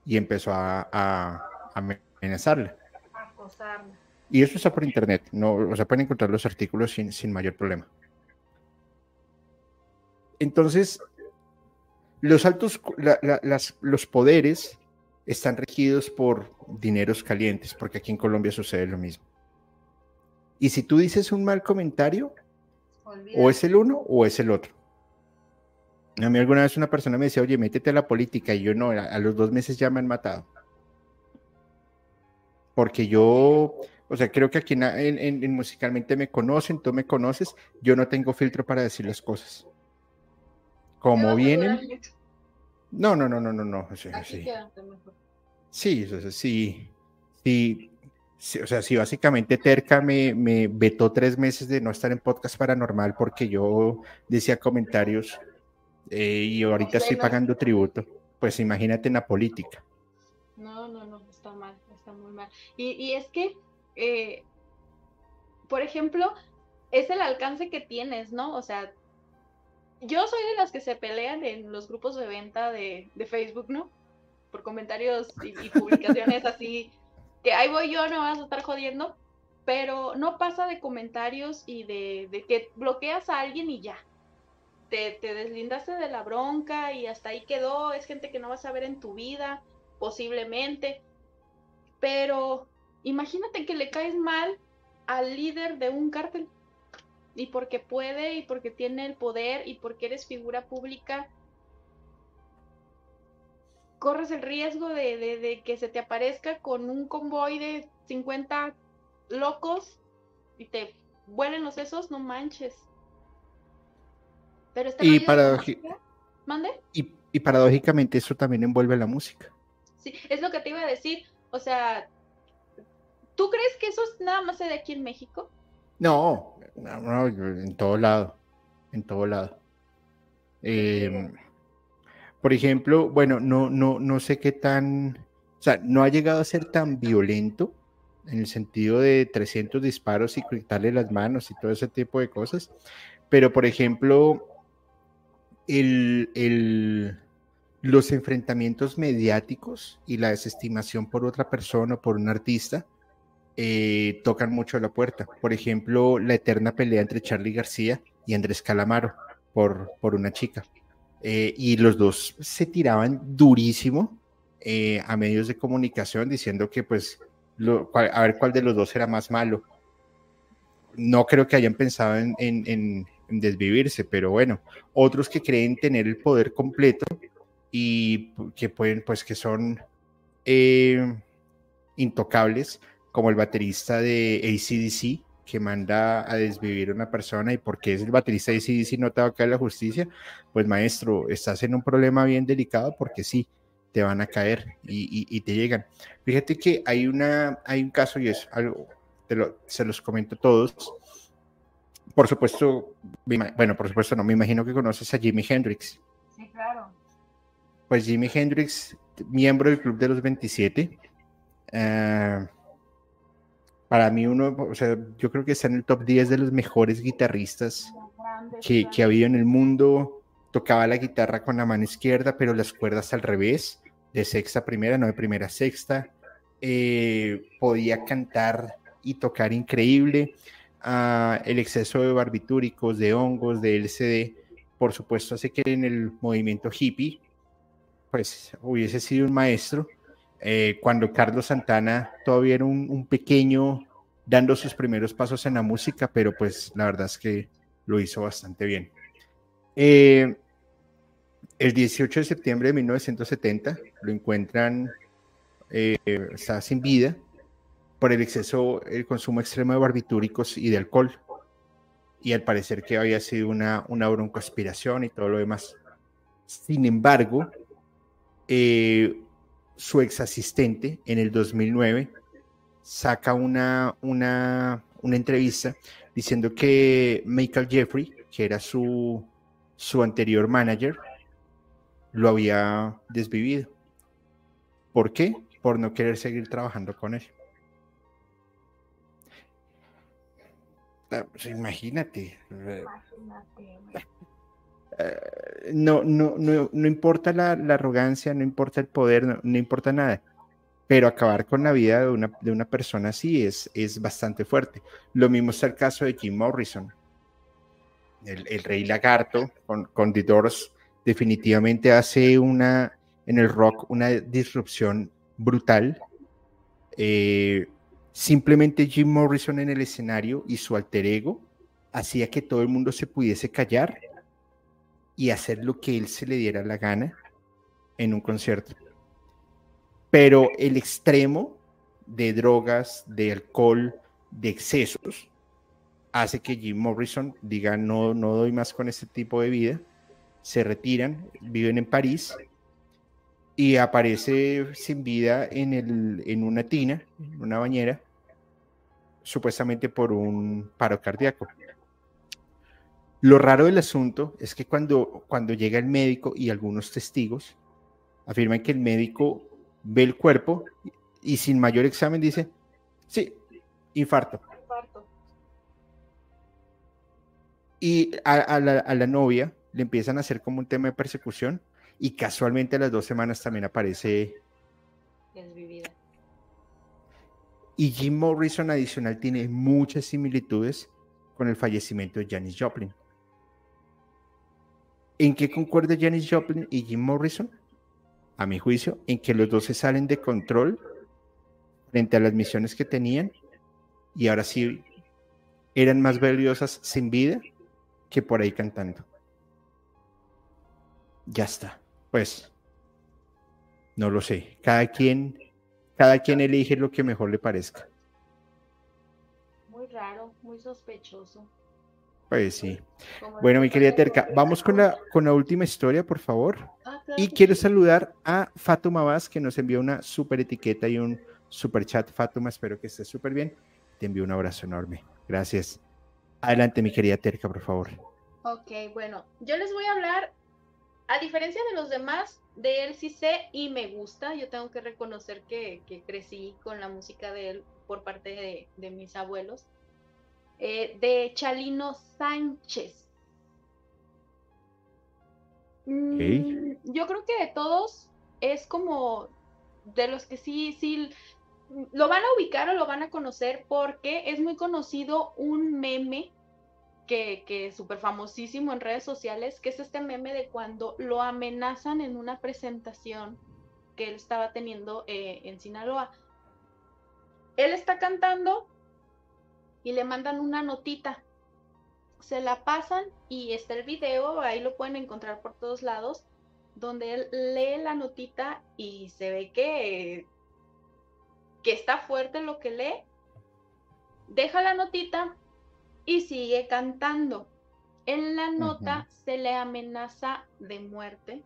y empezó a, amenazarla. Y eso está por internet, no, o sea, pueden encontrar los artículos sin, sin mayor problema. Entonces, los altos, las, los poderes están regidos por dineros calientes, porque aquí en Colombia sucede lo mismo. Y si tú dices un mal comentario, o es el uno o es el otro. A mí alguna vez una persona me decía, oye, métete a la política, y yo no, a los dos meses ya me han matado. Porque yo, o sea, creo que aquí en, musicalmente me conocen, tú me conoces, yo no tengo filtro para decir las cosas. Como vienen. No, no, no, no, no, no. sí. Sí, sí, sí, sí, o sea, sí, básicamente Terca me, me vetó tres meses de no estar en podcast paranormal porque yo decía comentarios eh, y ahorita estoy pagando tributo. Pues imagínate en la política. No, no, no, está mal, está muy mal. Y, y es que, eh, por ejemplo, es el alcance que tienes, ¿no? O sea, yo soy de las que se pelean en los grupos de venta de, de Facebook, ¿no? Por comentarios y, y publicaciones así, que ahí voy yo, no vas a estar jodiendo, pero no pasa de comentarios y de, de que bloqueas a alguien y ya, te, deslindaste de la bronca y hasta ahí quedó, es gente que no vas a ver en tu vida, posiblemente, pero imagínate que le caes mal al líder de un cártel y porque puede y porque tiene el poder y porque eres figura pública, corres el riesgo de, de, que se te aparezca con un convoy de 50 locos y te vuelen los sesos, no manches. Pero y, y, paradójicamente eso también envuelve la música. Sí, es lo que te iba a decir. O sea, ¿tú crees que eso es nada más de aquí en México? No, no, en todo lado, en todo lado. Em, por ejemplo, bueno, no, no, no sé qué tan, o sea, no ha llegado a ser tan violento en el sentido de 300 disparos y quitarle las manos y todo ese tipo de cosas, pero por ejemplo, los enfrentamientos mediáticos y la desestimación por otra persona o por un artista eh, tocan mucho la puerta. Por ejemplo, la eterna pelea entre Charlie García y Andrés Calamaro por, por una chica. Eh, y los dos se tiraban durísimo eh, a medios de comunicación diciendo que pues a ver cuál de los dos era más malo. No creo que hayan pensado en, desvivirse, pero bueno, otros que creen tener el poder completo y que pueden, pues que son eh, intocables, como el baterista de ACDC, que manda a desvivir a una persona y porque es el baterista de ACDC no te va a caer la justicia, pues maestro, estás en un problema bien delicado porque sí, te van a caer y, te llegan. Fíjate que hay, una, hay un caso y es algo, te lo, se los comento todos, por supuesto, bueno, por supuesto no, me imagino que conoces a Jimi Hendrix. Sí, claro. Pues Jimi Hendrix, miembro del Club de los 27. Eh, para mí uno, o sea, yo creo que está en el top 10 de los mejores guitarristas que, que ha habido en el mundo. Tocaba la guitarra con la mano izquierda, pero las cuerdas al revés, de sexta a primera, no de primera a sexta. Eh, podía cantar y tocar increíble. El exceso de barbitúricos, de hongos, de LCD, por supuesto, hace que en el movimiento hippie, pues hubiese sido un maestro. Eh, cuando Carlos Santana todavía era un, pequeño dando sus primeros pasos en la música, pero pues la verdad es que lo hizo bastante bien. Eh, el 18 de septiembre de 1970 lo encuentran, eh, está sin vida, por el exceso, el consumo extremo de barbitúricos y de alcohol. Y al parecer que había sido una, una broncoaspiración y todo lo demás. Sin embargo, eh, su ex asistente en el 2009 saca una, una, una entrevista diciendo que Michael Jeffrey, que era su, su anterior manager, lo había desvivido. ¿Por qué? Por no querer seguir trabajando con él. Pues, imagínate. Eh, no, no, no, no importa la, arrogancia, no importa el poder, no, importa nada. Pero acabar con la vida de una, de una persona así es, es bastante fuerte. Lo mismo es el caso de Jim Morrison. El, rey lagarto con, con The Doors definitivamente hace una en el rock una disrupción brutal. Eh, Simplemente Jim Morrison en el escenario y su alter ego hacía que todo el mundo se pudiese callar y hacer lo que él se le diera la gana en un concierto. Pero el extremo de drogas, de alcohol, de excesos, hace que Jim Morrison diga no, no doy más con este tipo de vida, se retiran, viven en París y aparece sin vida en, el, en una tina, en una bañera, supuestamente por un paro cardíaco. Lo raro del asunto es que cuando, cuando llega el médico y algunos testigos afirman que el médico ve el cuerpo y sin mayor examen dice, sí, infarto. Y a, la, a la novia le empiezan a hacer como un tema de persecución y casualmente a las dos semanas también aparece desvivida. Y Jim Morrison adicional tiene muchas similitudes con el fallecimiento de Janis Joplin. ¿En qué concuerda Janis Joplin y Jim Morrison? A mi juicio, en que los dos se salen de control frente a las misiones que tenían y ahora sí eran más valiosas sin vida que por ahí cantando. Ya está pues no lo sé. Cada quien, cada quien elige lo que mejor le parezca. Muy raro, muy sospechoso. Pues sí. Bueno, mi querida Terca, vamos con la, con la última historia, por favor. Ah, y quiero saludar a Fatuma Vaz, que nos envió una super etiqueta y un super chat. Fatuma, espero que estés súper bien. Te envío un abrazo enorme. Gracias. Adelante, mi querida Terca, por favor. Ok, bueno, yo les voy a hablar a diferencia de los demás, de él sí sé y me gusta. Yo tengo que reconocer que, crecí con la música de él por parte de, mis abuelos. Eh, de Chalino Sánchez. Mm, yo creo que de todos es como de los que sí, sí, lo van a ubicar o lo van a conocer porque es muy conocido un meme que, es súper famosísimo en redes sociales, que es este meme de cuando lo amenazan en una presentación que él estaba teniendo eh, en Sinaloa. Él está cantando y le mandan una notita. Se la pasan y está el video, ahí lo pueden encontrar por todos lados, donde él lee la notita y se ve que, que está fuerte lo que lee. Deja la notita, y sigue cantando. En la nota se le amenaza de muerte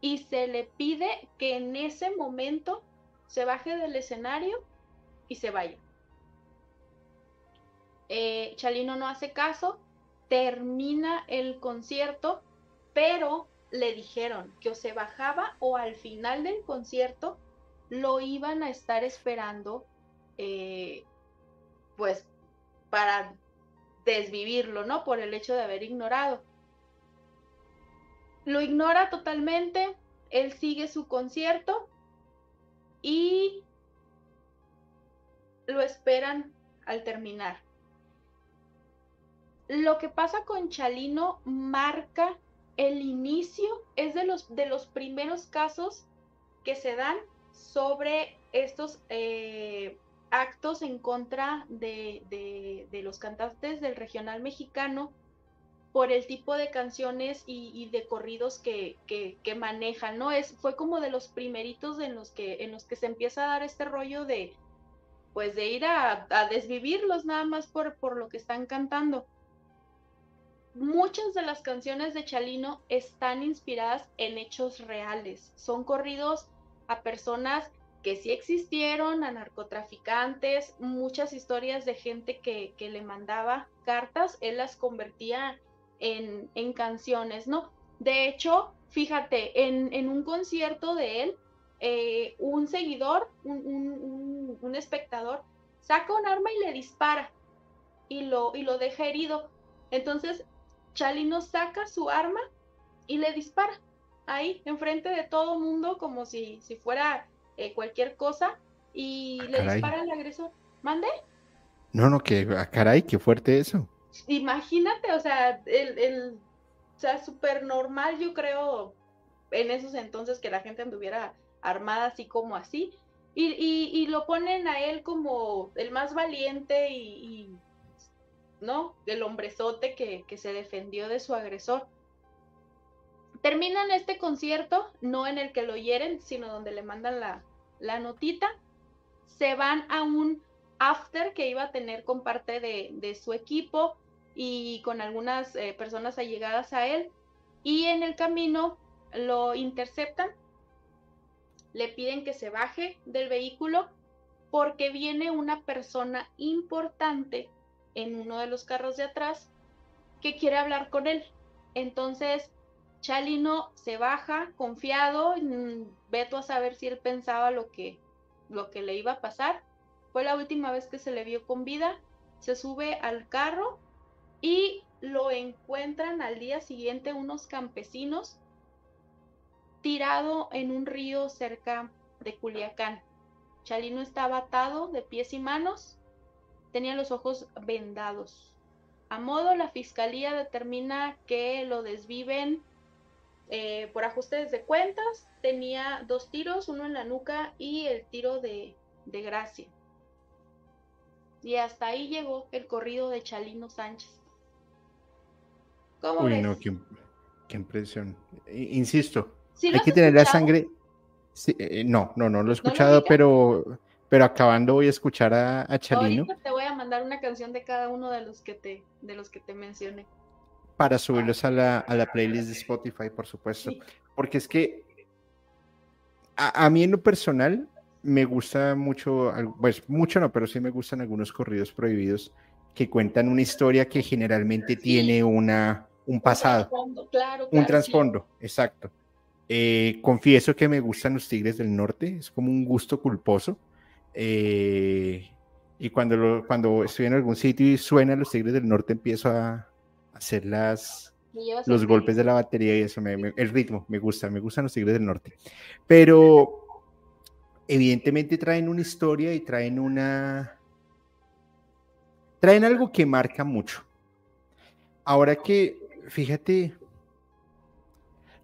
y se le pide que en ese momento se baje del escenario y se vaya. Eh, Chalino no hace caso, termina el concierto, pero le dijeron que o se bajaba o al final del concierto lo iban a estar esperando, eh, pues, para desvivirlo, ¿no? Por el hecho de haber ignorado. Lo ignora totalmente, él sigue su concierto y lo esperan al terminar. Lo que pasa con Chalino marca el inicio, es de los, de los primeros casos que se dan sobre estos eh, actos en contra de, los cantantes del regional mexicano por el tipo de canciones y, de corridos que, manejan, ¿no? Es, fue como de los primeritos en los que, en los que se empieza a dar este rollo de, pues de ir a, desvivirlos nada más por, por lo que están cantando. Muchas de las canciones de Chalino están inspiradas en hechos reales, son corridos a personas que sí existieron, a narcotraficantes, muchas historias de gente que, le mandaba cartas, él las convertía en, canciones, ¿no? De hecho, fíjate, en, un concierto de él, eh, un seguidor, un, espectador, saca un arma y le dispara y lo, y lo deja herido. Entonces, Chalino saca su arma y le dispara ahí, enfrente de todo mundo, como si, si fuera eh, cualquier cosa y ah, le dispara al agresor. ¿Mande? No, no, que ah, caray, qué fuerte eso. Imagínate, o sea, el, el o sea, súper normal, yo creo, en esos entonces que la gente anduviera armada así como así. Y, y, lo ponen a él como el más valiente y, ¿no? El hombrezote que, que se defendió de su agresor. Terminan este concierto, no en el que lo hieren, sino donde le mandan la, la notita, se van a un after que iba a tener con parte de, su equipo y con algunas eh, personas allegadas a él. Y en el camino lo interceptan, le piden que se baje del vehículo porque viene una persona importante en uno de los carros de atrás que quiere hablar con él. Entonces Chalino se baja confiado, mm, veto a saber si él pensaba lo que, lo que le iba a pasar. Fue la última vez que se le vio con vida. Se sube al carro y lo encuentran al día siguiente unos campesinos tirado en un río cerca de Culiacán. Chalino estaba atado de pies y manos, tenía los ojos vendados. A modo, la fiscalía determina que lo desviven eh, por ajustes de cuentas, tenía dos tiros, uno en la nuca y el tiro de, gracia. Y hasta ahí llegó el corrido de Chalino Sánchez. ¿Cómo Uy, no, qué, impresión. Insisto, hay que tener la sangre. Eh, no, no, no lo he escuchado, pero, pero acabando voy a escuchar a, Chalino. Ahorita te voy a mandar una canción de cada uno de los que te, de los que te mencioné para subirlos a la, a la playlist de Spotify, por supuesto. Porque es que a, mí en lo personal me gusta mucho, pues mucho no, pero sí me gustan algunos corridos prohibidos que cuentan una historia que generalmente tiene una, un pasado, un trasfondo, exacto. Eh, confieso que me gustan los Tigres del Norte, es como un gusto culposo. Eh, y cuando, cuando estoy en algún sitio y suenan los Tigres del Norte, empiezo a, hacer las, los golpes de la batería y eso, el ritmo, me gusta, me gustan los Tigres del Norte. Pero evidentemente traen una historia y traen una... Traen algo que marca mucho. Ahora que, fíjate,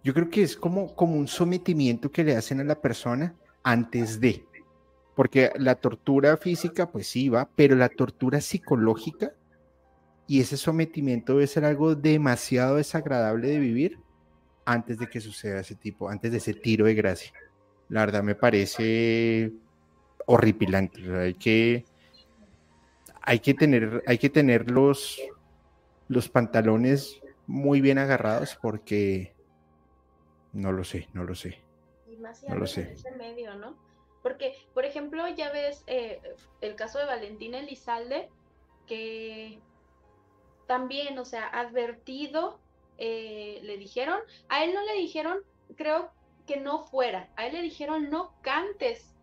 yo creo que es como, como un sometimiento que le hacen a la persona antes de, porque la tortura física pues sí va, pero la tortura psicológica y ese sometimiento debe ser algo demasiado desagradable de vivir antes de que suceda ese tipo, antes de ese tiro de gracia. La verdad me parece horripilante. hay que, hay que tener, hay que tener los, los pantalones muy bien agarrados porque no lo sé, no lo sé. no lo sé. medio, ¿no? Porque, por ejemplo, ya ves eh, el caso de Valentina Elizalde, que también, o sea, advertido, eh, le dijeron, a él no le dijeron, creo que no fuera, a él le dijeron no cantes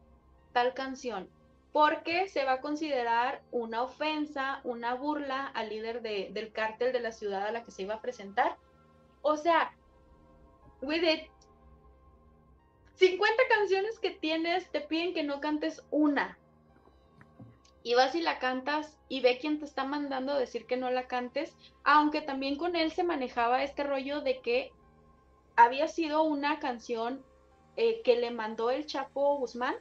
tal canción, porque se va a considerar una ofensa, una burla al líder del cártel de la ciudad a la que se iba a presentar. O sea, güey, de 50 canciones que tienes, te piden que no cantes una. Y vas y la cantas y ve quién te está mandando a decir que no la cantes, aunque también con él se manejaba este rollo de que había sido una canción eh, que le mandó el Chapo Guzmán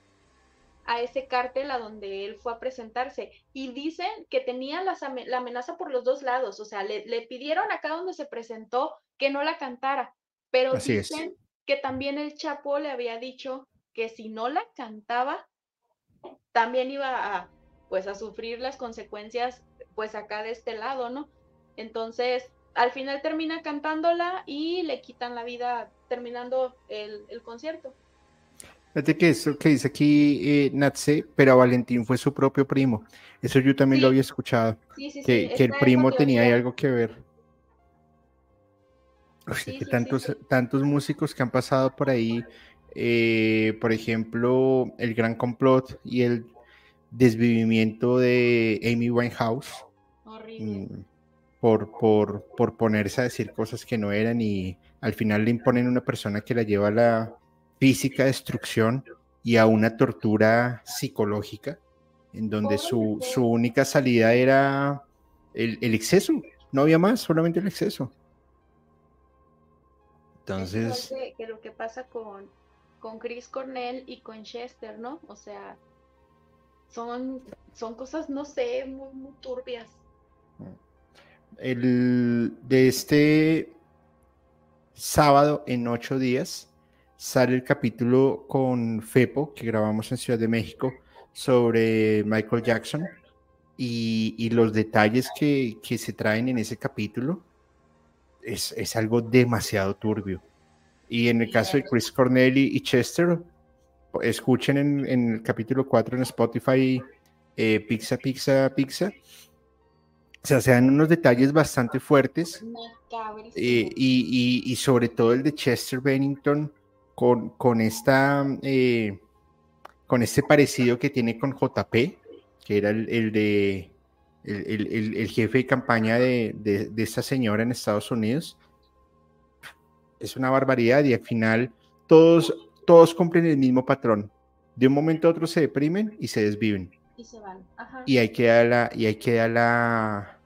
a ese cártel a donde él fue a presentarse. Y dicen que tenía la amenaza por los dos lados, o sea, le, pidieron acá donde se presentó que no la cantara, pero dicen que también el Chapo le había dicho que si no la cantaba, también iba a, pues, a sufrir las consecuencias, pues, acá de este lado, ¿no? Entonces, al final termina cantándola y le quitan la vida terminando el, el concierto. Fíjate que eso que dice aquí eh, Natse, pero Valentín fue su propio primo. Eso yo también lo había escuchado. que, el primo tenía algo que ver. tantos, tantos músicos que han pasado por ahí. Eh, por ejemplo, el gran complot y el desvivimiento de Amy Winehouse. Horrible. Mm, por, por, por ponerse a decir cosas que no eran y al final le imponen una persona que la lleva a la física destrucción y a una tortura psicológica, en donde su, su única salida era el, el, exceso, no había más, solamente el exceso. Entonces... Que, lo que pasa con, con Chris Cornell y con Chester, ¿no? O sea, son, son cosas, no sé, muy, muy turbias. El, de este sábado en ocho días sale el capítulo con Fepo, que grabamos en Ciudad de México, sobre Michael Jackson y, los detalles que, se traen en ese capítulo es, algo demasiado turbio. Y en el caso de Chris Cornell y Chester, escuchen en, el capítulo 4 en Spotify, eh, Pizza, Pizza, Pizza. O sea, se dan unos detalles bastante fuertes. Eh, y, sobre todo el de Chester Bennington, con, con, esta, eh, con este parecido que tiene con JP, que era el, de el, jefe de campaña de, de, esta señora en Estados Unidos. Es una barbaridad y al final todos, todos cumplen el mismo patrón. De un momento a otro se deprimen y se desviven. Y se van. Y hay que dar la, y hay que dar la,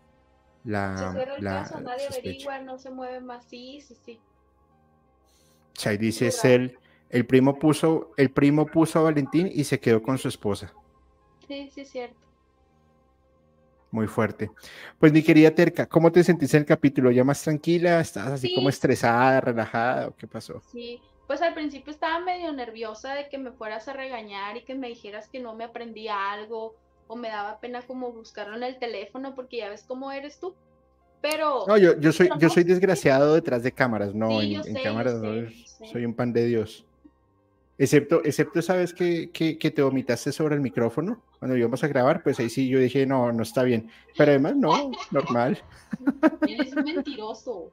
la, se la caso, nadie averigua, no se mueve más, sí, sí, sí. Chay dice es él, el primo puso, el primo puso a Valentín y se quedó con su esposa. Sí, sí, es cierto. Muy fuerte. Pues mi querida Terca, ¿cómo te sentiste en el capítulo? ¿Ya más tranquila? ¿Estás así como estresada, relajada o qué pasó? Sí, pues al principio estaba medio nerviosa de que me fueras a regañar y que me dijeras que no me aprendía algo o me daba pena como buscarlo en el teléfono porque ya ves cómo eres tú. Pero. No, yo, yo soy, yo soy desgraciado detrás de cámaras, no, en, cámaras soy un pan de Dios. Excepto, excepto sabes que, que, te vomitaste sobre el micrófono cuando íbamos a grabar, pues ahí sí yo dije, no, no está bien. Pero además, no, normal. Eres un mentiroso.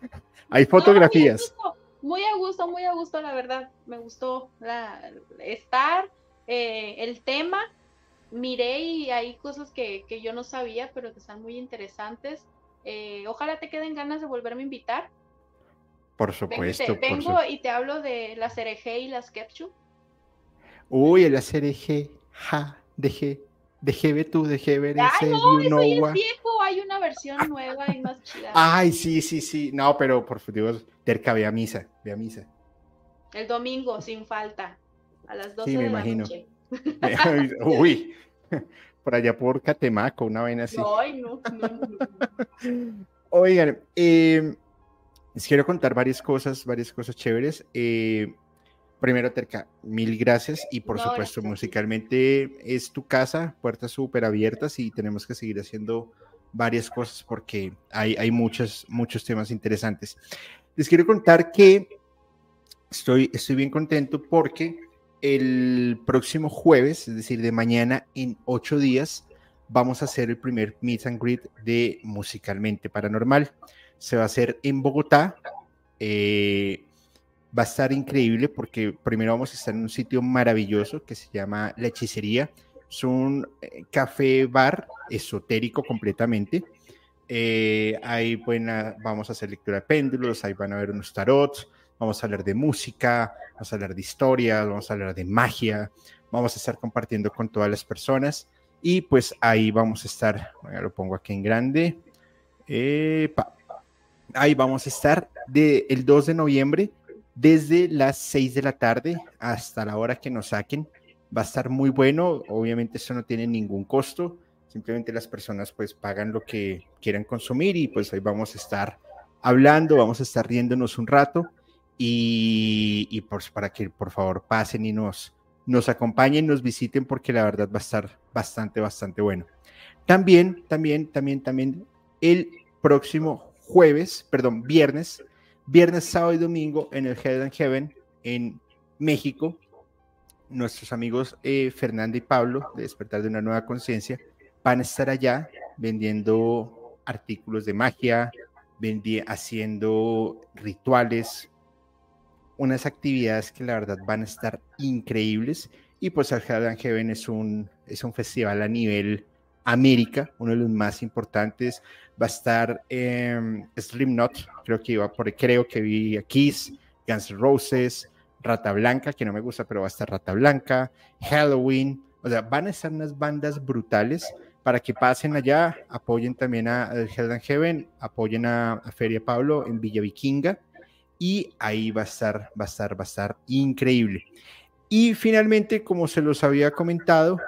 Hay fotografías. Muy a gusto, muy a gusto, la verdad. Me gustó la, estar, eh, el tema. Miré y hay cosas que, que yo no sabía, pero que están muy interesantes. Eh, ojalá te queden ganas de volverme a invitar. Por supuesto. vengo y te hablo de las RG y las Kepchu. Uy, el RG, ja, dejé, dejé ver tú, dejé ver ese. no, eso es viejo, hay una versión nueva y más chida. Ay, sí, sí, sí. No, pero por Dios, Terca, ve a misa, ve a misa. El domingo, sin falta, a las 12 sí, me imagino. Uy, por allá por Catemaco, una vaina así. Ay, no, Oigan, eh, les quiero contar varias cosas, varias cosas chéveres. Eh, primero, Terca, mil gracias y por supuesto, musicalmente es tu casa, puertas súper abiertas y tenemos que seguir haciendo varias cosas porque hay, hay muchos, muchos temas interesantes. Les quiero contar que estoy, estoy bien contento porque el próximo jueves, es decir, de mañana en ocho días, vamos a hacer el primer meet and greet de Musicalmente Paranormal. Se va a hacer en Bogotá. Eh, va a estar increíble porque primero vamos a estar en un sitio maravilloso que se llama La Hechicería. Es un eh, café bar esotérico completamente. Eh, ahí vamos a hacer lectura de péndulos, ahí van a ver unos tarots, vamos a hablar de música, vamos a hablar de historia, vamos a hablar de magia, vamos a estar compartiendo con todas las personas y pues ahí vamos a estar, lo pongo aquí en grande, ahí vamos a estar de, el 2 de noviembre desde las 6 de la tarde hasta la hora que nos saquen. Va a estar muy bueno, obviamente eso no tiene ningún costo, simplemente las personas pues pagan lo que quieran consumir y pues ahí vamos a estar hablando, vamos a estar riéndonos un rato y, y pues para que por favor pasen y nos, nos acompañen, nos visiten porque la verdad va a estar bastante, bastante bueno. También, también, también, también el próximo jueves, perdón, viernes, viernes, sábado y domingo en el Heaven en México. Nuestros amigos eh, Fernando y Pablo de Despertar de una Nueva Conciencia van a estar allá vendiendo artículos de magia, haciendo rituales, unas actividades que la verdad van a estar increíbles. Y pues and Heaven es un, es un festival a nivel América, uno de los más importantes. Va a estar eh, Slipknot, creo que iba por, creo que vi a Kiss, Guns N' Roses, Rata Blanca, que no me gusta, pero va a estar Rata Blanca, Halloween, o sea, van a estar unas bandas brutales para que pasen allá, apoyen también a, Hell and Heaven, apoyen a, a, Feria Pablo en Villa Vikinga y ahí va a estar, va a estar, va a estar increíble. Y finalmente, como se los había comentado,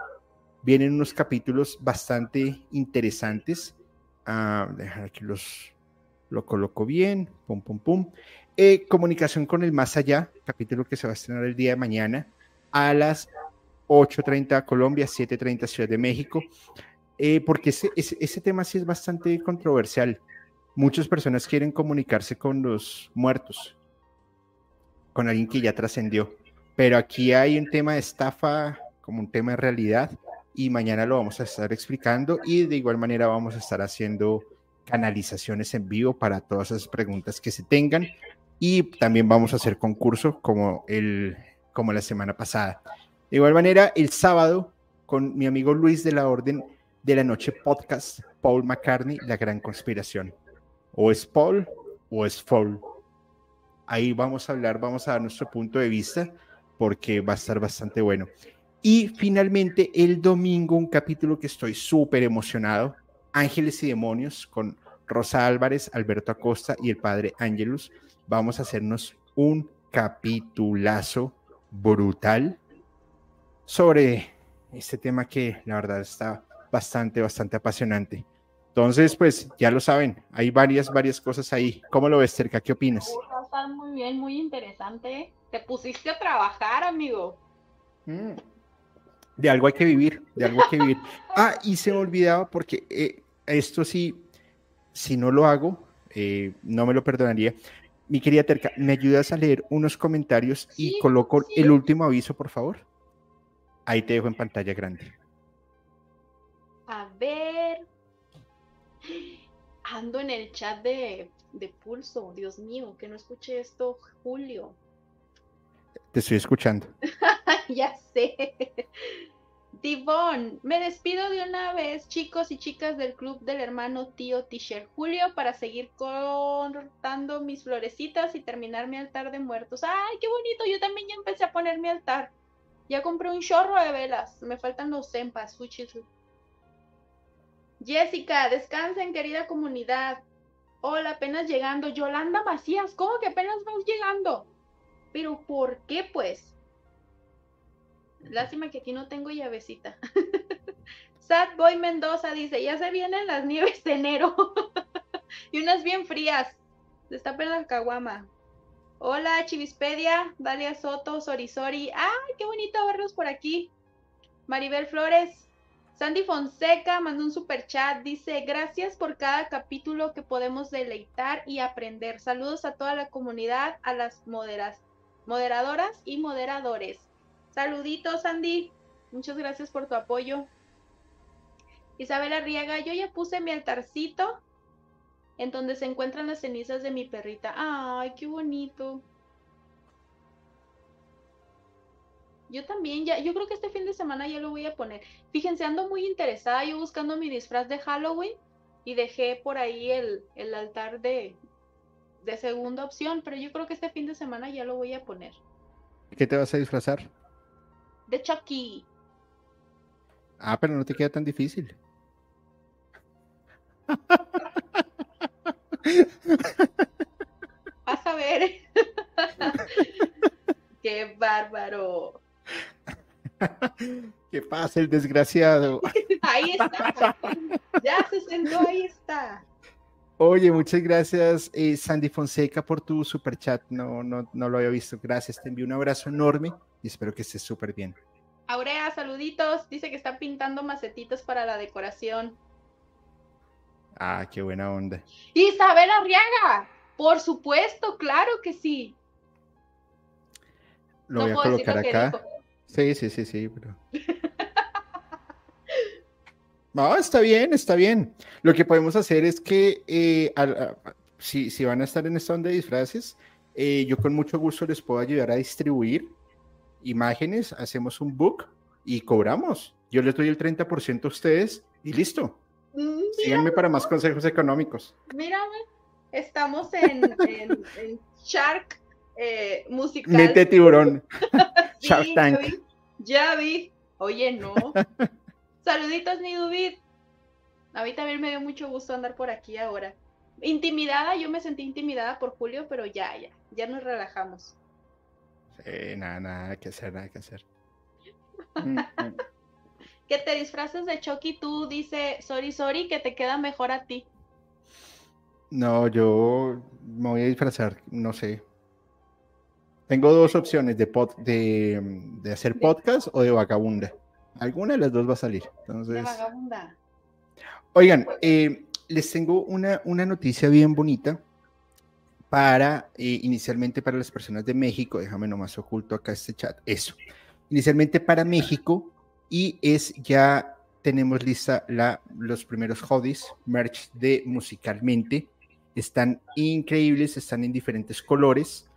vienen unos capítulos bastante interesantes. Ah, dejar que los lo coloco bien, pum, pum, pum. Eh, comunicación con el más allá, capítulo que se va a estrenar el día de mañana a las 8.30 Colombia, 7.30 Ciudad de México, eh, porque ese, ese, tema sí es bastante controversial. Muchas personas quieren comunicarse con los muertos, con alguien que ya trascendió, pero aquí hay un tema de estafa como un tema de realidad y mañana lo vamos a estar explicando y de igual manera vamos a estar haciendo canalizaciones en vivo para todas esas preguntas que se tengan y también vamos a hacer concurso como, el, como la semana pasada. De igual manera, el sábado con mi amigo Luis de la Orden de la Noche podcast, Paul McCartney, La Gran Conspiración. O es Paul o es Paul. Ahí vamos a hablar, vamos a dar nuestro punto de vista porque va a estar bastante bueno. Y finalmente el domingo, un capítulo que estoy súper emocionado, Ángeles y Demonios, con Rosa Álvarez, Alberto Acosta y el padre Ángelus. Vamos a hacernos un capitulazo brutal sobre este tema que la verdad está bastante, bastante apasionante. Entonces, pues ya lo saben, hay varias, varias cosas ahí. ¿Cómo lo ves, Cerca? ¿Qué opinas? Está muy bien, muy interesante. Te pusiste a trabajar, amigo. Mm de algo hay que vivir, de algo hay que vivir. Ah, y se me olvidaba porque eh, esto sí, si no lo hago, eh, no me lo perdonaría. Mi querida Terca, ¿me ayudas a leer unos comentarios y coloco el último aviso, por favor? Ahí te dejo en pantalla grande. Ver. Ando en el chat de, de Pulso. Dios mío, que no escuché esto, Julio. Te estoy escuchando. ya sé. Divon, me despido de una vez, chicos y chicas del club del hermano tío T-shirt Julio, para seguir cortando mis florecitas y terminar mi altar de muertos. ¡Ay, qué bonito! Yo también ya empecé a poner mi altar. Ya compré un chorro de velas. Me faltan los sempas, Jessica, descansen, querida comunidad. Hola, apenas llegando. Yolanda Macías, ¿cómo que apenas vas llegando? Pero ¿por qué pues? Lástima que aquí no tengo llavecita. Sad Boy Mendoza dice, ya se vienen las nieves de enero. y unas bien frías. Destapen la caguama. Hola, Chivispedia, Dalia Soto, Sorisori. ¡Ay, qué bonito verlos por aquí! Maribel Flores, Sandy Fonseca mandó un super chat. Dice: Gracias por cada capítulo que podemos deleitar y aprender. Saludos a toda la comunidad, a las moderas moderadoras y moderadores. Saluditos, Andy. Muchas gracias por tu apoyo. Isabel Arriaga, yo ya puse mi altarcito en donde se encuentran las cenizas de mi perrita. Ay, qué bonito. Yo también, ya, yo creo que este fin de semana ya lo voy a poner. Fíjense, ando muy interesada yo buscando mi disfraz de Halloween y dejé por ahí el, el altar de, de segunda opción, pero yo creo que este fin de semana ya lo voy a poner. ¿Qué te vas a disfrazar? De Chucky. Ah, pero no te queda tan difícil. Vas a ver. Qué bárbaro. ¿Qué pasa, el desgraciado? Ahí está. Ya se sentó, ahí está. Oye, muchas gracias, eh, Sandy Fonseca, por tu super chat. No, no, no lo había visto. Gracias, te envío un abrazo enorme y espero que estés súper bien. Aurea, saluditos. Dice que está pintando macetitas para la decoración. Ah, qué buena onda. Isabel Arriaga, por supuesto, claro que sí. Lo voy a colocar acá. Sí, sí, sí, sí, pero. No, está bien, está bien. Lo que podemos hacer es que eh, si, si, van a estar en esta onda de disfraces, eh, yo con mucho gusto les puedo ayudar a distribuir imágenes, hacemos un book y cobramos. Yo les doy el 30% a ustedes y listo. Mm, Síganme para más consejos económicos. Mírame, estamos en, en, Shark eh, Musical. Nete tiburón. Shark Tank. Ya vi, Oye, no. Saluditos, Nidubit. A mí también me dio mucho gusto andar por aquí ahora. Intimidada, yo me sentí intimidada por Julio, pero ya, ya, ya nos relajamos. Sí, nada, nada que hacer, nada que hacer. Que te disfraces de Chucky, tú dice sorry, sorry, que te queda mejor a ti. No, yo me voy a disfrazar, no sé. Tengo dos opciones de, de, hacer podcast o de vagabunda. Alguna de las dos va a salir. Entonces... De vagabunda. Oigan, eh, les tengo una, una noticia bien bonita para, eh, inicialmente para las personas de México, déjame nomás oculto acá este chat, eso, inicialmente para México y es ya tenemos lista la, los primeros hoodies, merch de musicalmente, están increíbles, están en diferentes colores,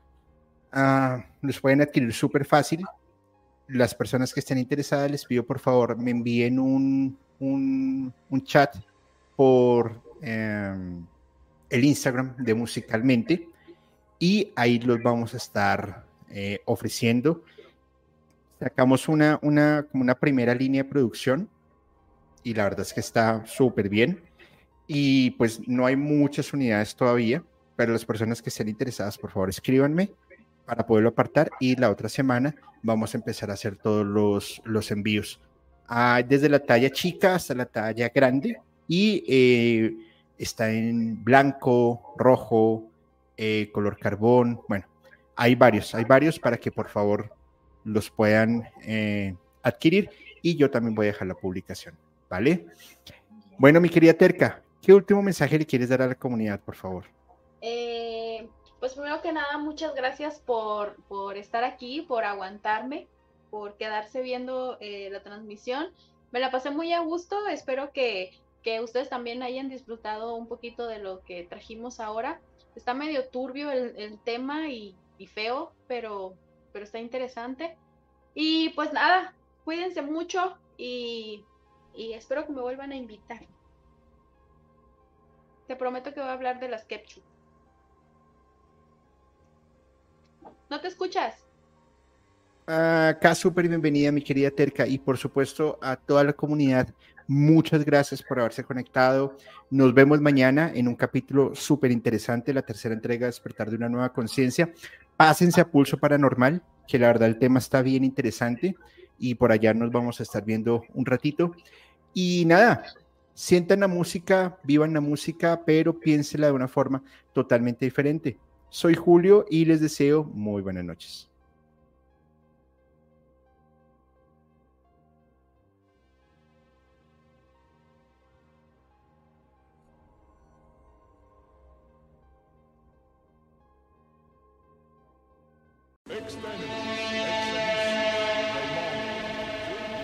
uh, los pueden adquirir súper fácil, las personas que estén interesadas les pido por favor me envíen un, un, un chat por... Eh, el Instagram de Musicalmente y ahí los vamos a estar eh, ofreciendo. Sacamos una, una, como una primera línea de producción y la verdad es que está súper bien. Y pues no hay muchas unidades todavía, pero las personas que estén interesadas, por favor, escríbanme para poderlo apartar y la otra semana vamos a empezar a hacer todos los, los envíos. Ah, desde la talla chica hasta la talla grande y eh, está en blanco, rojo, eh, color carbón. Bueno, hay varios, hay varios para que por favor los puedan eh, adquirir y yo también voy a dejar la publicación, ¿vale? Bueno, mi querida Terca, ¿qué último mensaje le quieres dar a la comunidad, por favor? Eh, pues primero que nada, muchas gracias por, por estar aquí, por aguantarme, por quedarse viendo la transmisión. Me la pasé muy a gusto, espero que que ustedes también hayan disfrutado un poquito de lo que trajimos ahora. Está medio turbio el, tema y, feo, pero, pero está interesante. Y pues nada, cuídense mucho y, espero que me vuelvan a invitar. Te prometo que voy a hablar de las Kepchu. ¿No te escuchas? Acá súper bienvenida mi querida Terca y por supuesto a toda la comunidad Muchas gracias por haberse conectado. Nos vemos mañana en un capítulo súper interesante, la tercera entrega Despertar de una nueva conciencia. Pásense a Pulso Paranormal, que la verdad el tema está bien interesante y por allá nos vamos a estar viendo un ratito. Y nada, sientan la música, vivan la música, pero piénsela de una forma totalmente diferente. Soy Julio y les deseo muy buenas noches.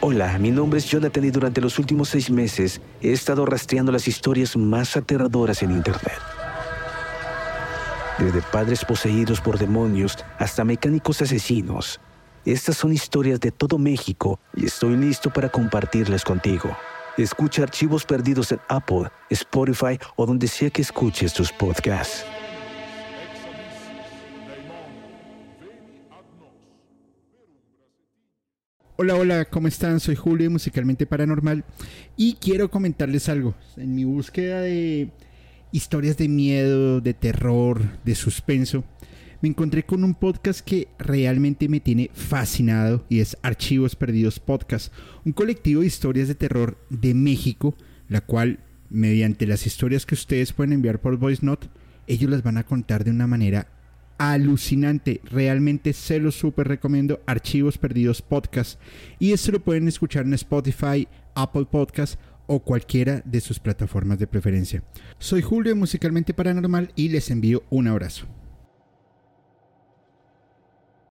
Hola, mi nombre es Jonathan y durante los últimos seis meses he estado rastreando las historias más aterradoras en Internet. Desde padres poseídos por demonios hasta mecánicos asesinos. Estas son historias de todo México y estoy listo para compartirlas contigo. Escucha archivos perdidos en Apple, Spotify o donde sea que escuches tus podcasts. Hola, hola, ¿cómo están? Soy Julio, Musicalmente Paranormal, y quiero comentarles algo. En mi búsqueda de historias de miedo, de terror, de suspenso, me encontré con un podcast que realmente me tiene fascinado y es Archivos Perdidos Podcast, un colectivo de historias de terror de México, la cual, mediante las historias que ustedes pueden enviar por Voice Note, ellos las van a contar de una manera alucinante. Realmente se lo súper recomiendo. Archivos Perdidos Podcast. Y esto lo pueden escuchar en Spotify, Apple Podcast o cualquiera de sus plataformas de preferencia. Soy Julio, musicalmente paranormal, y les envío un abrazo.